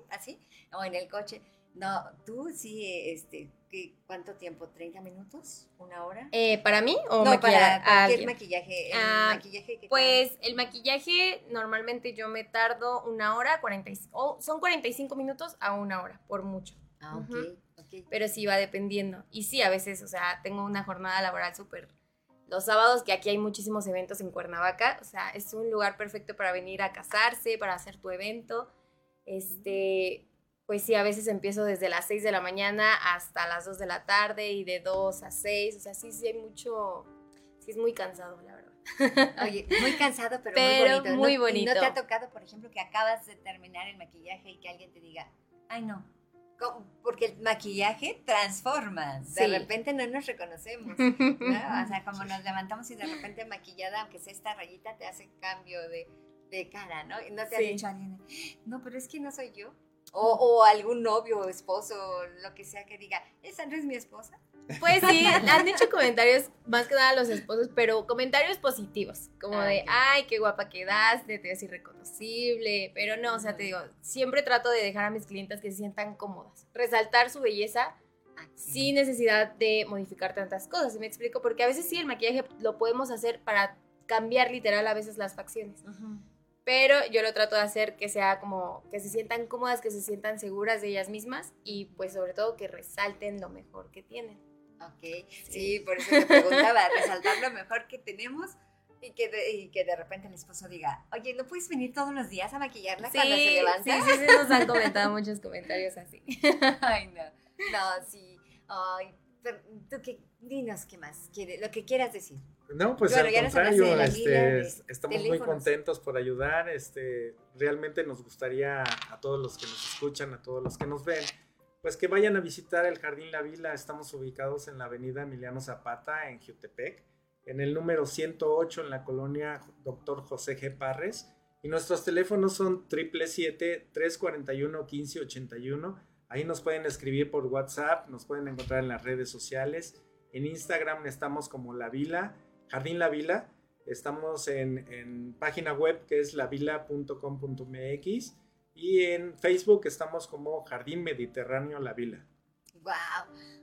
así, o en el coche. No, tú sí, eh, este, ¿qué, ¿cuánto tiempo? ¿30 minutos? ¿Una hora? Eh, ¿Para mí o no, maquillar para a cualquier maquillaje. El Ah, maquillaje que Pues el maquillaje normalmente yo me tardo una hora, 40, y- o son 45 minutos a una hora, por mucho. Ah, ok. pero sí va dependiendo. Y sí, a veces, o sea, tengo una jornada laboral súper... Los sábados, que aquí hay muchísimos eventos en Cuernavaca, o sea, es un lugar perfecto para venir a casarse, para hacer tu evento. Este, pues sí, a veces empiezo desde las 6 de la mañana hasta las 2 de la tarde y de 2 a 6, o sea, sí, sí hay mucho, sí es muy cansado, la verdad. Oye, muy cansado, pero, Pero muy bonito. muy ¿No- y ¿No bonito. te ha tocado, por ejemplo, que acabas de terminar el maquillaje y que alguien te diga, ay, no? Porque el maquillaje transforma. De Sí. repente no nos reconocemos. ¿no? O sea, como nos levantamos y de repente maquillada, aunque sea esta rayita, te hace cambio de, de cara, ¿no? Y no te ha Sí. dicho alguien, no, pero es que no soy yo. O, o algún novio o esposo, lo que sea que diga, esa no es mi esposa. Pues sí, han hecho comentarios, más que nada los esposos, pero comentarios positivos, como Ah, de, ok. ay, qué guapa quedaste, te ves irreconocible, pero no, o sea, te digo, siempre trato de dejar a mis clientas que se sientan cómodas, resaltar su belleza sin necesidad de modificar tantas cosas, ¿sí me explico? Porque a veces sí, el maquillaje lo podemos hacer para cambiar literal a veces las facciones, pero yo lo trato de hacer que sea como, que se sientan cómodas, que se sientan seguras de ellas mismas y pues sobre todo que resalten lo mejor que tienen. Ok, sí, por eso te preguntaba, resaltar lo mejor que tenemos y que, de, y que de repente el esposo diga, oye, ¿no puedes venir todos los días a maquillarla cuando se levanta? Sí, sí, sí, nos han comentado muchos comentarios así. *laughs* Ay, no, no, sí. Ay, pero tú qué, dinos qué más, quiere, lo que quieras decir. No, pues Bueno, al contrario, este, estamos muy contentos por ayudar. Este, realmente nos gustaría a todos los que nos escuchan, a todos los que nos ven, pues que vayan a visitar el Jardín La Vila. Estamos ubicados en la avenida Emiliano Zapata, en Jutepec, en el número 108 en la colonia Doctor José G. Parres. Y nuestros teléfonos son 777-341-1581. Ahí nos pueden escribir por WhatsApp, nos pueden encontrar en las redes sociales. En Instagram estamos como La Vila, Jardín La Vila. Estamos en, en página web que es lavila.com.mx y en Facebook estamos como Jardín Mediterráneo La Vila. Wow.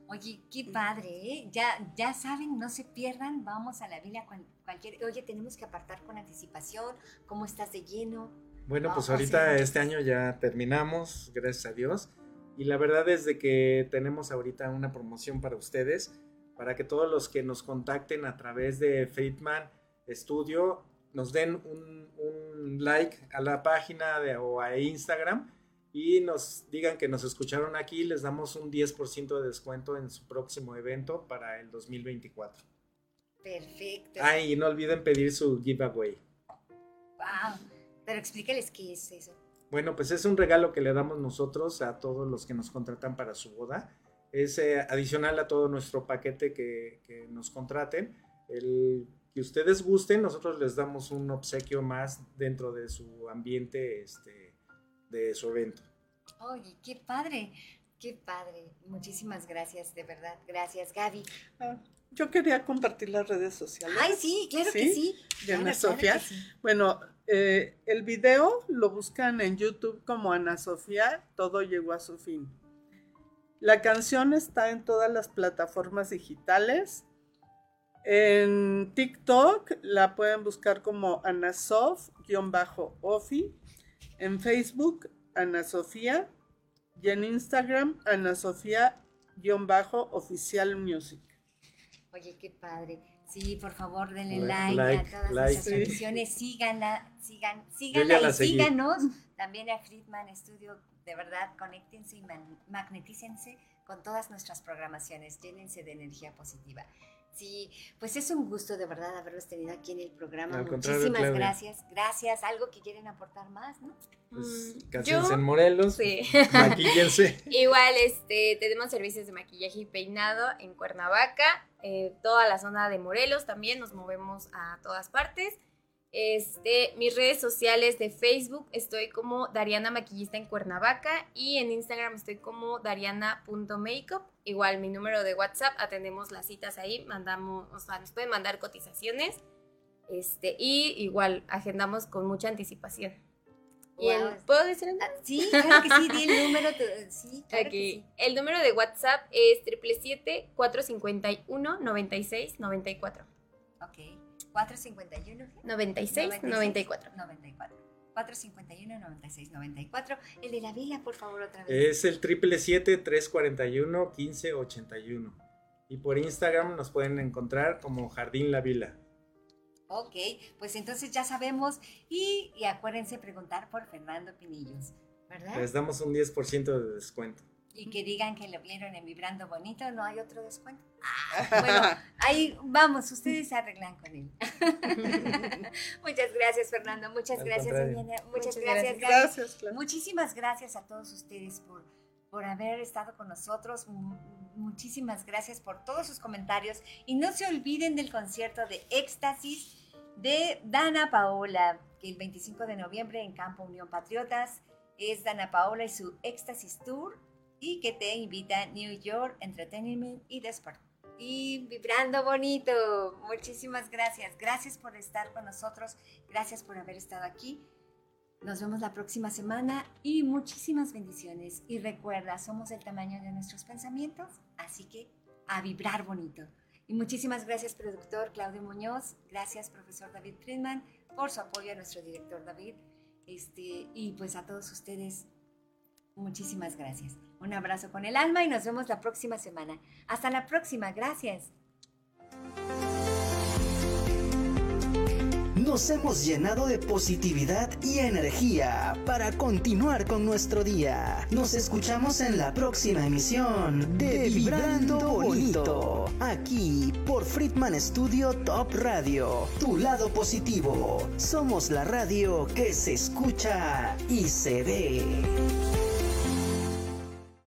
Oye, qué padre, ¿eh? Ya, ya saben, no se pierdan, vamos a la vila cual- cualquier. Oye, tenemos que apartar con anticipación, ¿cómo estás de lleno? Bueno, pues Ah, ahorita este año ya terminamos, gracias a Dios. Y la verdad es de que tenemos ahorita una promoción para ustedes, para que todos los que nos contacten a través de Friedman Studio nos den un, un like a la página de, o a Instagram y nos digan que nos escucharon aquí, les damos un 10% de descuento en su próximo evento para el 2024. Perfecto. Ah, y no olviden pedir su giveaway. Wow. Pero explícales qué es eso. Bueno, pues es un regalo que le damos nosotros a todos los que nos contratan para su boda. Es eh, adicional a todo nuestro paquete que, que nos contraten. El que ustedes gusten, nosotros les damos un obsequio más dentro de su ambiente este, de su evento. Oye, qué padre, qué padre. Muchísimas gracias, de verdad. Gracias, Gaby. Ah, Yo quería compartir las redes sociales. Ay, sí, claro que sí. De Claro, Ana claro Sofía. sí. Bueno, eh, el video lo buscan en YouTube como Ana Sofía, todo llegó a su fin. La canción está en todas las plataformas digitales. En TikTok la pueden buscar como Anasof-Ofi. En Facebook, Ana Sofía. Y en Instagram, Ana Sofía-Oficial Music. Oye, qué padre. Sí, por favor, denle Like, a todas like. nuestras Sí. transmisiones. Síganla, sigan, síganla la y síganos. También a Friedman Studio. De verdad, conéctense y man- magnetícense con todas nuestras programaciones. Llénense de energía positiva. Sí, pues es un gusto de verdad haberlos tenido aquí en el programa. Al Muchísimas gracias. Gracias. ¿Algo que quieren aportar más, no? Pues, Mm, cásense en Morelos, Sí. maquíllense. *laughs* Igual, este, tenemos servicios de maquillaje y peinado en Cuernavaca, eh, toda la zona de Morelos también, nos movemos a todas partes. Este, mis redes sociales de Facebook estoy como Dariana Maquillista en Cuernavaca y en Instagram estoy como dariana.makeup. Igual mi número de WhatsApp, atendemos las citas ahí, mandamos, o sea, nos pueden mandar cotizaciones. Este, y igual agendamos con mucha anticipación. Y el-. ¿Puedo decir Ah, sí, claro que sí, di el número. sí, claro que Aquí. sí. El número de WhatsApp es 777-451-96-94. Ok. 451. ¿qué? 96, 94. 94. 451 96 94. El de la vila, por favor, otra vez. Es el 777-341-1581. Y por Instagram nos pueden encontrar como Jardín La Vila. Ok, pues entonces ya sabemos. Y, y acuérdense preguntar por Fernando Pinillos, ¿verdad? Les damos un 10% de descuento. Y que digan que lo vieron en Vibrando Bonito, no hay otro descuento. Ah, *laughs* bueno, ahí vamos, ustedes se arreglan con él. *laughs* muchas gracias, Fernando. Muchas Al gracias. Daniela. Muchas, Muchas gracias, gracias. Gaby. Muchísimas gracias a todos ustedes por, por haber estado con nosotros. Muchísimas gracias por todos sus comentarios. Y no se olviden del concierto de Éxtasis de Dana Paola, que el 25 de noviembre en Campo Unión Patriotas es Dana Paola y su Éxtasis Tour y que te invita New York Entertainment y Desport. Y vibrando bonito. Muchísimas gracias. Gracias por estar con nosotros. Gracias por haber estado aquí. Nos vemos la próxima semana y muchísimas bendiciones. Y recuerda, somos del tamaño de nuestros pensamientos, así que a vibrar bonito. Y muchísimas gracias, productor Claudio Muñoz. Gracias, profesor David Friedman, por su apoyo a nuestro director David. Este, y pues a todos ustedes, muchísimas gracias. Un abrazo con el alma y nos vemos la próxima semana. Hasta la próxima. Gracias. nos hemos llenado de positividad y energía para continuar con nuestro día. Nos escuchamos en la próxima emisión de Vibrando Bonito, aquí por Friedman Studio Top Radio, tu lado positivo. Somos la radio que se escucha y se ve.